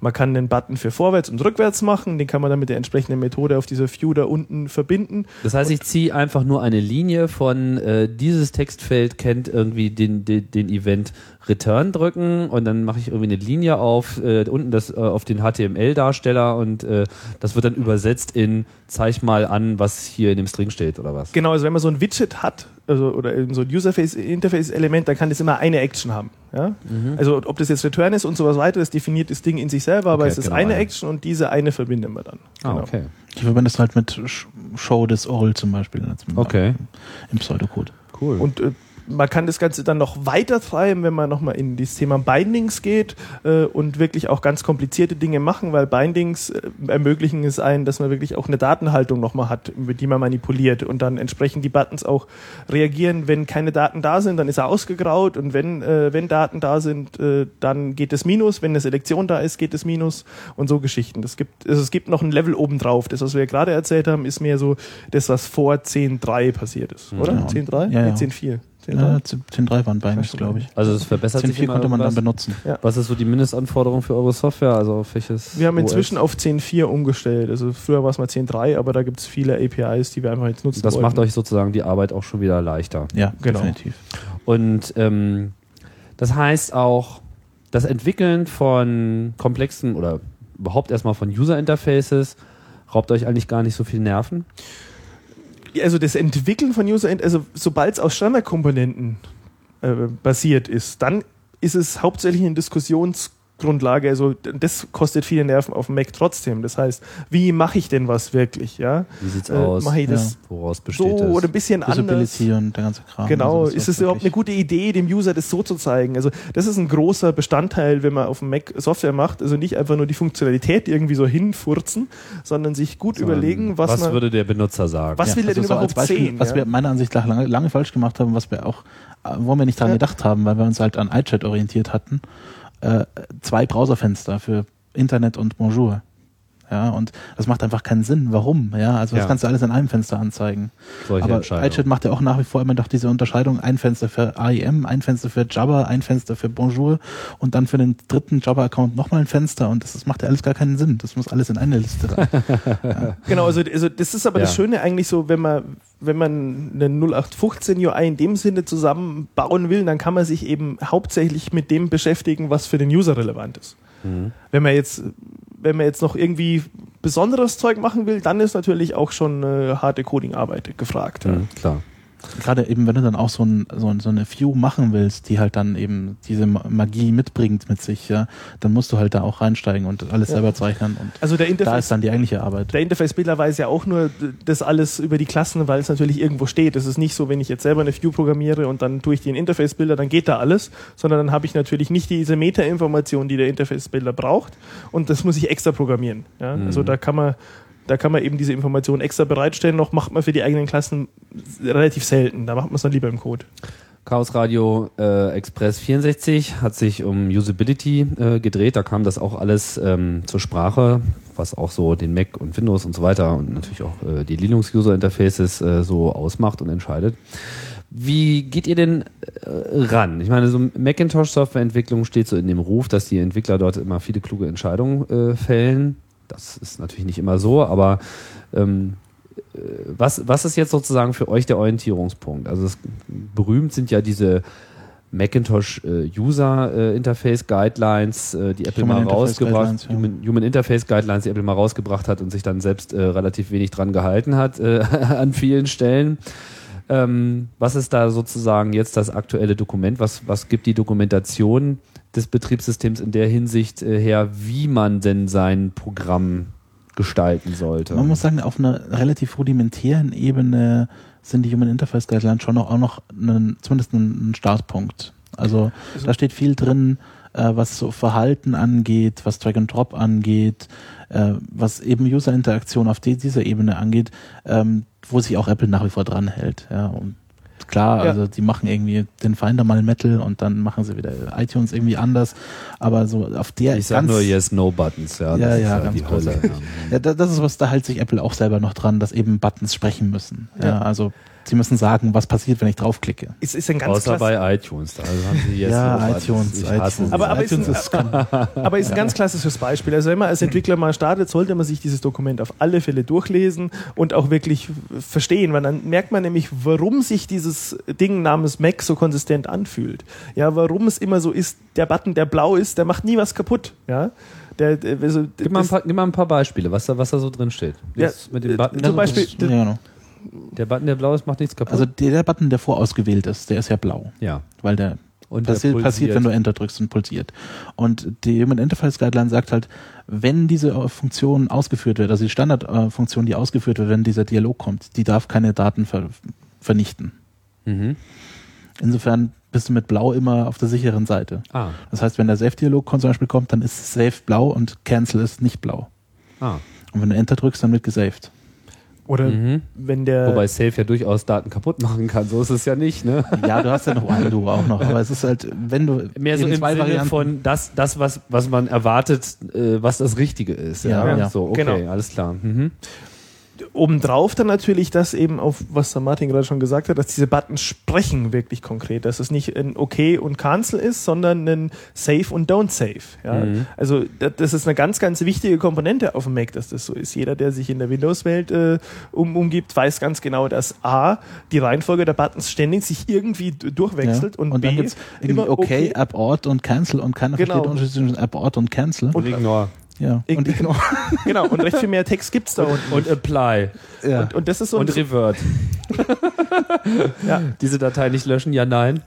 Speaker 4: Man kann den Button für vorwärts und rückwärts machen. Den kann man dann mit der entsprechenden Methode auf dieser View da unten verbinden.
Speaker 2: Das heißt, ich ziehe einfach nur eine Linie von äh, dieses Textfeld kennt irgendwie den, den, den Event Return drücken und dann mache ich irgendwie eine Linie auf äh, unten das äh, auf den HTML-Darsteller und äh, das wird dann übersetzt in zeig mal an, was hier in dem String steht oder was.
Speaker 4: Genau, also wenn man so ein Widget hat, also oder eben so ein User-Interface-Element, dann kann das immer eine Action haben. Ja? Also ob das jetzt Return ist und sowas weiter, das definiert das Ding in sich selber, aber
Speaker 2: Okay,
Speaker 4: es ist
Speaker 2: genau,
Speaker 4: eine
Speaker 2: ja.
Speaker 4: Action und diese eine verbinden wir dann.
Speaker 2: Ah,
Speaker 4: Genau.
Speaker 2: okay.
Speaker 3: Ich verwende es halt mit Sh- Show this all zum Beispiel als-
Speaker 2: Okay.
Speaker 3: im Pseudocode.
Speaker 2: Cool.
Speaker 4: Und äh, man kann das Ganze dann noch weiter treiben, wenn man nochmal in das Thema Bindings geht äh, und wirklich auch ganz komplizierte Dinge machen, weil Bindings äh, ermöglichen es einen, dass man wirklich auch eine Datenhaltung nochmal hat, mit die man manipuliert und dann entsprechend die Buttons auch reagieren. Wenn keine Daten da sind, dann ist er ausgegraut und wenn, äh, wenn Daten da sind, äh, dann geht es Minus. Wenn eine Selektion da ist, geht es Minus und so Geschichten. Das gibt, also es gibt noch ein Level obendrauf. Das, was wir gerade erzählt haben, ist mehr so das, was vor 10.3 passiert ist, oder?
Speaker 3: Ja.
Speaker 4: 10.3?
Speaker 3: Ja, ja.
Speaker 4: Nee, 10.4.
Speaker 3: Ja, 10.3 waren bei mir, glaube ich.
Speaker 2: Also es verbessert sich
Speaker 3: 10.4
Speaker 2: immer
Speaker 3: konnte man dann
Speaker 2: irgendwas.
Speaker 3: benutzen.
Speaker 4: Ja.
Speaker 2: Was ist so die Mindestanforderung für eure Software? Also auf welches
Speaker 4: Wir haben inzwischen
Speaker 2: OS?
Speaker 4: auf 10.4 umgestellt. Also früher war es mal 10.3, aber da gibt es viele APIs, die wir einfach jetzt nutzen
Speaker 2: Das
Speaker 4: wollten.
Speaker 2: macht euch sozusagen die Arbeit auch schon wieder leichter.
Speaker 3: Ja,
Speaker 4: Genau.
Speaker 3: definitiv.
Speaker 2: Und ähm, das heißt auch, das Entwickeln von komplexen oder überhaupt erstmal von User Interfaces raubt euch eigentlich gar nicht so viel Nerven.
Speaker 4: Also das Entwickeln von User, also sobald es aus Standardkomponenten äh, basiert ist, dann ist es hauptsächlich eine Diskussionsgrundlage. Also das kostet viele Nerven auf dem Mac trotzdem. Das heißt, wie mache ich denn was wirklich? Ja,
Speaker 2: Wie sieht's
Speaker 4: Äh,
Speaker 2: aus?
Speaker 4: mache ich das
Speaker 2: Woraus
Speaker 4: so
Speaker 2: besteht
Speaker 4: oder ein bisschen anders?
Speaker 3: Und der ganze Kram.
Speaker 4: Genau,
Speaker 3: Also das
Speaker 4: ist es überhaupt eine gute Idee, dem User das so zu zeigen? Also, das ist ein großer Bestandteil, wenn man auf dem Mac Software macht. Also nicht einfach nur die Funktionalität irgendwie so hinfurzen, sondern sich gut
Speaker 2: Sondern
Speaker 4: überlegen, was,
Speaker 2: was
Speaker 4: man.
Speaker 2: würde der Benutzer sagen?
Speaker 4: Was will er denn
Speaker 3: also so
Speaker 4: überhaupt
Speaker 3: Beispiel,
Speaker 4: sehen?
Speaker 3: Was
Speaker 4: ja?
Speaker 3: wir meiner Ansicht nach lange, lange falsch gemacht haben, was wir auch, äh, wo wir nicht dran
Speaker 4: Ja.
Speaker 3: gedacht haben, weil wir uns halt an iChat orientiert hatten, äh, zwei Browserfenster für Internet und Bonjour. Ja, und das macht einfach keinen Sinn. Warum? Ja, also das
Speaker 2: Ja.
Speaker 3: kannst du alles in einem Fenster anzeigen.
Speaker 2: Solche
Speaker 3: Aber iChat macht ja auch nach wie vor immer noch diese Unterscheidung, ein Fenster für AIM, ein Fenster für Jabba, ein Fenster für Bonjour und dann für den dritten Jabba-Account nochmal ein Fenster und das, das macht ja alles gar keinen Sinn. Das muss alles in eine Liste rein.
Speaker 4: Genau, also, also das ist aber das
Speaker 2: Ja.
Speaker 4: Schöne eigentlich so, wenn man, wenn man eine 0815 UI in dem Sinne zusammenbauen will, dann kann man sich eben hauptsächlich mit dem beschäftigen, was für den User relevant ist.
Speaker 2: Mhm.
Speaker 4: Wenn man jetzt, wenn man jetzt noch irgendwie besonderes Zeug machen will, dann ist natürlich auch schon äh, harte Coding-Arbeit gefragt. Ja.
Speaker 2: Mhm, klar.
Speaker 3: Gerade eben, wenn du dann auch so, ein, so, ein, so eine View machen willst, die halt dann eben diese Ma- Magie mitbringt mit sich, ja, dann musst du halt da auch reinsteigen und alles
Speaker 4: Ja.
Speaker 3: selber zeichnen und
Speaker 4: Also der
Speaker 3: da
Speaker 4: Interface
Speaker 3: ist dann die eigentliche Arbeit.
Speaker 4: Der Interface-Bilder weiß ja auch nur das alles über die Klassen, weil es natürlich irgendwo steht. Es ist nicht so, wenn ich jetzt selber eine View programmiere und dann tue ich die in Interface-Bilder, dann geht da alles, sondern dann habe ich natürlich nicht diese Meta-Information, die der Interface-Bilder braucht und das muss ich extra programmieren. Ja?
Speaker 2: Mhm.
Speaker 4: Also da kann man da kann man eben diese Informationen extra bereitstellen. Noch macht man für die eigenen Klassen relativ selten. Da macht man es dann lieber im Code.
Speaker 2: Chaos Radio äh, Express 64 hat sich um Usability äh, gedreht. Da kam das auch alles ähm, zur Sprache, was auch so den Mac und Windows und so weiter und natürlich auch äh, die Linux-User-Interfaces äh, so ausmacht und entscheidet. Wie geht ihr denn äh, ran? Ich meine, so Macintosh-Softwareentwicklung steht so in dem Ruf, dass die Entwickler dort immer viele kluge Entscheidungen äh, fällen. Das ist natürlich nicht immer so, aber ähm, äh, was, was ist jetzt sozusagen für euch der Orientierungspunkt? Also es, berühmt sind ja diese Macintosh äh, User äh, Interface Guidelines, äh, die Apple
Speaker 3: Human
Speaker 2: mal rausgebracht,
Speaker 3: ja.
Speaker 2: Human, Human Interface Guidelines, die Apple mal rausgebracht hat und sich dann selbst äh, relativ wenig dran gehalten hat äh, an vielen Stellen. Ähm, was ist da sozusagen jetzt das aktuelle Dokument? Was, was gibt die Dokumentation des Betriebssystems in der Hinsicht äh, her, wie man denn sein Programm gestalten sollte?
Speaker 3: Man muss sagen, auf einer relativ rudimentären Ebene sind die Human Interface Guidelines schon noch, auch noch einen, zumindest ein, Startpunkt. Also da steht viel drin, äh, was so Verhalten angeht, was Drag and Drop angeht, äh, was eben User-Interaktion auf die, dieser Ebene angeht, ähm, wo sich auch Apple nach wie vor dran hält. Ja, und klar,
Speaker 4: Ja.
Speaker 3: also die machen irgendwie den Finder mal Metal und dann machen sie wieder iTunes irgendwie anders, aber so auf der
Speaker 2: ich sag nur Yes-No-Buttons, ja.
Speaker 3: Ja,
Speaker 2: das
Speaker 3: ja,
Speaker 2: ist
Speaker 3: ganz
Speaker 2: die Hölle.
Speaker 3: Ja, da- das ist was, da hält sich Apple auch selber noch dran, dass eben Buttons sprechen müssen. Ja,
Speaker 4: Ja.
Speaker 3: also sie müssen sagen, was passiert, wenn ich draufklicke.
Speaker 4: Es ist ein ganz
Speaker 2: Außer
Speaker 4: klasse-
Speaker 2: bei iTunes, da haben sie Yes
Speaker 3: ja, iTunes, iTunes.
Speaker 4: Aber- aber
Speaker 3: iTunes
Speaker 4: ist
Speaker 3: ist,
Speaker 4: Aber ist ein ganz klassisches Beispiel. Also wenn man als Entwickler mal startet, sollte man sich dieses Dokument auf alle Fälle durchlesen und auch wirklich verstehen, weil dann merkt man nämlich, warum sich dieses Ding namens Mac so konsistent anfühlt. Ja, warum es immer so ist, der Button, der blau ist, der macht nie was kaputt. Ja, der, der also,
Speaker 2: Gib mal, paar, gib mal ein paar Beispiele, was da, was da so drin steht.
Speaker 4: Ja,
Speaker 2: mit dem
Speaker 4: äh,
Speaker 2: Button,
Speaker 4: zum Beispiel-
Speaker 3: ja, genau.
Speaker 2: der Button, der blau ist, macht nichts kaputt.
Speaker 3: Also der, der Button, der vorausgewählt ist, der ist ja blau,
Speaker 2: ja.
Speaker 3: weil der
Speaker 2: Und der
Speaker 3: passiert,
Speaker 2: pulsiert.
Speaker 3: passiert, wenn du Enter drückst und pulsiert. Und die Human Interface Guideline sagt halt, wenn diese äh, Funktion ausgeführt wird, also die Standardfunktion, die ausgeführt wird, wenn dieser Dialog kommt, die darf keine Daten ver vernichten.
Speaker 2: Mhm.
Speaker 3: Insofern bist du mit Blau immer auf der sicheren Seite.
Speaker 2: Ah,
Speaker 3: Das heißt, wenn der Safe-Dialog zum Beispiel kommt, dann ist Safe blau und Cancel ist nicht blau.
Speaker 2: ah.
Speaker 3: Und wenn du Enter drückst, dann wird gesaved.
Speaker 4: oder
Speaker 2: Mhm.
Speaker 4: wenn der
Speaker 2: Wobei Safe ja durchaus Daten kaputt machen kann, so ist es ja nicht, ne?
Speaker 3: Ja, du hast ja noch Undo auch noch, aber es ist halt, wenn du
Speaker 2: Mehr so im
Speaker 3: zwei
Speaker 2: Sinne
Speaker 3: Varianten
Speaker 2: von das, das was, was man erwartet, äh, was das Richtige ist. Ja,
Speaker 3: Ja, ja.
Speaker 2: so, okay,
Speaker 4: Genau.
Speaker 2: alles klar. Mhm.
Speaker 4: Obendrauf dann natürlich das eben auf, was der Martin gerade schon gesagt hat, dass diese Buttons sprechen wirklich konkret, dass es nicht ein OK und Cancel ist, sondern ein Save und Don't Save. Ja?
Speaker 2: Mhm.
Speaker 4: Also da- das ist eine ganz, ganz wichtige Komponente auf dem Mac, dass das so ist. Jeder, der sich in der Windows-Welt äh, um, umgibt, weiß ganz genau, dass A, die Reihenfolge der Buttons ständig sich irgendwie durchwechselt
Speaker 3: Ja.
Speaker 4: und,
Speaker 3: und dann
Speaker 4: B,
Speaker 3: gibt's irgendwie
Speaker 4: immer
Speaker 3: okay, abort und cancel und keiner
Speaker 4: Genau.
Speaker 3: versteht den Unterschied zwischen abort und cancel.
Speaker 2: Und ignore.
Speaker 3: Ja.
Speaker 4: Ich-
Speaker 3: Und
Speaker 4: genau. genau, und recht viel mehr Text gibt's da unten.
Speaker 2: Und apply.
Speaker 3: ja.
Speaker 4: Und, und das ist so
Speaker 2: Und
Speaker 4: ein,
Speaker 2: revert.
Speaker 4: ja,
Speaker 2: Diese Datei nicht löschen? Ja, nein.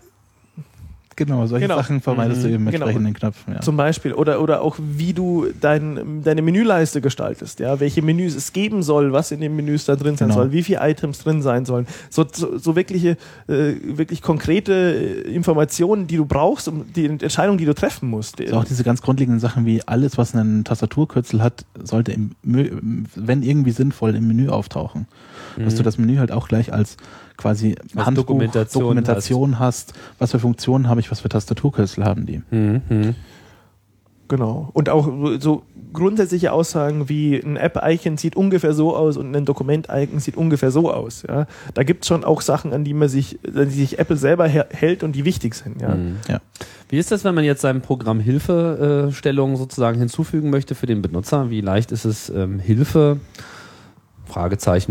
Speaker 3: Genau, solche
Speaker 4: Genau.
Speaker 3: Sachen vermeidest du eben mit
Speaker 4: Genau.
Speaker 3: entsprechenden Knöpfen. Ja.
Speaker 4: Zum Beispiel. Oder, oder auch, wie du dein, deine Menüleiste gestaltest. Ja? Welche Menüs es geben soll, was in den Menüs da drin sein
Speaker 3: Genau.
Speaker 4: soll, wie viele Items drin sein sollen. So, so, so wirkliche, äh, wirklich konkrete äh, Informationen, die du brauchst, um die Entscheidung, die du treffen musst.
Speaker 3: Also auch diese ganz grundlegenden Sachen wie alles, was einen Tastaturkürzel hat, sollte im, wenn irgendwie sinnvoll im Menü auftauchen. Dass du das Menü halt auch gleich als quasi
Speaker 2: Als
Speaker 3: Handbuch,
Speaker 2: Dokumentation
Speaker 3: Dokumentation hast. Was für Funktionen habe ich, was für Tastaturkürzel haben die.
Speaker 2: Mhm. Mhm.
Speaker 4: Genau. Und auch so grundsätzliche Aussagen wie ein App-Icon sieht ungefähr so aus und ein Dokument-Icon sieht ungefähr so aus. Ja? Da gibt es schon auch Sachen, an die man sich, an die sich Apple selber hält und die wichtig sind. Ja?
Speaker 2: Mhm.
Speaker 3: Ja.
Speaker 2: Wie ist das, wenn man jetzt seinem Programm Hilfestellungen sozusagen hinzufügen möchte für den Benutzer? Wie leicht ist es, ähm, Hilfe, Fragezeichen,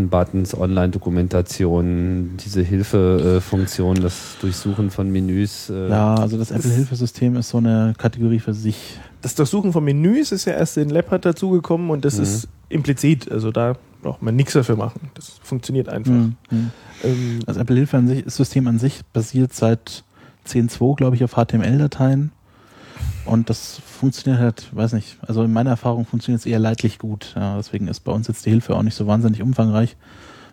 Speaker 2: Buttons, Online-Dokumentation, diese Hilfefunktion, das Durchsuchen von Menüs? Äh,
Speaker 3: Ja, also das Apple-Hilfesystem ist so eine Kategorie für sich.
Speaker 4: Das Durchsuchen von Menüs ist ja erst in Leopard dazugekommen und das
Speaker 2: Mhm.
Speaker 4: ist implizit. Also da braucht man nichts dafür machen. Das funktioniert einfach.
Speaker 3: Mhm.
Speaker 4: Ähm,
Speaker 3: Das Apple-Hilfe an sich, das System an sich basiert seit 10.2, glaube ich, auf HTML-Dateien. Und das funktioniert halt, weiß nicht, also in meiner Erfahrung funktioniert es eher leidlich gut. Ja, deswegen ist bei uns jetzt die Hilfe auch nicht so wahnsinnig umfangreich.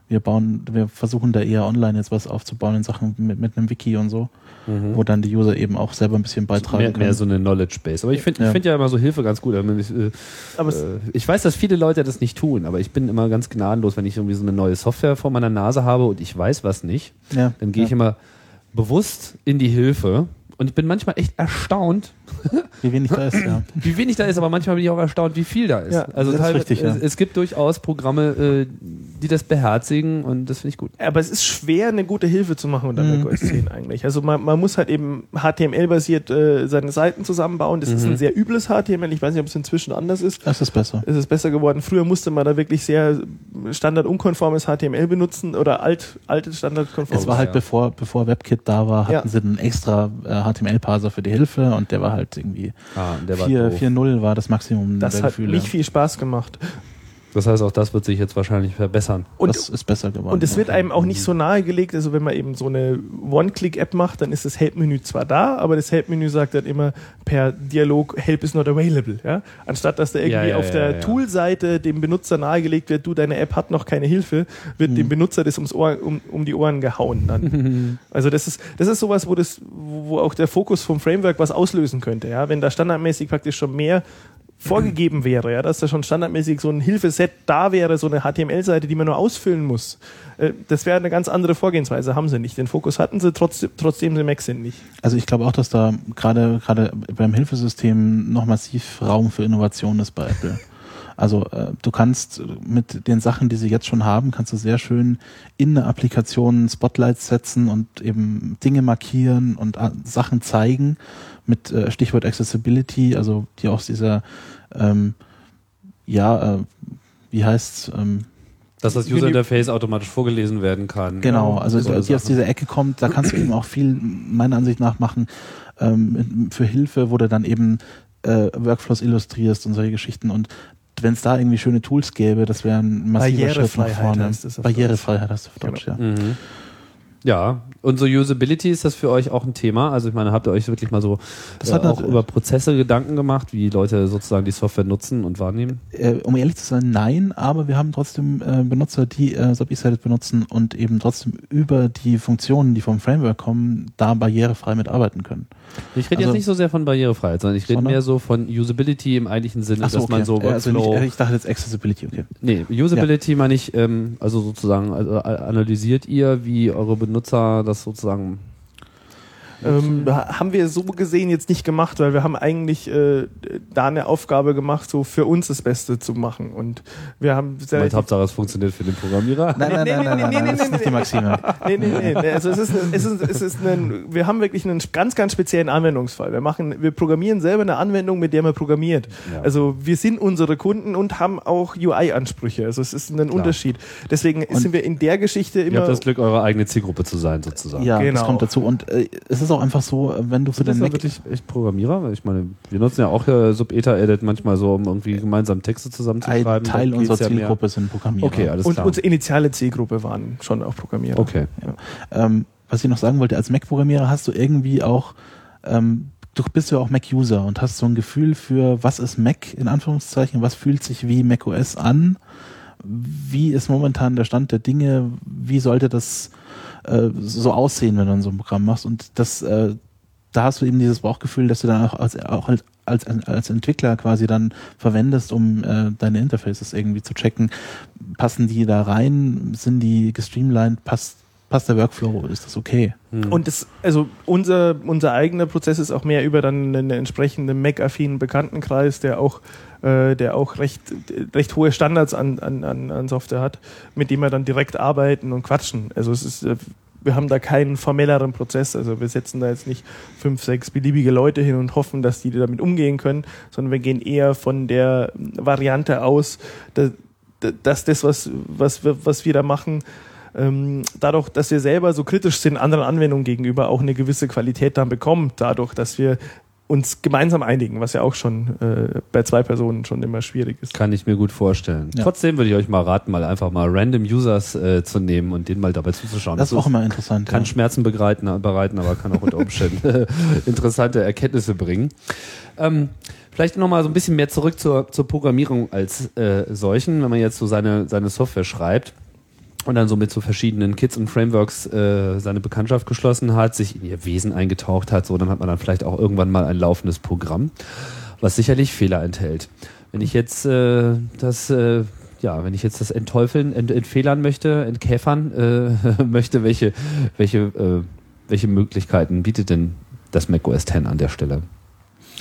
Speaker 3: Wir bauen, wir versuchen da eher online jetzt was aufzubauen in Sachen mit, mit einem Wiki und so, wo dann die User eben auch selber ein bisschen beitragen
Speaker 2: mehr,
Speaker 3: können.
Speaker 2: mehr so eine Knowledge Base. Aber ich finde ich
Speaker 3: Ja.
Speaker 2: find ja immer so Hilfe ganz gut. Also Ich, äh,
Speaker 4: aber es,
Speaker 2: äh, ich weiß, dass viele Leute das nicht tun, aber ich bin immer ganz gnadenlos, wenn ich irgendwie so eine neue Software vor meiner Nase habe und ich weiß was nicht.
Speaker 3: ja,
Speaker 2: Dann gehe ich
Speaker 3: ja.
Speaker 2: immer bewusst in die Hilfe und ich bin manchmal echt erstaunt,
Speaker 3: Wie wenig da ist, ja.
Speaker 2: wie wenig da ist, aber manchmal bin ich auch erstaunt, wie viel da ist.
Speaker 4: Ja,
Speaker 2: also
Speaker 3: das ist
Speaker 2: teilweise,
Speaker 3: richtig, ja.
Speaker 2: es, es gibt durchaus Programme, äh, die das beherzigen und das finde ich gut.
Speaker 4: aber es ist schwer, eine gute Hilfe zu machen unter
Speaker 3: Mhm.
Speaker 4: macOS 10 eigentlich. Also man, man muss halt eben HTML-basiert äh, seine Seiten zusammenbauen. Das ist
Speaker 2: Mhm.
Speaker 4: ein sehr übles HTML. Ich weiß nicht, ob es inzwischen anders ist.
Speaker 3: Das ist besser.
Speaker 4: Es ist besser geworden. Früher musste man da wirklich sehr standardunkonformes HTML benutzen oder alt, altes standardkonformes.
Speaker 3: Es war halt
Speaker 2: ja.
Speaker 3: bevor, bevor WebKit da war, hatten
Speaker 4: Ja.
Speaker 3: sie einen extra äh, HTML-Parser für die Hilfe und der war halt irgendwie
Speaker 2: Ah, der war
Speaker 3: 4
Speaker 2: doof.
Speaker 3: 4.0 war das Maximum
Speaker 4: das
Speaker 3: der
Speaker 4: hat
Speaker 3: Gefühle.
Speaker 4: nicht viel Spaß gemacht.
Speaker 2: Das heißt, auch das wird sich jetzt wahrscheinlich verbessern.
Speaker 4: Und,
Speaker 3: das ist besser geworden.
Speaker 4: und es wird einem auch nicht so nahegelegt, also wenn man eben so eine One-Click-App macht, dann ist das Help-Menü zwar da, aber das Help-Menü sagt dann immer per Dialog, Help is not available. Ja? Anstatt dass da irgendwie
Speaker 2: Ja, ja,
Speaker 4: auf
Speaker 2: ja,
Speaker 4: der
Speaker 2: ja.
Speaker 4: Tool-Seite dem Benutzer nahegelegt wird, du, deine App hat noch keine Hilfe, wird
Speaker 3: Mhm.
Speaker 4: dem Benutzer das ums Ohr, um, um die Ohren gehauen dann. also das ist, das ist sowas, wo, das, wo wo auch der Fokus vom Framework was auslösen könnte. Ja? Wenn da standardmäßig praktisch schon mehr vorgegeben wäre, ja, dass da schon standardmäßig so ein Hilfeset da wäre, so eine HTML-Seite, die man nur ausfüllen muss. Äh, Das wäre eine ganz andere Vorgehensweise, haben sie nicht. Den Fokus hatten sie, trotzdem, trotzdem sie Mac sind nicht.
Speaker 3: Also ich glaube auch, dass da gerade gerade beim Hilfesystem noch massiv Raum für Innovation ist bei Apple. Also äh, du kannst mit den Sachen, die sie jetzt schon haben, kannst du sehr schön in eine Applikation Spotlights setzen und eben Dinge markieren und äh, Sachen zeigen mit äh, Stichwort Accessibility, also die aus dieser ähm, ja, äh, wie heißt's, ähm,
Speaker 2: Dass das User Interface automatisch vorgelesen werden kann.
Speaker 3: Genau, also
Speaker 2: So
Speaker 3: die aus dieser Ecke kommt, da kannst du eben auch viel, meiner Ansicht nach, machen ähm, für Hilfe, wo du dann eben äh, Workflows illustrierst und solche Geschichten. Und wenn es da irgendwie schöne Tools gäbe, das wäre ein massiver Schritt nach
Speaker 4: Barrierefreiheit
Speaker 3: vorne.
Speaker 4: heißt es auf
Speaker 3: Barrierefreiheit hast du auf Deutsch, ja.
Speaker 2: Mhm. Ja, und so Usability ist das für euch auch ein Thema? Also ich meine, habt ihr euch wirklich mal so
Speaker 3: Das
Speaker 2: äh,
Speaker 3: hat
Speaker 2: auch über Prozesse Gedanken gemacht, wie Leute sozusagen die Software nutzen und wahrnehmen?
Speaker 3: Äh, um ehrlich zu sein, nein, aber wir haben trotzdem äh, Benutzer, die äh, Sub-E-Sided benutzen und eben trotzdem über die Funktionen, die vom Framework kommen, da barrierefrei mitarbeiten können.
Speaker 2: Ich rede
Speaker 3: Also-
Speaker 2: jetzt nicht so sehr von Barrierefreiheit, sondern ich rede mehr so von Usability im eigentlichen Sinne,
Speaker 3: so,
Speaker 2: dass man so
Speaker 3: Äh, also
Speaker 2: Workflow...
Speaker 3: nicht, ich dachte jetzt Accessibility, okay.
Speaker 2: Nee, Usability meine ich, ähm, also sozusagen, also analysiert ihr, wie eure Benutzer das sozusagen
Speaker 4: Ähm, haben wir so gesehen jetzt nicht gemacht, weil wir haben eigentlich äh, da eine Aufgabe gemacht, so für uns das Beste zu machen. Und wir haben sehr
Speaker 2: Meint Hauptsache, es funktioniert für den Programmierer.
Speaker 3: Nein, nein, nein, nein, nein,
Speaker 4: nee,
Speaker 3: nein,
Speaker 4: nee,
Speaker 3: das ist nicht die Maxime.
Speaker 4: Nee, nee. nee. Also es ist, es ist, es ist ein, wir haben wirklich einen ganz, ganz speziellen Anwendungsfall. Wir machen, wir programmieren selber eine Anwendung, mit der man programmiert.
Speaker 2: Ja.
Speaker 4: Also wir sind unsere Kunden und haben auch UI-Ansprüche. Also es ist ein Unterschied. Deswegen sind wir in der Geschichte
Speaker 2: Ihr
Speaker 4: immer.
Speaker 2: habt das Glück, eure eigene Zielgruppe zu sein, sozusagen.
Speaker 3: Ja,
Speaker 4: Genau.
Speaker 3: das kommt dazu. Und äh, es ist auch einfach so, äh, wenn du für den
Speaker 2: ja
Speaker 3: Mac
Speaker 2: wirklich echt Programmierer? Weil Ich meine, wir nutzen ja auch äh, Sub-Eta-Edit manchmal so, um irgendwie gemeinsam Texte
Speaker 3: ein
Speaker 2: zusammenzuschreiben.
Speaker 3: Teil
Speaker 2: Da geht's
Speaker 3: unserer
Speaker 2: ja
Speaker 3: Zielgruppe sind Programmierer.
Speaker 2: Okay, alles
Speaker 4: und
Speaker 2: klar.
Speaker 4: unsere initiale Zielgruppe waren schon auch Programmierer.
Speaker 2: Okay.
Speaker 3: Ähm, was ich noch sagen wollte, als Mac-Programmierer hast du irgendwie auch, ähm, du bist ja auch Mac-User und hast so ein Gefühl für, was ist Mac in Anführungszeichen, was fühlt sich wie macOS an, wie ist momentan der Stand der Dinge, wie sollte das äh, so aussehen, wenn du dann so ein Programm machst und das, äh, da hast du eben dieses Bauchgefühl, dass du dann auch als, auch als, als, als Entwickler quasi dann verwendest, um äh, deine Interfaces irgendwie zu checken. Passen die da rein? Sind die gestreamlined? Passt, passt der Workflow? Ist das okay?
Speaker 4: Und das, also unser, unser eigener Prozess ist auch mehr über dann einen entsprechenden Mac-affinen Bekanntenkreis, der auch, äh, der auch recht, recht hohe Standards an, an, an Software hat, mit dem wir dann direkt arbeiten und quatschen. Also es ist, äh, wir haben da keinen formelleren Prozess. Also wir setzen da jetzt nicht fünf, sechs beliebige Leute hin und hoffen, dass die damit umgehen können, sondern wir gehen eher von der Variante aus, dass, das, was, was, wir, was wir da machen, ähm, dadurch, dass wir selber so kritisch sind anderen Anwendungen gegenüber, auch eine gewisse Qualität dann bekommen, dadurch, dass wir uns gemeinsam einigen, was ja auch schon äh, bei zwei Personen schon immer schwierig ist.
Speaker 2: Kann ich mir gut vorstellen.
Speaker 3: Ja.
Speaker 2: Trotzdem würde ich euch mal raten, mal einfach mal random Users äh, zu nehmen und denen mal dabei zuzuschauen.
Speaker 3: Das ist auch immer interessant.
Speaker 2: kann
Speaker 3: ja.
Speaker 2: Schmerzen bereiten, bereiten, aber kann auch unter Umständen interessante Erkenntnisse bringen. Ähm, vielleicht nochmal so ein bisschen mehr zurück zur, zur Programmierung als äh, solchen, wenn man jetzt so seine, seine Software schreibt und dann so mit so verschiedenen Kits und Frameworks äh, seine Bekanntschaft geschlossen hat, sich in ihr Wesen eingetaucht hat, so dann hat man dann vielleicht auch irgendwann mal ein laufendes Programm, was sicherlich Fehler enthält. Wenn ich jetzt äh, das äh, ja, wenn ich jetzt das entteufeln, ent, entfehlern möchte, entkäfern äh, möchte, welche, welche, äh, welche Möglichkeiten bietet denn das Mac OS X an der Stelle?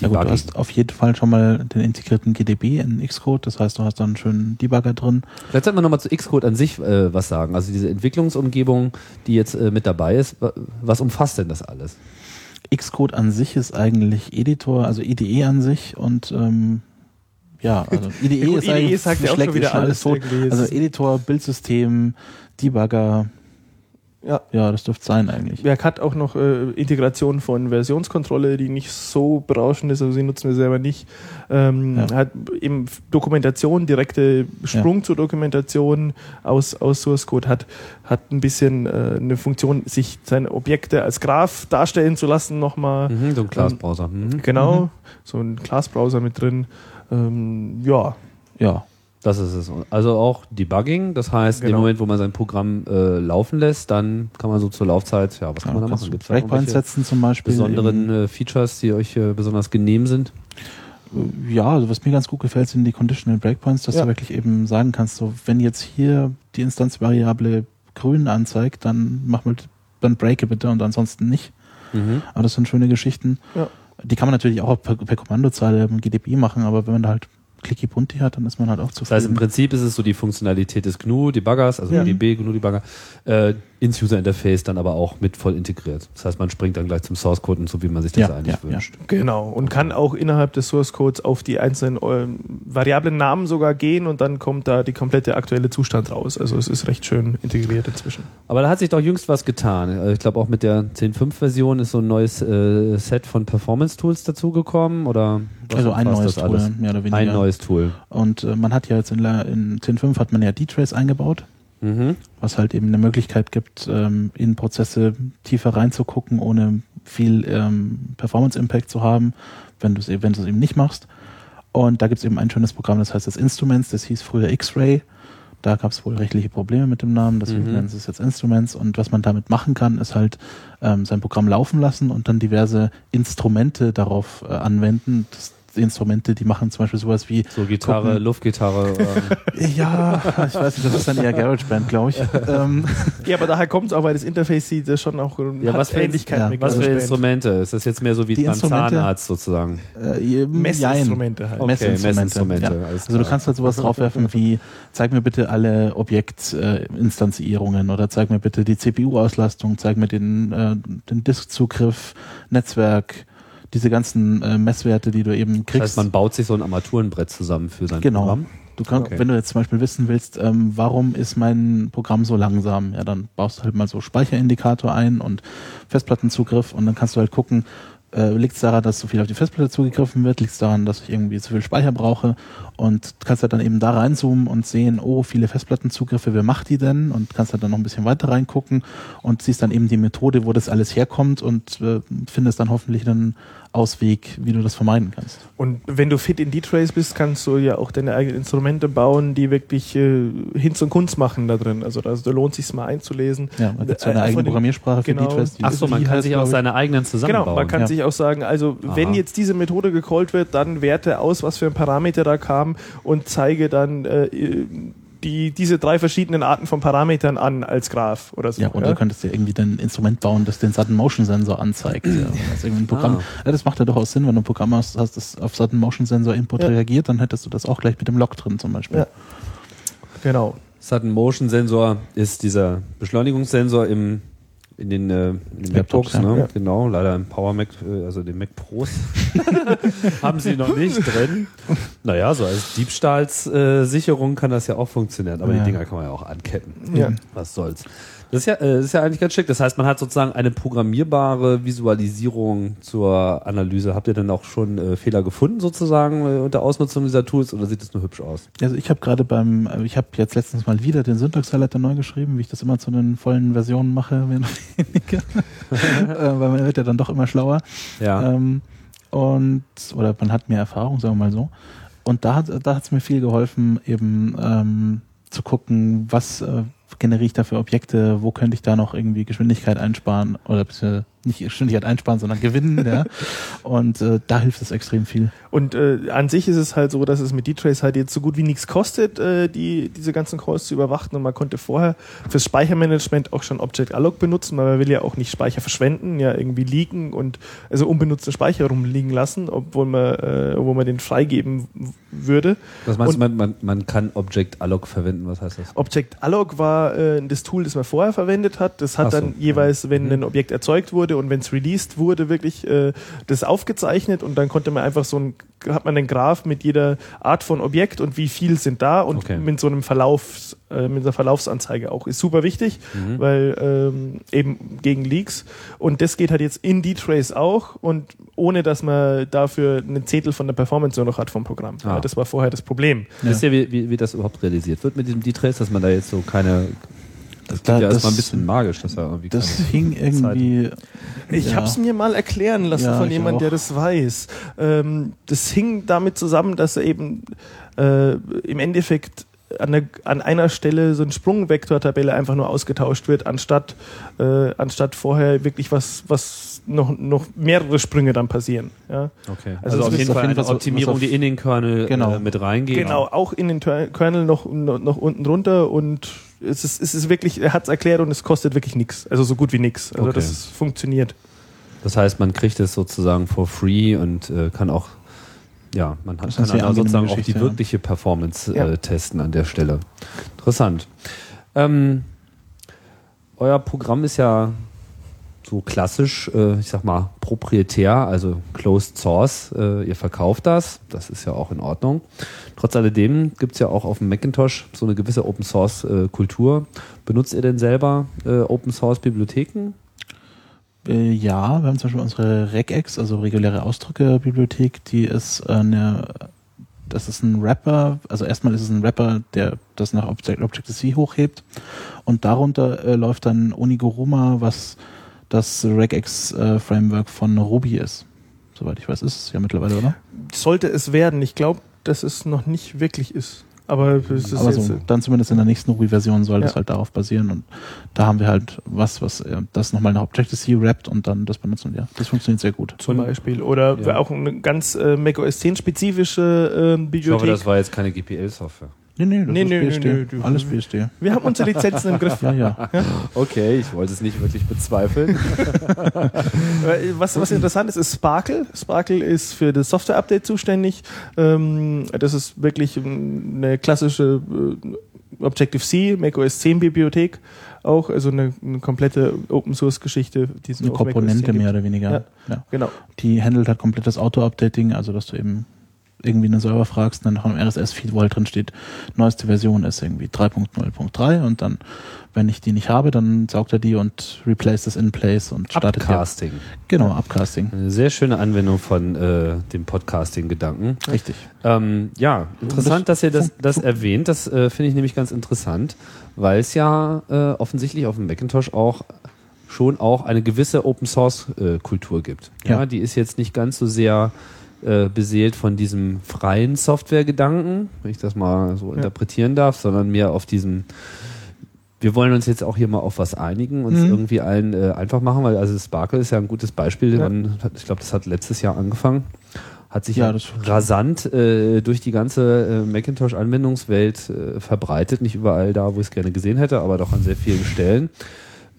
Speaker 3: Ja gut, du hast auf jeden Fall schon mal den integrierten GDB in Xcode, das heißt, du hast dann einen schönen Debugger drin.
Speaker 2: Vielleicht sollten wir nochmal zu Xcode an sich äh, was sagen. Also diese Entwicklungsumgebung, die jetzt äh, mit dabei ist, wa- was umfasst denn das alles?
Speaker 3: Xcode an sich ist eigentlich Editor, also IDE an sich und ähm, ja, also IDE
Speaker 4: Ja gut,
Speaker 3: ist
Speaker 4: IDE
Speaker 3: eigentlich
Speaker 4: sagt ja auch
Speaker 3: schlägt
Speaker 4: schon wieder alles
Speaker 3: tot. Also Editor, Bildsystem, Debugger,
Speaker 4: Ja.
Speaker 3: ja, das dürfte sein eigentlich.
Speaker 4: Werk hat auch noch äh, Integration von Versionskontrolle, die nicht so berauschend ist, also sie nutzen wir selber nicht. Ähm,
Speaker 3: Ja.
Speaker 4: Hat eben Dokumentation, direkte Sprung zur Dokumentation aus, aus Source Code, hat, hat ein bisschen äh, eine Funktion, sich seine Objekte als Graph darstellen zu lassen nochmal.
Speaker 2: Mhm, so ein Class-Browser. Mhm.
Speaker 4: Genau, so ein Class-Browser mit drin. Ähm, ja,
Speaker 3: Ja,
Speaker 2: Das ist es. Also auch Debugging, das heißt, in dem
Speaker 4: Genau.
Speaker 2: Moment, wo man sein Programm äh, laufen lässt, dann kann man so zur Laufzeit, ja, was kann
Speaker 3: ja
Speaker 2: man da machen? Gibt's
Speaker 3: Breakpoints setzen zum Beispiel.
Speaker 2: besonderen äh, Features, die euch äh, besonders genehm sind?
Speaker 3: Ja, also was mir ganz gut gefällt, sind die Conditional Breakpoints, dass
Speaker 4: Ja.
Speaker 3: du wirklich eben sagen kannst, so wenn jetzt hier die Instanzvariable grün anzeigt, dann mach mal, dann breake bitte und ansonsten nicht.
Speaker 2: Mhm.
Speaker 3: Aber das sind schöne Geschichten.
Speaker 4: Ja.
Speaker 3: Die kann man natürlich auch per, per Kommandozeile im GDB machen, aber wenn man da halt clicky bunti hat, dann ist man halt auch
Speaker 2: Das heißt, im
Speaker 3: zufrieden.
Speaker 2: Prinzip ist es so die Funktionalität des GNU-Debuggers, also
Speaker 4: Ja.
Speaker 2: GDB, GNU-Debugger, äh, ins User-Interface dann aber auch mit voll integriert. Das heißt, man springt dann gleich zum Source-Code und so, wie man sich das
Speaker 3: Ja,
Speaker 2: eigentlich
Speaker 3: ja, ja.
Speaker 2: wünscht.
Speaker 4: genau. Und kann auch innerhalb des Source Codes auf die einzelnen ähm, variablen Namen sogar gehen und dann kommt da die komplette aktuelle Zustand raus. Also es ist recht schön integriert inzwischen.
Speaker 2: Aber da hat sich doch jüngst was getan. Äh, Ich glaube, auch mit der 10.5-Version ist so ein neues äh, Set von Performance-Tools dazugekommen, oder? was
Speaker 3: Also ein neues
Speaker 2: das
Speaker 3: Tool,
Speaker 2: alles?
Speaker 3: mehr oder weniger.
Speaker 2: Ein neues Tool.
Speaker 3: Und äh, man hat ja jetzt in, in 10.5 hat man ja D-Trace eingebaut,
Speaker 2: Mhm.
Speaker 3: was halt eben eine Möglichkeit gibt, ähm, in Prozesse tiefer reinzugucken, ohne viel ähm, Performance-Impact zu haben, wenn du es wenn du es eben nicht machst. Und da gibt es eben ein schönes Programm, das heißt das Instruments, das hieß früher X-Ray. Da gab es wohl rechtliche Probleme mit dem Namen, deswegen
Speaker 2: Mhm.
Speaker 3: nennen sie es jetzt Instruments. Und was man damit machen kann, ist halt ähm, sein Programm laufen lassen und dann diverse Instrumente darauf äh, anwenden. Das Instrumente, die machen zum Beispiel sowas wie
Speaker 2: So Gitarre,
Speaker 3: gucken-
Speaker 2: Luftgitarre. ähm,
Speaker 3: ja, ich weiß nicht, das ist dann eher GarageBand, glaube ich. Ähm,
Speaker 4: Ja, aber daher kommt es auch, weil das Interface sieht das schon auch
Speaker 2: Ja, was für
Speaker 4: Ähnlichkeit
Speaker 3: ja,
Speaker 4: mit
Speaker 2: was für. Instrumente? Ist das jetzt mehr so wie
Speaker 3: Die
Speaker 2: beim Zahnarzt sozusagen?
Speaker 3: äh.
Speaker 4: Messinstrumente halt.
Speaker 2: Okay,
Speaker 3: Messinstrumente.
Speaker 2: Messinstrumente,
Speaker 3: ja. Also du kannst halt sowas draufwerfen wie, zeig mir bitte alle Objektinstanzierungen oder zeig mir bitte die CPU-Auslastung, zeig mir den, äh, den Diskzugriff, Netzwerk, diese ganzen äh, Messwerte, die du eben
Speaker 2: Das
Speaker 3: kriegst.
Speaker 2: heißt, man baut sich so ein Armaturenbrett zusammen für sein
Speaker 3: Genau.
Speaker 2: Programm.
Speaker 3: Du kannst,
Speaker 2: Okay.
Speaker 3: wenn du jetzt zum Beispiel wissen willst, ähm, warum ist mein Programm so langsam, ja, dann baust du halt mal so Speicherindikator ein und Festplattenzugriff und dann kannst du halt gucken, äh, liegt es daran, dass so viel auf die Festplatte zugegriffen wird, liegt es daran, dass ich irgendwie zu viel Speicher brauche und kannst halt dann eben da reinzoomen und sehen, oh, viele Festplattenzugriffe, wer macht die denn? Und kannst halt dann noch ein bisschen weiter reingucken und siehst dann eben die Methode, wo das alles herkommt und äh, findest dann hoffentlich einen Ausweg, wie du das vermeiden kannst.
Speaker 4: Und wenn du fit in D-Trace bist, kannst du ja auch deine eigenen Instrumente bauen, die wirklich äh, Hinz und Kunst machen da drin. Also da, da lohnt sich mal einzulesen.
Speaker 3: Ja, da gibt es eine
Speaker 4: Äh,
Speaker 3: eigene Programmiersprache für
Speaker 4: genau.
Speaker 3: D-Trace. die
Speaker 2: Ach so, man kann
Speaker 3: heißt,
Speaker 2: sich auch seine eigenen zusammenbauen.
Speaker 4: Genau, man kann
Speaker 3: ja.
Speaker 4: sich auch sagen, also wenn
Speaker 2: Aha.
Speaker 4: jetzt diese Methode gecallt wird, dann werte aus, was für ein Parameter da kam und zeige dann äh, die, diese drei verschiedenen Arten von Parametern an als Graph oder so.
Speaker 3: Ja, oder du könntest ja irgendwie dann ein Instrument bauen, das den Sudden Motion Sensor anzeigt. ja, irgendwie ein Programm,
Speaker 2: Ah.
Speaker 3: ja, das macht ja durchaus Sinn, wenn du ein Programm hast, hast das auf Sudden Motion Sensor Input
Speaker 4: Ja.
Speaker 3: reagiert, dann hättest du das auch gleich mit dem Log drin zum Beispiel.
Speaker 4: Ja. Genau.
Speaker 2: Sudden Motion Sensor ist dieser Beschleunigungssensor im in den, äh, in den
Speaker 3: Laptops,
Speaker 2: MacBooks,
Speaker 3: ja.
Speaker 2: ne?
Speaker 4: Ja.
Speaker 2: genau, leider im Power Mac, äh, also den Mac Pros haben sie noch nicht drin. Naja, so als Diebstahlssicherung kann das ja auch funktionieren, aber
Speaker 3: Ja.
Speaker 2: die Dinger kann man ja auch anketten.
Speaker 4: Ja.
Speaker 2: Was soll's. Das ist ja, äh, das ist ja eigentlich ganz schick. Das heißt, man hat sozusagen eine programmierbare Visualisierung zur Analyse. Habt ihr denn auch schon äh, Fehler gefunden sozusagen äh, unter Ausnutzung dieser Tools oder sieht es nur hübsch aus?
Speaker 3: Also ich habe gerade beim, äh, ich habe jetzt letztens mal wieder den Syntax-Highlighter neu geschrieben, wie ich das immer zu den vollen Versionen mache, mehr oder weniger. äh, weil man wird ja dann doch immer schlauer.
Speaker 2: Ja.
Speaker 3: Ähm, und, oder man hat mehr Erfahrung, sagen wir mal so. Und da hat da hat's mir viel geholfen, eben ähm, zu gucken, was äh, generiere ich da für Objekte, wo könnte ich da noch irgendwie Geschwindigkeit einsparen oder beziehungsweise nicht Geschwindigkeit einsparen, sondern gewinnen, ja. Und äh, da hilft es extrem viel.
Speaker 4: Und äh, an sich ist es halt so, dass es mit D-Trace halt jetzt so gut wie nichts kostet, äh, die, diese ganzen Calls zu überwachen. Und man konnte vorher fürs Speichermanagement auch schon Object Alloc benutzen, weil man will ja auch nicht Speicher verschwenden, ja irgendwie liegen und also unbenutzten Speicher rumliegen lassen, obwohl man, äh, obwohl man den freigeben würde.
Speaker 2: Was meinst du,
Speaker 4: Und-
Speaker 2: man, man, man kann Object Alloc verwenden? Was heißt das?
Speaker 4: Object Alloc war äh, das Tool, das man vorher verwendet hat. Das hat
Speaker 2: so,
Speaker 4: dann jeweils, wenn
Speaker 2: Mhm.
Speaker 4: ein Objekt erzeugt wurde und wenn es released wurde, wirklich äh, das aufgezeichnet und dann konnte man einfach so ein, hat man einen Graph mit jeder Art von Objekt und wie viel sind da und
Speaker 2: Okay.
Speaker 4: mit so einem Verlaufs, äh, mit einer Verlaufsanzeige auch. Ist super wichtig,
Speaker 2: Mhm.
Speaker 4: weil ähm, eben gegen Leaks und das geht halt jetzt in D-Trace auch und ohne, dass man dafür einen Zehntel von der Performance nur noch hat vom Programm.
Speaker 2: Ah.
Speaker 4: Ja, das war vorher das Problem.
Speaker 2: Wisst ihr, wie, wie, wie das überhaupt realisiert wird mit diesem D-Trace, dass man da jetzt so keine. Das
Speaker 3: Da-
Speaker 2: klingt ja
Speaker 3: das-
Speaker 2: erstmal ein bisschen magisch, dass da irgendwie
Speaker 3: Das hing irgendwie.
Speaker 4: Ich
Speaker 3: ja.
Speaker 4: habe es mir mal erklären lassen
Speaker 3: Ja,
Speaker 4: von jemandem, der das weiß. Ähm, das hing damit zusammen, dass er eben äh, im Endeffekt an, der, an einer Stelle so eine Sprungvektortabelle einfach nur ausgetauscht wird, anstatt, äh, anstatt vorher wirklich was, was noch, noch mehrere Sprünge dann passieren. Ja?
Speaker 2: Okay.
Speaker 4: Also
Speaker 2: Also, auf jeden
Speaker 3: auf
Speaker 2: Fall
Speaker 3: jeden
Speaker 2: eine
Speaker 3: was
Speaker 2: Optimierung,
Speaker 3: auf-
Speaker 2: die in den Kernel
Speaker 3: Genau.
Speaker 2: äh, mit reingeht.
Speaker 4: Genau, auch in den Kernel noch, noch, noch unten drunter und es ist, es ist wirklich, er hat es erklärt und es kostet wirklich nichts. Also so gut wie nichts. Also
Speaker 2: Okay.
Speaker 4: das ist, funktioniert.
Speaker 2: Das heißt, man kriegt es sozusagen for free und äh, kann auch, ja, man hat, kann dann sozusagen
Speaker 3: angenehme
Speaker 2: auch die
Speaker 3: ja.
Speaker 2: wirkliche Performance
Speaker 4: Ja.
Speaker 2: äh, testen an der Stelle. Interessant. Ähm, euer Programm ist ja so klassisch, äh, ich sag mal, proprietär, also closed source. Äh, ihr verkauft das, das ist ja auch in Ordnung. Trotz alledem gibt's ja auch auf dem Macintosh so eine gewisse Open Source äh, Kultur. Benutzt ihr denn selber äh, Open Source Bibliotheken?
Speaker 3: Äh, ja, wir haben zum Beispiel unsere Regex, also reguläre Ausdrücke-Bibliothek, die ist eine, das ist ein Wrapper, also erstmal ist es ein Wrapper, der das nach Object- Objective-C hochhebt und darunter äh, läuft dann Onigoruma, was das Regex-Framework von Ruby ist. Soweit ich weiß, ist es ja mittlerweile, oder?
Speaker 4: Sollte es werden. Ich glaube, dass es noch nicht wirklich ist. Aber es ist
Speaker 3: Aber so, dann zumindest in der nächsten Ruby-Version soll das
Speaker 4: Ja.
Speaker 3: halt darauf basieren und da haben wir halt was, was äh, das nochmal nach Objective-C rappt und dann das benutzen wir. Das funktioniert sehr gut.
Speaker 4: zum Beispiel. Oder
Speaker 2: Ja.
Speaker 4: auch eine ganz äh, Mac OS 10 spezifische äh,
Speaker 2: Ich
Speaker 4: Bibliothek.
Speaker 2: hoffe, das war jetzt keine GPL-Software.
Speaker 3: Nee, nee, das
Speaker 4: Nee,
Speaker 3: ist
Speaker 4: nee, nee,
Speaker 3: BSD.
Speaker 4: nee, du-
Speaker 3: Alles BSD.
Speaker 4: Wir haben unsere Lizenzen im Griff.
Speaker 3: Ja, ja.
Speaker 2: Okay, ich wollte es nicht wirklich bezweifeln.
Speaker 4: Was, was interessant ist, ist Sparkle. Sparkle ist für das Software-Update zuständig. Ähm, das ist wirklich ähm, eine klassische äh, Objective-C, Mac OS 10 Bibliothek auch, also eine, eine komplette Open-Source-Geschichte,
Speaker 3: Eine
Speaker 4: nur auf Mac OS 10
Speaker 3: Komponente mehr oder weniger.
Speaker 4: Ja.
Speaker 3: Ja.
Speaker 4: Genau.
Speaker 3: Die handelt halt komplettes Auto-Updating, also dass du eben irgendwie einen Server fragst, dann nach einem RSS-Feed, wo halt drin steht, neueste Version ist irgendwie 3.0.3 und dann, wenn ich die nicht habe, dann saugt er die und replace das in place und startet.
Speaker 2: Upcasting.
Speaker 3: Genau, Upcasting.
Speaker 2: Eine sehr schöne Anwendung von äh, dem Podcasting-Gedanken.
Speaker 3: Richtig.
Speaker 2: Ähm, ja, interessant, dass ihr das, das erwähnt. Das äh, finde ich nämlich ganz interessant, weil es ja äh, offensichtlich auf dem Macintosh auch schon auch eine gewisse Open Source äh, Kultur gibt. Ja,
Speaker 3: Ja.
Speaker 2: die ist jetzt nicht ganz so sehr äh, beseelt von diesem freien Software-Gedanken, wenn ich das mal so interpretieren darf, sondern mehr auf diesem wir wollen uns jetzt auch hier mal auf was einigen, uns
Speaker 3: Mhm.
Speaker 2: irgendwie allen äh, einfach machen, weil also Sparkle ist ja ein gutes Beispiel.
Speaker 4: Ja.
Speaker 2: Man Ich glaube, das hat letztes Jahr angefangen. Hat sich
Speaker 3: Ja,
Speaker 2: ja, rasant äh, durch die ganze äh, Macintosh-Anwendungswelt äh, verbreitet. Nicht überall da, wo ich es gerne gesehen hätte, aber doch an sehr vielen Stellen.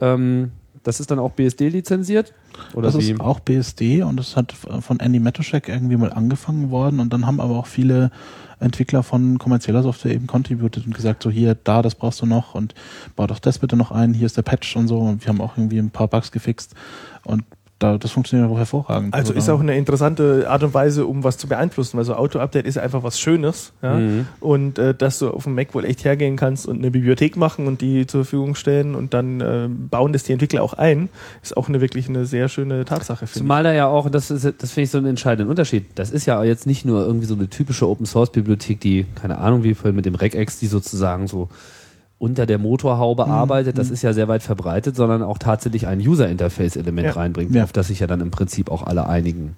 Speaker 2: Ähm, das ist dann auch BSD lizenziert? Oder
Speaker 3: das
Speaker 2: wie?
Speaker 3: ist auch BSD und das hat von Andy Matuszek irgendwie mal angefangen worden und dann haben aber auch viele Entwickler von kommerzieller Software eben contributed und gesagt, so hier, da, das brauchst du noch und bau doch das bitte noch ein, hier ist der Patch und so und wir haben auch irgendwie ein paar Bugs gefixt und da, das funktioniert auch hervorragend.
Speaker 4: Also
Speaker 3: da-
Speaker 4: ist auch eine interessante Art und Weise, um was zu beeinflussen, weil so Auto-Update ist einfach was Schönes. Ja?
Speaker 2: Mhm.
Speaker 4: Und äh, dass du auf dem Mac wohl echt hergehen kannst und eine Bibliothek machen und die zur Verfügung stellen und dann äh, bauen das die Entwickler auch ein, ist auch eine wirklich eine sehr schöne Tatsache, finde
Speaker 2: Zumal da ja auch, das, ist, das finde ich so einen entscheidenden Unterschied. Das ist ja jetzt nicht nur irgendwie so eine typische Open Source Bibliothek, die, keine Ahnung, wie vorhin mit dem Regex, die sozusagen so unter der Motorhaube arbeitet, das ist ja sehr weit verbreitet, sondern auch tatsächlich ein User-Interface-Element
Speaker 4: Ja.
Speaker 2: reinbringt,
Speaker 3: Ja.
Speaker 2: auf das sich ja dann im Prinzip auch alle einigen.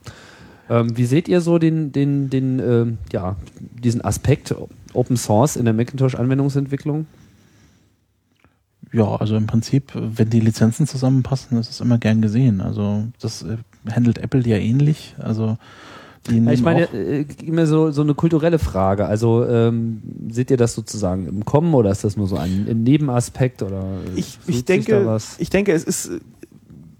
Speaker 2: Ähm, wie seht ihr so den, den, den, ähm, ja, diesen Aspekt Open Source in der Macintosh-Anwendungsentwicklung?
Speaker 3: Ja, also im Prinzip, wenn die Lizenzen zusammenpassen, ist immer gern gesehen. Also das äh, handelt Apple ja ähnlich. Also nehmen
Speaker 2: Ich meine,
Speaker 3: auch,
Speaker 2: äh, immer so, so eine kulturelle Frage. Also ähm, seht ihr das sozusagen im Kommen oder ist das nur so ein, ein Nebenaspekt oder
Speaker 4: ich,
Speaker 2: tut
Speaker 4: ich
Speaker 2: sich
Speaker 4: denke, ich denke, es ist äh,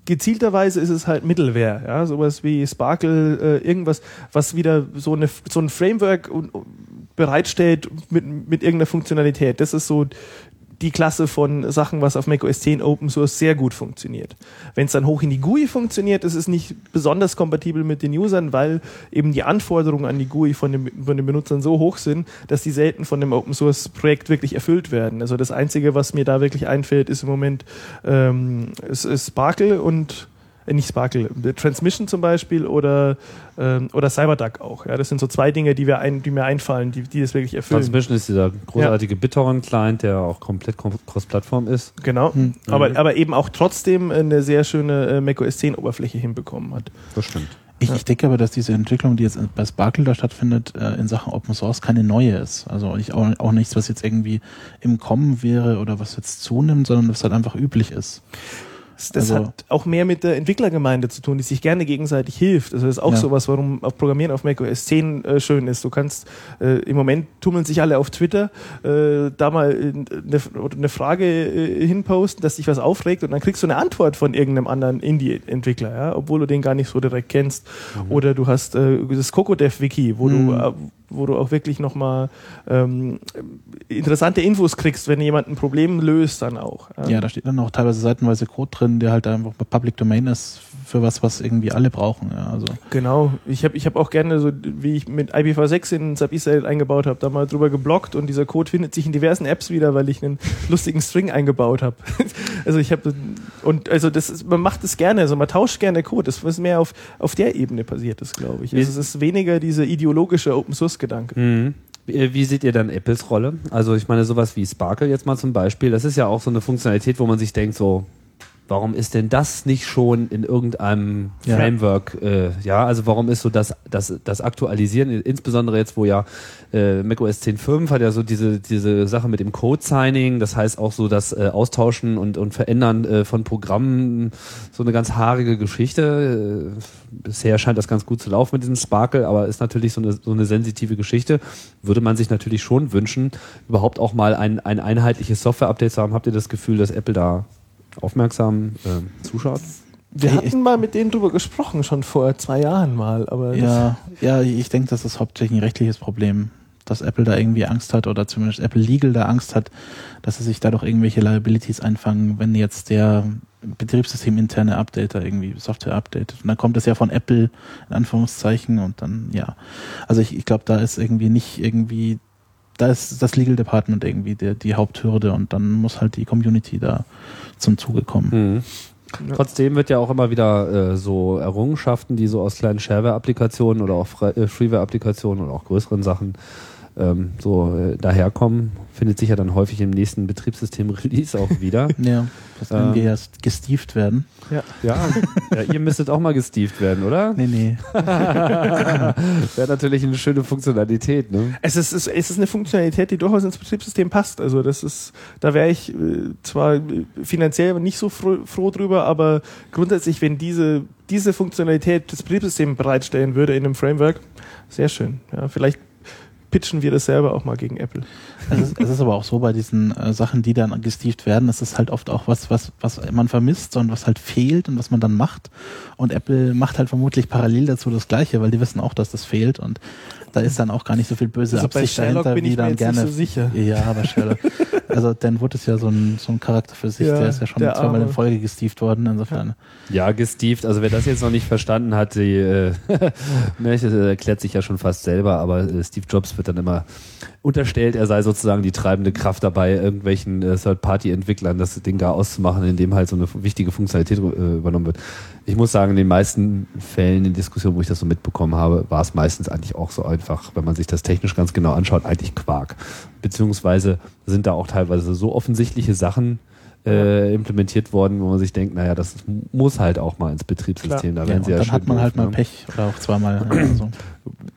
Speaker 4: gezielterweise ist es halt Mittelware, ja, sowas wie Sparkle, äh, irgendwas, was wieder so eine so ein Framework und bereitstellt mit mit irgendeiner Funktionalität. Das ist so die Klasse von Sachen, was auf macOS 10 Open Source sehr gut funktioniert. Wenn es dann hoch in die GUI funktioniert, ist es nicht besonders kompatibel mit den Usern, weil eben die Anforderungen an die GUI von, dem, von den Benutzern so hoch sind, dass die selten von dem Open Source Projekt wirklich erfüllt werden. Also das Einzige, was mir da wirklich einfällt, ist im Moment ähm, ist Sparkle und äh, nicht Sparkle, äh, Transmission zum Beispiel oder, ähm, oder CyberDuck auch. Ja, das sind so zwei Dinge, die, wir ein, die mir einfallen, die, die das wirklich erfüllen.
Speaker 2: Transmission ist dieser großartige BitTorrent-Client, der auch komplett cross-Plattform ist.
Speaker 4: Genau,
Speaker 3: Hm.
Speaker 4: aber, aber eben auch trotzdem eine sehr schöne äh, macOS 10 Oberfläche hinbekommen hat.
Speaker 2: Das stimmt.
Speaker 3: ich, ich denke aber, dass diese Entwicklung, die jetzt bei Sparkle da stattfindet, äh, in Sachen Open Source keine neue ist. Also ich auch, auch nichts, was jetzt irgendwie im Kommen wäre oder was jetzt zunimmt, sondern was halt einfach üblich ist.
Speaker 4: Das,
Speaker 3: Also-
Speaker 4: hat auch mehr mit der Entwicklergemeinde zu tun, die sich gerne gegenseitig hilft. Also das ist auch
Speaker 3: Ja.
Speaker 4: sowas, warum auf Programmieren auf macOS 10 äh, schön ist. Du kannst, äh, im Moment tummeln sich alle auf Twitter, äh, da mal äh, eine, oder eine Frage äh, hinposten, dass dich was aufregt und dann kriegst du eine Antwort von irgendeinem anderen Indie-Entwickler, ja, obwohl du den gar nicht so direkt kennst. Oder du hast äh, das CocoDev-Wiki, wo
Speaker 3: Mhm.
Speaker 4: du äh, wo du auch wirklich nochmal ähm, interessante Infos kriegst, wenn jemand ein Problem löst, dann auch.
Speaker 3: Ja, da steht dann auch teilweise seitenweise Code drin, der halt einfach bei Public Domain ist für was, was irgendwie alle brauchen. Ja, also
Speaker 4: Genau. Ich habe ich hab auch gerne, so wie ich mit IPv6 in Sub Israel eingebaut habe, da mal drüber geblockt und dieser Code findet sich in diversen Apps wieder, weil ich einen lustigen String eingebaut habe. also ich habe und also das ist, man macht es gerne, also man tauscht gerne Code. Das ist mehr auf, auf der Ebene passiert ist, glaube ich. Also es ist weniger dieser ideologische Open Source Gedanke.
Speaker 2: Mhm. Wie wie seht ihr dann Apples Rolle? Also ich meine, sowas wie Sparkle jetzt mal zum Beispiel, das ist ja auch so eine Funktionalität, wo man sich denkt, so, warum ist denn das nicht schon in irgendeinem
Speaker 3: Ja.
Speaker 2: Framework? Äh, ja, also warum ist so das, das, das Aktualisieren, insbesondere jetzt, wo ja äh, macOS 10.5 hat ja so diese, diese Sache mit dem Code-Signing, das heißt auch so das äh, Austauschen und, und Verändern äh, von Programmen, so eine ganz haarige Geschichte. Äh, bisher scheint das ganz gut zu laufen mit diesem Sparkle, aber ist natürlich so eine, so eine sensitive Geschichte. Würde man sich natürlich schon wünschen, überhaupt auch mal ein, ein einheitliches Software-Update zu haben. Habt ihr das Gefühl, dass Apple da aufmerksam äh, zuschaut?
Speaker 4: Wir
Speaker 3: Ich-
Speaker 4: hatten mal mit denen drüber gesprochen, schon vor zwei Jahren mal, aber das-
Speaker 3: Ja, ja, ich denke, das ist hauptsächlich ein rechtliches Problem, dass Apple da irgendwie Angst hat oder zumindest Apple Legal da Angst hat, dass sie sich dadurch irgendwelche Liabilities einfangen, wenn jetzt der Betriebssystem interne Updater irgendwie Software updatet. Und dann kommt es ja von Apple in Anführungszeichen und dann, ja. Also ich, ich glaube, da ist irgendwie nicht irgendwie, da ist das Legal Department irgendwie der, die Haupthürde und dann muss halt die Community da zum Zuge kommen.
Speaker 2: Mhm. Trotzdem wird ja auch immer wieder äh, so Errungenschaften, die so aus kleinen Shareware-Applikationen oder auch äh, Freeware-Applikationen oder auch größeren Sachen ähm, so äh, daherkommen, findet sich ja dann häufig im nächsten Betriebssystem-Release auch wieder.
Speaker 3: Ja, das
Speaker 2: Ähm.
Speaker 3: können wir ja gestieft werden.
Speaker 4: ja.
Speaker 2: ja, ja, ihr müsstet auch mal gestieft werden, oder?
Speaker 3: Nee, nee.
Speaker 2: Wäre natürlich eine schöne Funktionalität, ne?
Speaker 4: Es ist, es es ist eine Funktionalität, die durchaus ins Betriebssystem passt. Also das ist, da wäre ich äh, zwar äh, finanziell nicht so froh, froh drüber, aber grundsätzlich, wenn diese, diese Funktionalität das Betriebssystem bereitstellen würde in einem Framework, sehr schön. Ja, vielleicht pitchen wir das selber auch mal gegen Apple.
Speaker 3: Es ist, es ist aber auch so bei diesen äh, Sachen, die dann gestieft werden, es ist halt oft auch was, was, was man vermisst und was halt fehlt und was man dann macht. Und Apple macht halt vermutlich parallel dazu das Gleiche, weil die wissen auch, dass das fehlt und da ist dann auch gar nicht so viel böse
Speaker 4: Also bei
Speaker 3: Absicht
Speaker 4: Sherlock
Speaker 3: dahinter,
Speaker 4: bin
Speaker 3: wie
Speaker 4: ich mir
Speaker 3: dann
Speaker 4: jetzt
Speaker 3: gerne.
Speaker 4: nicht so sicher.
Speaker 3: Ja, aber Sherlock. also Dan Wood ist ja so ein, so ein Charakter für sich,
Speaker 4: Ja,
Speaker 3: der ist ja schon zweimal in. Folge gestieft worden, insofern.
Speaker 2: Ja, gestieft. Also wer das jetzt noch nicht verstanden hat, die äh, äh, erklärt sich ja schon fast selber, aber äh, Steve Jobs wird dann immer unterstellt, er sei sozusagen die treibende Kraft dabei, irgendwelchen äh, Third-Party-Entwicklern das Ding da auszumachen, indem halt so eine wichtige Funktionalität äh, übernommen wird. Ich muss sagen, in den meisten Fällen in Diskussionen, wo ich das so mitbekommen habe, war es meistens eigentlich auch so einfach, wenn man sich das technisch ganz genau anschaut, eigentlich Quark. Beziehungsweise sind da auch teilweise so offensichtliche Sachen äh, implementiert worden, wo man sich denkt, naja, das muss halt auch mal ins Betriebssystem. Da
Speaker 3: Ja,
Speaker 2: werden
Speaker 3: und
Speaker 2: sie ja
Speaker 3: dann hat man halt mal
Speaker 2: ne?
Speaker 3: Pech oder auch zweimal. Ja, so.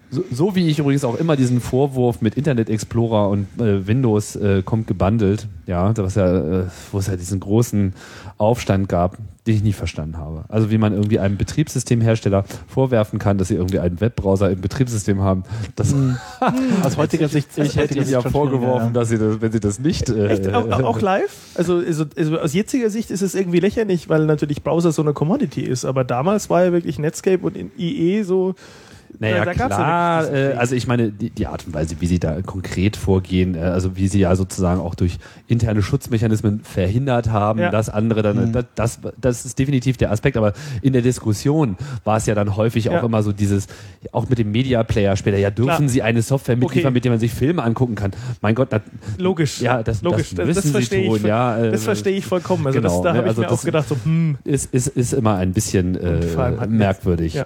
Speaker 2: So, so wie ich übrigens auch immer diesen Vorwurf mit Internet Explorer und äh, Windows äh, kommt gebundelt, ja, was ja, äh, wo es ja diesen großen Aufstand gab, den ich nie verstanden habe. Also wie man irgendwie einem Betriebssystemhersteller vorwerfen kann, dass sie irgendwie einen Webbrowser im Betriebssystem haben. Das,
Speaker 3: Aus heutiger Sicht, aus
Speaker 2: ich hätte ihnen ja vorgeworfen,
Speaker 3: schwieriger,
Speaker 2: dass sie das, wenn sie das nicht. Äh,
Speaker 4: Echt? Auch, auch live? Also, also, also aus jetziger Sicht ist es irgendwie lächerlich, weil natürlich Browser so eine Commodity ist. Aber damals war ja wirklich Netscape und IE so.
Speaker 2: Naja,
Speaker 4: da ja
Speaker 2: klar. Äh, also ich meine, die, die Art und Weise, wie sie da konkret vorgehen, äh, also wie sie ja sozusagen auch durch interne Schutzmechanismen verhindert haben,
Speaker 4: Ja.
Speaker 2: dass andere dann,
Speaker 3: Mhm.
Speaker 2: das, das, das ist definitiv der Aspekt, aber in der Diskussion war es ja dann häufig auch
Speaker 4: Ja.
Speaker 2: immer so dieses, auch mit dem Media Player später, ja, dürfen
Speaker 4: Klar.
Speaker 2: sie eine Software mitliefern,
Speaker 4: Okay.
Speaker 2: mit der man sich Filme angucken kann? Mein Gott, na,
Speaker 4: Logisch.
Speaker 2: ja, das,
Speaker 4: Logisch.
Speaker 2: das sie
Speaker 4: verstehe
Speaker 2: tun,
Speaker 4: ich,
Speaker 2: ja. äh,
Speaker 4: Das verstehe ich vollkommen. Also
Speaker 2: genau,
Speaker 4: das, da
Speaker 2: ne,
Speaker 4: habe ich
Speaker 2: also
Speaker 4: mir
Speaker 2: das-
Speaker 4: auch gedacht, so, hm,
Speaker 2: ist, ist, ist immer ein bisschen äh, merkwürdig.
Speaker 4: Ja.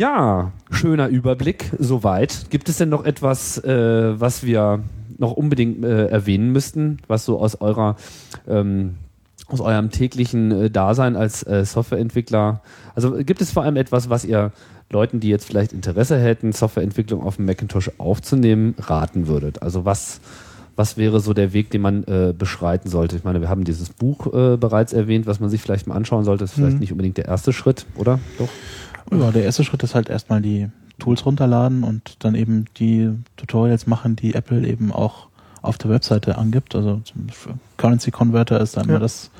Speaker 2: Ja, schöner Überblick soweit. Gibt es denn noch etwas, äh, was wir noch unbedingt äh, erwähnen müssten, was so aus eurer ähm, aus eurem täglichen äh, Dasein als äh, Softwareentwickler, also gibt es vor allem etwas, was ihr Leuten, die jetzt vielleicht Interesse hätten, Softwareentwicklung auf dem Macintosh aufzunehmen, raten würdet? Also was was wäre so der Weg, den man äh, beschreiten sollte? Ich meine, wir haben dieses Buch äh, bereits erwähnt, was man sich vielleicht mal anschauen sollte. Das ist vielleicht
Speaker 3: Mhm.
Speaker 2: nicht unbedingt der erste Schritt, oder? Doch.
Speaker 3: Ja, der erste Schritt ist halt erstmal die Tools runterladen und dann eben die Tutorials machen, die Apple eben auch auf der Webseite angibt. Also Currency Converter ist dann
Speaker 4: Ja.
Speaker 3: immer das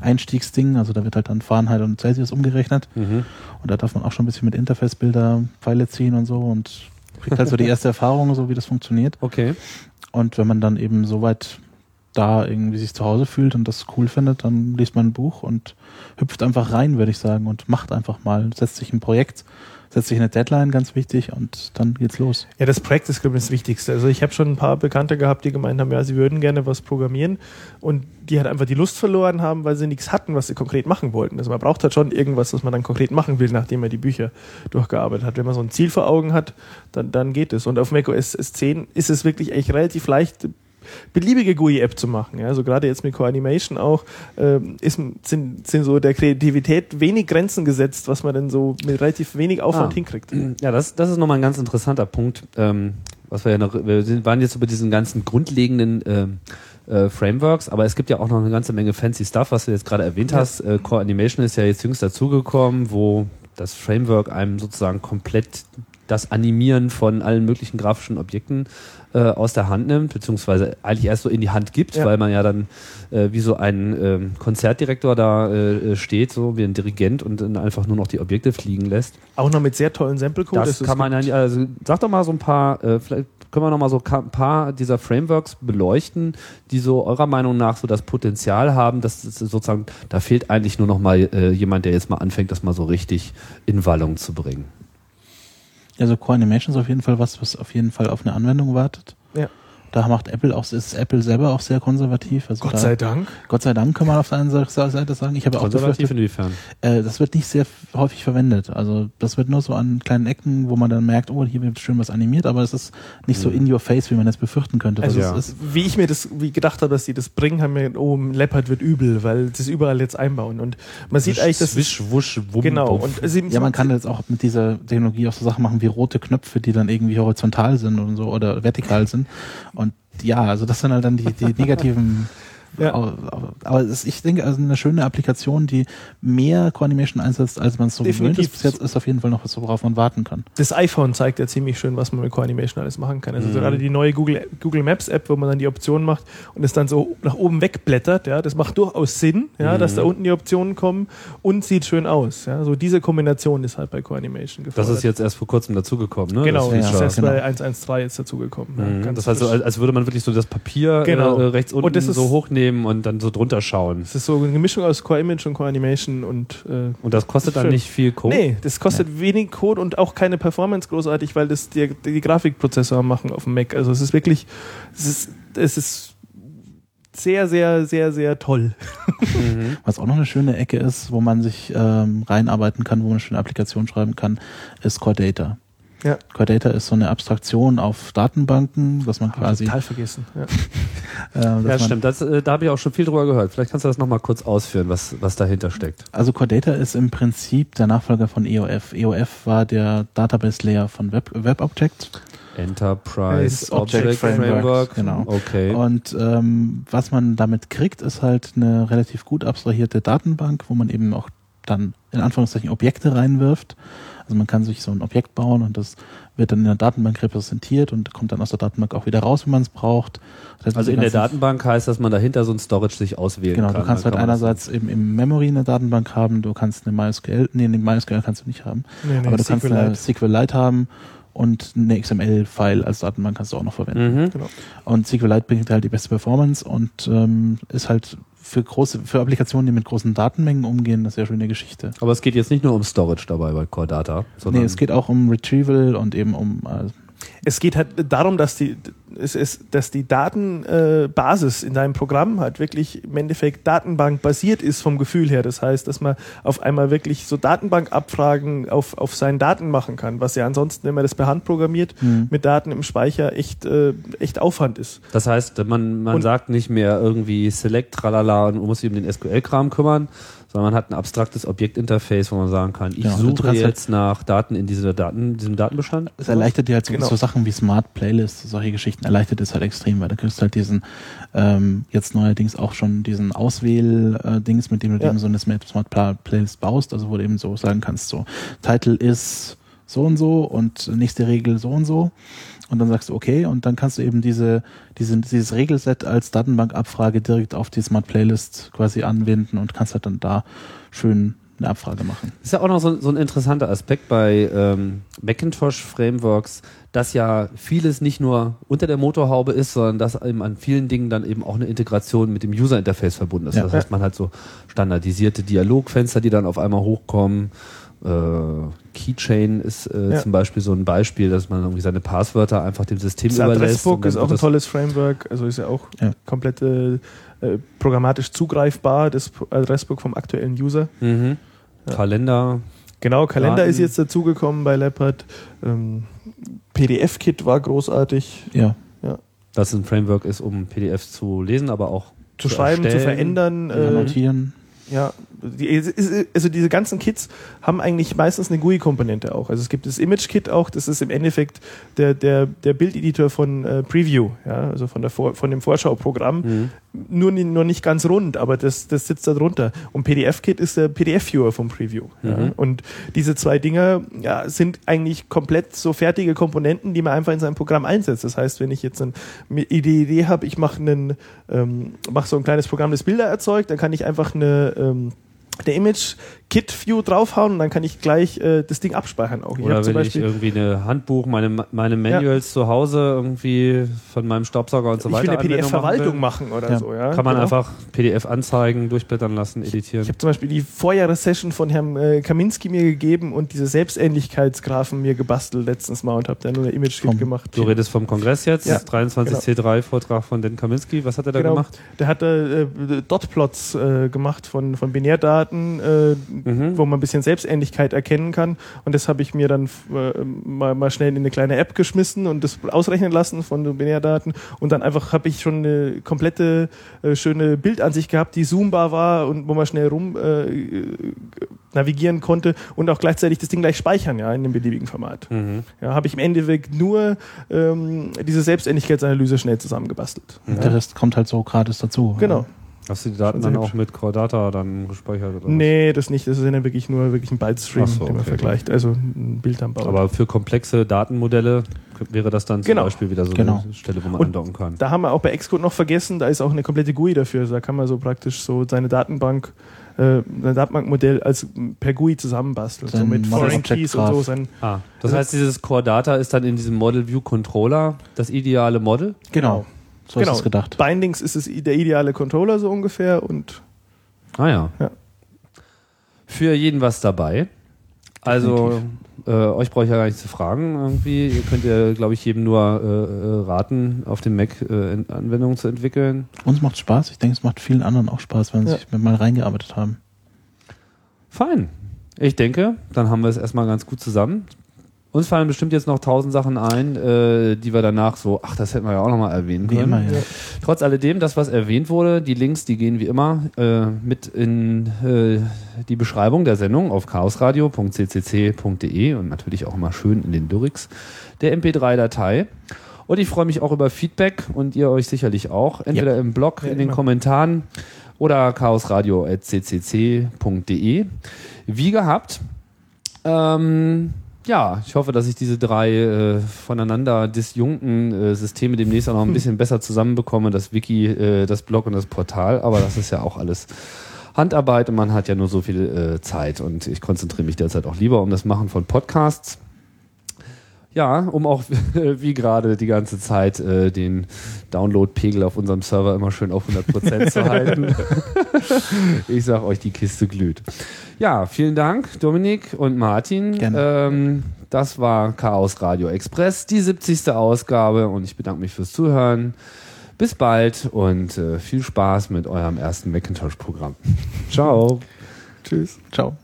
Speaker 3: Einstiegsding. Also da wird halt dann Fahrenheit und Celsius umgerechnet.
Speaker 2: Mhm.
Speaker 3: Und da darf man auch schon ein bisschen mit Interface-Bilder Pfeile ziehen und so und kriegt halt so die erste Erfahrung, so wie das funktioniert.
Speaker 2: Okay.
Speaker 3: Und wenn man dann eben soweit da irgendwie sich zu Hause fühlt und das cool findet, dann liest man ein Buch und hüpft einfach rein, würde ich sagen, und macht einfach mal, setzt sich ein Projekt, setzt sich eine Deadline, ganz wichtig, und dann geht's los.
Speaker 4: Ja, das Projekt ist, glaube ich, das Wichtigste. Also ich habe schon ein paar Bekannte gehabt, die gemeint haben, ja, sie würden gerne was programmieren und die halt einfach die Lust verloren haben, weil sie nichts hatten, was sie konkret machen wollten. Also man braucht halt schon irgendwas, was man dann konkret machen will, nachdem man die Bücher durchgearbeitet hat. Wenn man so ein Ziel vor Augen hat, dann, dann geht es. Und auf macOS 10 ist es wirklich echt relativ leicht, beliebige GUI-App zu machen. Ja, also gerade jetzt mit Core Animation auch ähm, ist, sind, sind so der Kreativität wenig Grenzen gesetzt, was man denn so mit relativ wenig Aufwand
Speaker 2: Ah.
Speaker 4: hinkriegt.
Speaker 2: Ja, das, das ist nochmal ein ganz interessanter Punkt. Ähm, was wir ja noch, wir sind, waren jetzt über diesen ganzen grundlegenden ähm, äh, Frameworks, aber es gibt ja auch noch eine ganze Menge fancy Stuff, was du jetzt gerade erwähnt hast. Äh, Core Animation ist ja jetzt jüngst dazugekommen, wo das Framework einem sozusagen komplett das Animieren von allen möglichen grafischen Objekten äh, aus der Hand nimmt, beziehungsweise eigentlich erst so in die Hand gibt,
Speaker 4: Ja.
Speaker 2: weil man ja dann äh, wie so ein ähm, Konzertdirektor da äh, steht, so wie ein Dirigent und dann einfach nur noch die Objekte fliegen lässt.
Speaker 4: Auch noch mit sehr tollen Sample-Code.
Speaker 2: Das kann man ja, also sag doch mal so ein paar, äh, vielleicht können wir noch mal so ein paar dieser Frameworks beleuchten, die so eurer Meinung nach so das Potenzial haben, dass es sozusagen, da fehlt eigentlich nur noch mal äh, jemand, der jetzt mal anfängt, das mal so richtig in Wallung zu bringen.
Speaker 3: Also Core Animation ist auf jeden Fall was, was auf jeden Fall auf eine Anwendung wartet.
Speaker 4: Ja.
Speaker 3: Da macht Apple auch, ist Apple selber auch sehr konservativ. Also
Speaker 4: Gott
Speaker 3: da,
Speaker 4: sei Dank.
Speaker 3: Gott sei Dank kann man auf der einen Seite sagen. Ich habe auch
Speaker 2: Konservativ inwiefern?
Speaker 3: äh, das wird nicht sehr häufig verwendet. Also das wird nur so an kleinen Ecken, wo man dann merkt, oh, hier wird schön was animiert, aber es ist nicht so in your face, wie man das befürchten könnte.
Speaker 4: Also
Speaker 2: ja.
Speaker 3: ist,
Speaker 4: wie ich mir das, wie gedacht habe, dass die das bringen, haben wir gedacht, oh, Leopard wird übel, weil das überall jetzt einbauen. Und man sieht eigentlich, dass
Speaker 2: Wisch, wusch, wum,
Speaker 4: genau. Und sie,
Speaker 3: ja, man kann jetzt auch mit dieser Technologie auch so Sachen machen wie rote Knöpfe, die dann irgendwie horizontal sind und so oder vertikal sind. Ja, also das sind halt dann die, die negativen.
Speaker 4: Ja.
Speaker 3: Aber, ich denke, also eine schöne Applikation, die mehr Core Animation einsetzt, als man es so gewöhnt
Speaker 4: Definitiv.
Speaker 3: ist. Bis jetzt ist auf jeden Fall noch was, worauf man warten kann.
Speaker 4: das iPhone zeigt ja ziemlich schön, was man mit Core Animation alles machen kann. Also
Speaker 2: Mhm.
Speaker 4: gerade die neue Google, Google Maps App, wo man dann die Option macht und es dann so nach oben wegblättert, ja, das macht durchaus Sinn, ja, dass
Speaker 2: Mhm.
Speaker 4: da unten die Optionen kommen und sieht schön aus. Ja. So diese Kombination ist halt bei Core Animation
Speaker 2: Das
Speaker 4: gefordert.
Speaker 2: ist jetzt erst vor kurzem dazugekommen, ne?
Speaker 4: Genau,
Speaker 2: das
Speaker 4: das ist
Speaker 3: genau.
Speaker 4: bei 113 jetzt dazugekommen. Ja,
Speaker 2: Mhm.
Speaker 4: ganz
Speaker 2: Das heißt, so, als, würde man wirklich so das Papier
Speaker 4: Genau.
Speaker 2: äh, rechts unten
Speaker 4: Und das ist-
Speaker 2: so hochnehmen und dann so drunter schauen.
Speaker 4: es ist so eine Mischung aus Core Image und Core Animation und äh,
Speaker 2: Und das kostet dann
Speaker 4: Schön.
Speaker 2: nicht viel Code?
Speaker 4: Nee, das kostet wenig Code und auch keine Performance großartig, weil das die, die Grafikprozessor machen auf dem Mac. Also es ist wirklich, es ist, es ist sehr, sehr, sehr, sehr toll.
Speaker 2: Mhm.
Speaker 3: Was auch noch eine schöne Ecke ist, wo man sich ähm, reinarbeiten kann, wo man eine schöne Applikation schreiben kann, ist Core Data.
Speaker 4: Ja.
Speaker 3: Core Data ist so eine Abstraktion auf Datenbanken, dass man quasi
Speaker 4: Total vergessen. Ja.
Speaker 3: äh,
Speaker 2: Ja, stimmt. Das, äh, da habe ich auch schon viel drüber gehört. Vielleicht kannst du das nochmal kurz ausführen, was, was dahinter steckt.
Speaker 3: Also Core Data ist im Prinzip der Nachfolger von EOF. EOF war der Database Layer von Web, WebObject.
Speaker 2: Enterprise
Speaker 3: Ist Object
Speaker 2: Object
Speaker 3: Framework,
Speaker 2: Framework.
Speaker 3: genau.
Speaker 2: Okay.
Speaker 3: Und ähm, was man damit kriegt, ist halt eine relativ gut abstrahierte Datenbank, wo man eben auch dann in Anführungszeichen Objekte reinwirft. Also man kann sich so ein Objekt bauen und das wird dann in der Datenbank repräsentiert und kommt dann aus der Datenbank auch wieder raus, wenn man es braucht. Das heißt,
Speaker 2: also in der Datenbank heißt, dass man dahinter so ein Storage sich auswählen
Speaker 3: Genau,
Speaker 2: kann.
Speaker 3: du kannst
Speaker 2: Dann
Speaker 3: halt
Speaker 2: kann
Speaker 3: einerseits eben im Memory eine Datenbank haben, du kannst eine MySQL, nee, eine MySQL kannst du nicht haben,
Speaker 4: Nee, nee,
Speaker 3: aber du kannst eine
Speaker 4: SQLite.
Speaker 3: SQLite haben und eine XML-File als Datenbank kannst du auch noch verwenden.
Speaker 2: Mhm.
Speaker 4: Genau.
Speaker 3: Und SQLite bringt halt die beste Performance und ähm, ist halt für große, für Applikationen, die mit großen Datenmengen umgehen, eine sehr schöne Geschichte.
Speaker 2: Aber es geht jetzt nicht nur um Storage dabei bei Core Data, sondern
Speaker 3: Nee, es geht auch um Retrieval und eben um äh,
Speaker 4: Es geht halt darum, dass die, es ist, dass die Datenbasis äh, in deinem Programm halt wirklich im Endeffekt Datenbank basiert ist vom Gefühl her. Das heißt, dass man auf einmal wirklich so Datenbankabfragen auf, auf seinen Daten machen kann, was ja ansonsten, wenn man das per Hand programmiert,
Speaker 3: hm.
Speaker 4: mit Daten im Speicher echt, äh, echt Aufwand ist.
Speaker 2: Das heißt, man, man
Speaker 4: Und-
Speaker 2: sagt nicht mehr irgendwie Select, tralala und man muss sich um den SQL-Kram kümmern, sondern man hat ein abstraktes Objektinterface, wo man sagen kann, ich
Speaker 3: Genau, also
Speaker 2: suche
Speaker 3: halt-
Speaker 2: jetzt nach Daten in dieser Daten, diesem Datenbestand.
Speaker 3: Es erleichtert dir halt so,
Speaker 4: Genau.
Speaker 3: so Sachen wie Smart Playlists, solche Geschichten erleichtert es halt extrem, weil du kriegst halt diesen, ähm, jetzt neuerdings auch schon diesen Auswähl-Dings, mit dem du
Speaker 4: Ja.
Speaker 3: eben so eine Smart Smart Pla- Playlist baust, also wo du eben so sagen kannst, so, Title ist so und so und nächste Regel so und so. Und dann sagst du okay und dann kannst du eben diese, diese, dieses Regelset als Datenbankabfrage direkt auf die Smart Playlist quasi anwenden und kannst halt dann da schön eine Abfrage machen.
Speaker 2: Das ist ja auch noch so, so ein interessanter Aspekt bei ähm, Macintosh-Frameworks, dass ja vieles nicht nur unter der Motorhaube ist, sondern dass eben an vielen Dingen dann eben auch eine Integration mit dem User-Interface verbunden ist.
Speaker 3: Ja.
Speaker 2: Das heißt, man hat so standardisierte Dialogfenster, die dann auf einmal hochkommen. Äh, Keychain ist äh,
Speaker 4: Ja.
Speaker 2: zum Beispiel so ein Beispiel, dass man irgendwie seine Passwörter einfach dem System
Speaker 4: Das
Speaker 2: überlässt.
Speaker 4: Adressbook ist auch ein tolles Framework, also ist ja auch
Speaker 3: Ja.
Speaker 4: komplett äh, programmatisch zugreifbar, das Adressbook vom aktuellen User.
Speaker 2: Mhm.
Speaker 4: Ja.
Speaker 2: Kalender.
Speaker 4: Genau, Kalender
Speaker 2: Daten.
Speaker 4: ist jetzt dazugekommen bei Leopard. Ähm, PDF-Kit war großartig.
Speaker 3: Ja.
Speaker 2: dass es ein Framework ist, um PDFs zu lesen, aber auch
Speaker 4: Zu schreiben, zu
Speaker 2: erstellen.
Speaker 4: verändern.
Speaker 3: Ja,
Speaker 4: Äh,
Speaker 3: notieren.
Speaker 4: Ja, die, also diese ganzen Kits haben eigentlich meistens eine GUI-Komponente auch. Also es gibt das Image-Kit auch, das ist im Endeffekt der, der, der Bildeditor von äh, Preview, ja, also von, der Vor von dem Vorschauprogramm.
Speaker 2: Mhm.
Speaker 4: Nur, nur nicht ganz rund, aber das, das sitzt da drunter. Und PDF-Kit ist der PDF-Viewer vom Preview. Ja.
Speaker 2: Mhm.
Speaker 4: Und diese zwei Dinger ja, sind eigentlich komplett so fertige Komponenten, die man einfach in sein Programm einsetzt. Das heißt, wenn ich jetzt eine Idee, Idee habe, ich mache einen, ähm, mach so ein kleines Programm, das Bilder erzeugt, dann kann ich einfach eine ähm, der Image Kit View draufhauen und dann kann ich gleich äh, das Ding abspeichern auch. Ich
Speaker 2: Oder
Speaker 4: zum
Speaker 2: will ich
Speaker 4: Beispiel
Speaker 2: irgendwie eine Handbuch, meine, meine Manuals zu Hause irgendwie von meinem Staubsauger und so
Speaker 4: ich
Speaker 2: weiter.
Speaker 4: will eine PDF-Verwaltung
Speaker 2: machen
Speaker 4: machen oder
Speaker 3: Ja.
Speaker 4: so. Ja,
Speaker 2: Kann man
Speaker 4: genau.
Speaker 2: einfach PDF anzeigen, durchblättern lassen, editieren.
Speaker 4: Ich habe zum Beispiel die Vorjahressession von Herrn äh, Kaminski mir gegeben und diese Selbstähnlichkeitsgraphen mir gebastelt letztens mal und habe da nur eine Image
Speaker 3: Vom-
Speaker 4: gemacht.
Speaker 2: Du redest vom Kongress jetzt,
Speaker 4: Ja,
Speaker 2: 23C3-Vortrag von Den Kaminski. Was hat er da
Speaker 4: Genau.
Speaker 2: gemacht?
Speaker 4: Der hat äh, Dotplots äh, gemacht von, von Binärdaten, äh,
Speaker 2: Mhm.
Speaker 4: wo man ein bisschen Selbstähnlichkeit erkennen kann. Und das habe ich mir dann äh, mal, mal schnell in eine kleine App geschmissen und das ausrechnen lassen von den Binärdaten. Und dann einfach habe ich schon eine komplette äh, schöne Bildansicht gehabt, die zoombar war und wo man schnell rum äh, äh, navigieren konnte und auch gleichzeitig das Ding gleich speichern, ja, in einem beliebigen Format.
Speaker 2: Mhm.
Speaker 4: Ja, habe ich im Endeffekt nur ähm, diese Selbstähnlichkeitsanalyse schnell zusammengebastelt.
Speaker 3: Und Der Rest kommt halt so gratis dazu.
Speaker 4: Genau.
Speaker 2: Hast du die Daten dann auch mit Core Data dann gespeichert? Oder was?
Speaker 4: Nee, das nicht. Das ist ja wirklich nur wirklich ein Byte-Stream,
Speaker 2: so,
Speaker 4: den man
Speaker 2: okay,
Speaker 4: vergleicht. Also ein Bild am Bau.
Speaker 2: Aber für komplexe Datenmodelle wäre das dann zum
Speaker 4: Genau.
Speaker 2: Beispiel wieder so
Speaker 3: Genau.
Speaker 2: eine Stelle, wo man
Speaker 4: Und
Speaker 2: andocken kann.
Speaker 4: da haben wir auch bei Xcode noch vergessen, da ist auch eine komplette GUI dafür. Also da kann man so praktisch so seine Datenbank, äh, ein Datenbankmodell als per GUI zusammenbasteln. So mit
Speaker 3: Model
Speaker 4: Foreign
Speaker 3: Object
Speaker 4: Keys und so. Sein,
Speaker 2: Ah, das heißt, dieses Core Data ist dann in diesem Model View Controller das ideale Model?
Speaker 3: Genau. So
Speaker 4: Genau.
Speaker 3: ist es gedacht.
Speaker 4: Bindings ist es der ideale Controller so ungefähr und
Speaker 2: Ah ja.
Speaker 4: Ja.
Speaker 2: Für jeden was dabei. Also äh, euch brauche ich ja gar nicht zu fragen irgendwie. Ihr könnt ja, glaube ich, jedem nur äh, äh, raten, auf dem Mac äh, Anwendungen zu entwickeln.
Speaker 3: Uns macht Spaß. Ich denke, es macht vielen anderen auch Spaß, wenn sie
Speaker 4: Ja.
Speaker 3: sich mit mal reingearbeitet haben.
Speaker 2: Fein. Ich denke, dann haben wir es erstmal ganz gut zusammen. Uns fallen bestimmt jetzt noch tausend Sachen ein, äh, die wir danach so, ach, das hätten wir ja auch nochmal erwähnen
Speaker 3: Wie
Speaker 2: können.
Speaker 3: immer, ja.
Speaker 4: Ja.
Speaker 2: Trotz alledem, das, was erwähnt wurde, die Links, die gehen wie immer äh, mit in äh, die Beschreibung der Sendung auf chaosradio.ccc.de und natürlich auch immer schön in den Lyrics der MP3-Datei. Und ich freue mich auch über Feedback und ihr euch sicherlich auch, entweder im Blog,
Speaker 4: Ja,
Speaker 2: in den
Speaker 4: immer.
Speaker 2: Kommentaren oder chaosradio.ccc.de. Wie gehabt. Ähm, ja, ich hoffe, dass ich diese drei äh, voneinander disjunkten äh, Systeme demnächst auch noch ein bisschen besser zusammenbekomme. Das Wiki, äh, das Blog und das Portal. Aber das ist ja auch alles Handarbeit und man hat ja nur so viel äh, Zeit. Und ich konzentriere mich derzeit auch lieber um das Machen von Podcasts. Ja, um auch wie gerade die ganze Zeit äh, den Download-Pegel auf unserem Server immer schön auf 100% zu halten. ich sag euch, die Kiste glüht. Ja, vielen Dank, Dominik und Martin.
Speaker 3: Gerne.
Speaker 2: Ähm, das war Chaos Radio Express, die 70. Ausgabe und ich bedanke mich fürs Zuhören. Bis bald und äh, viel Spaß mit eurem ersten Macintosh-Programm. Ciao.
Speaker 4: Tschüss.
Speaker 3: Ciao.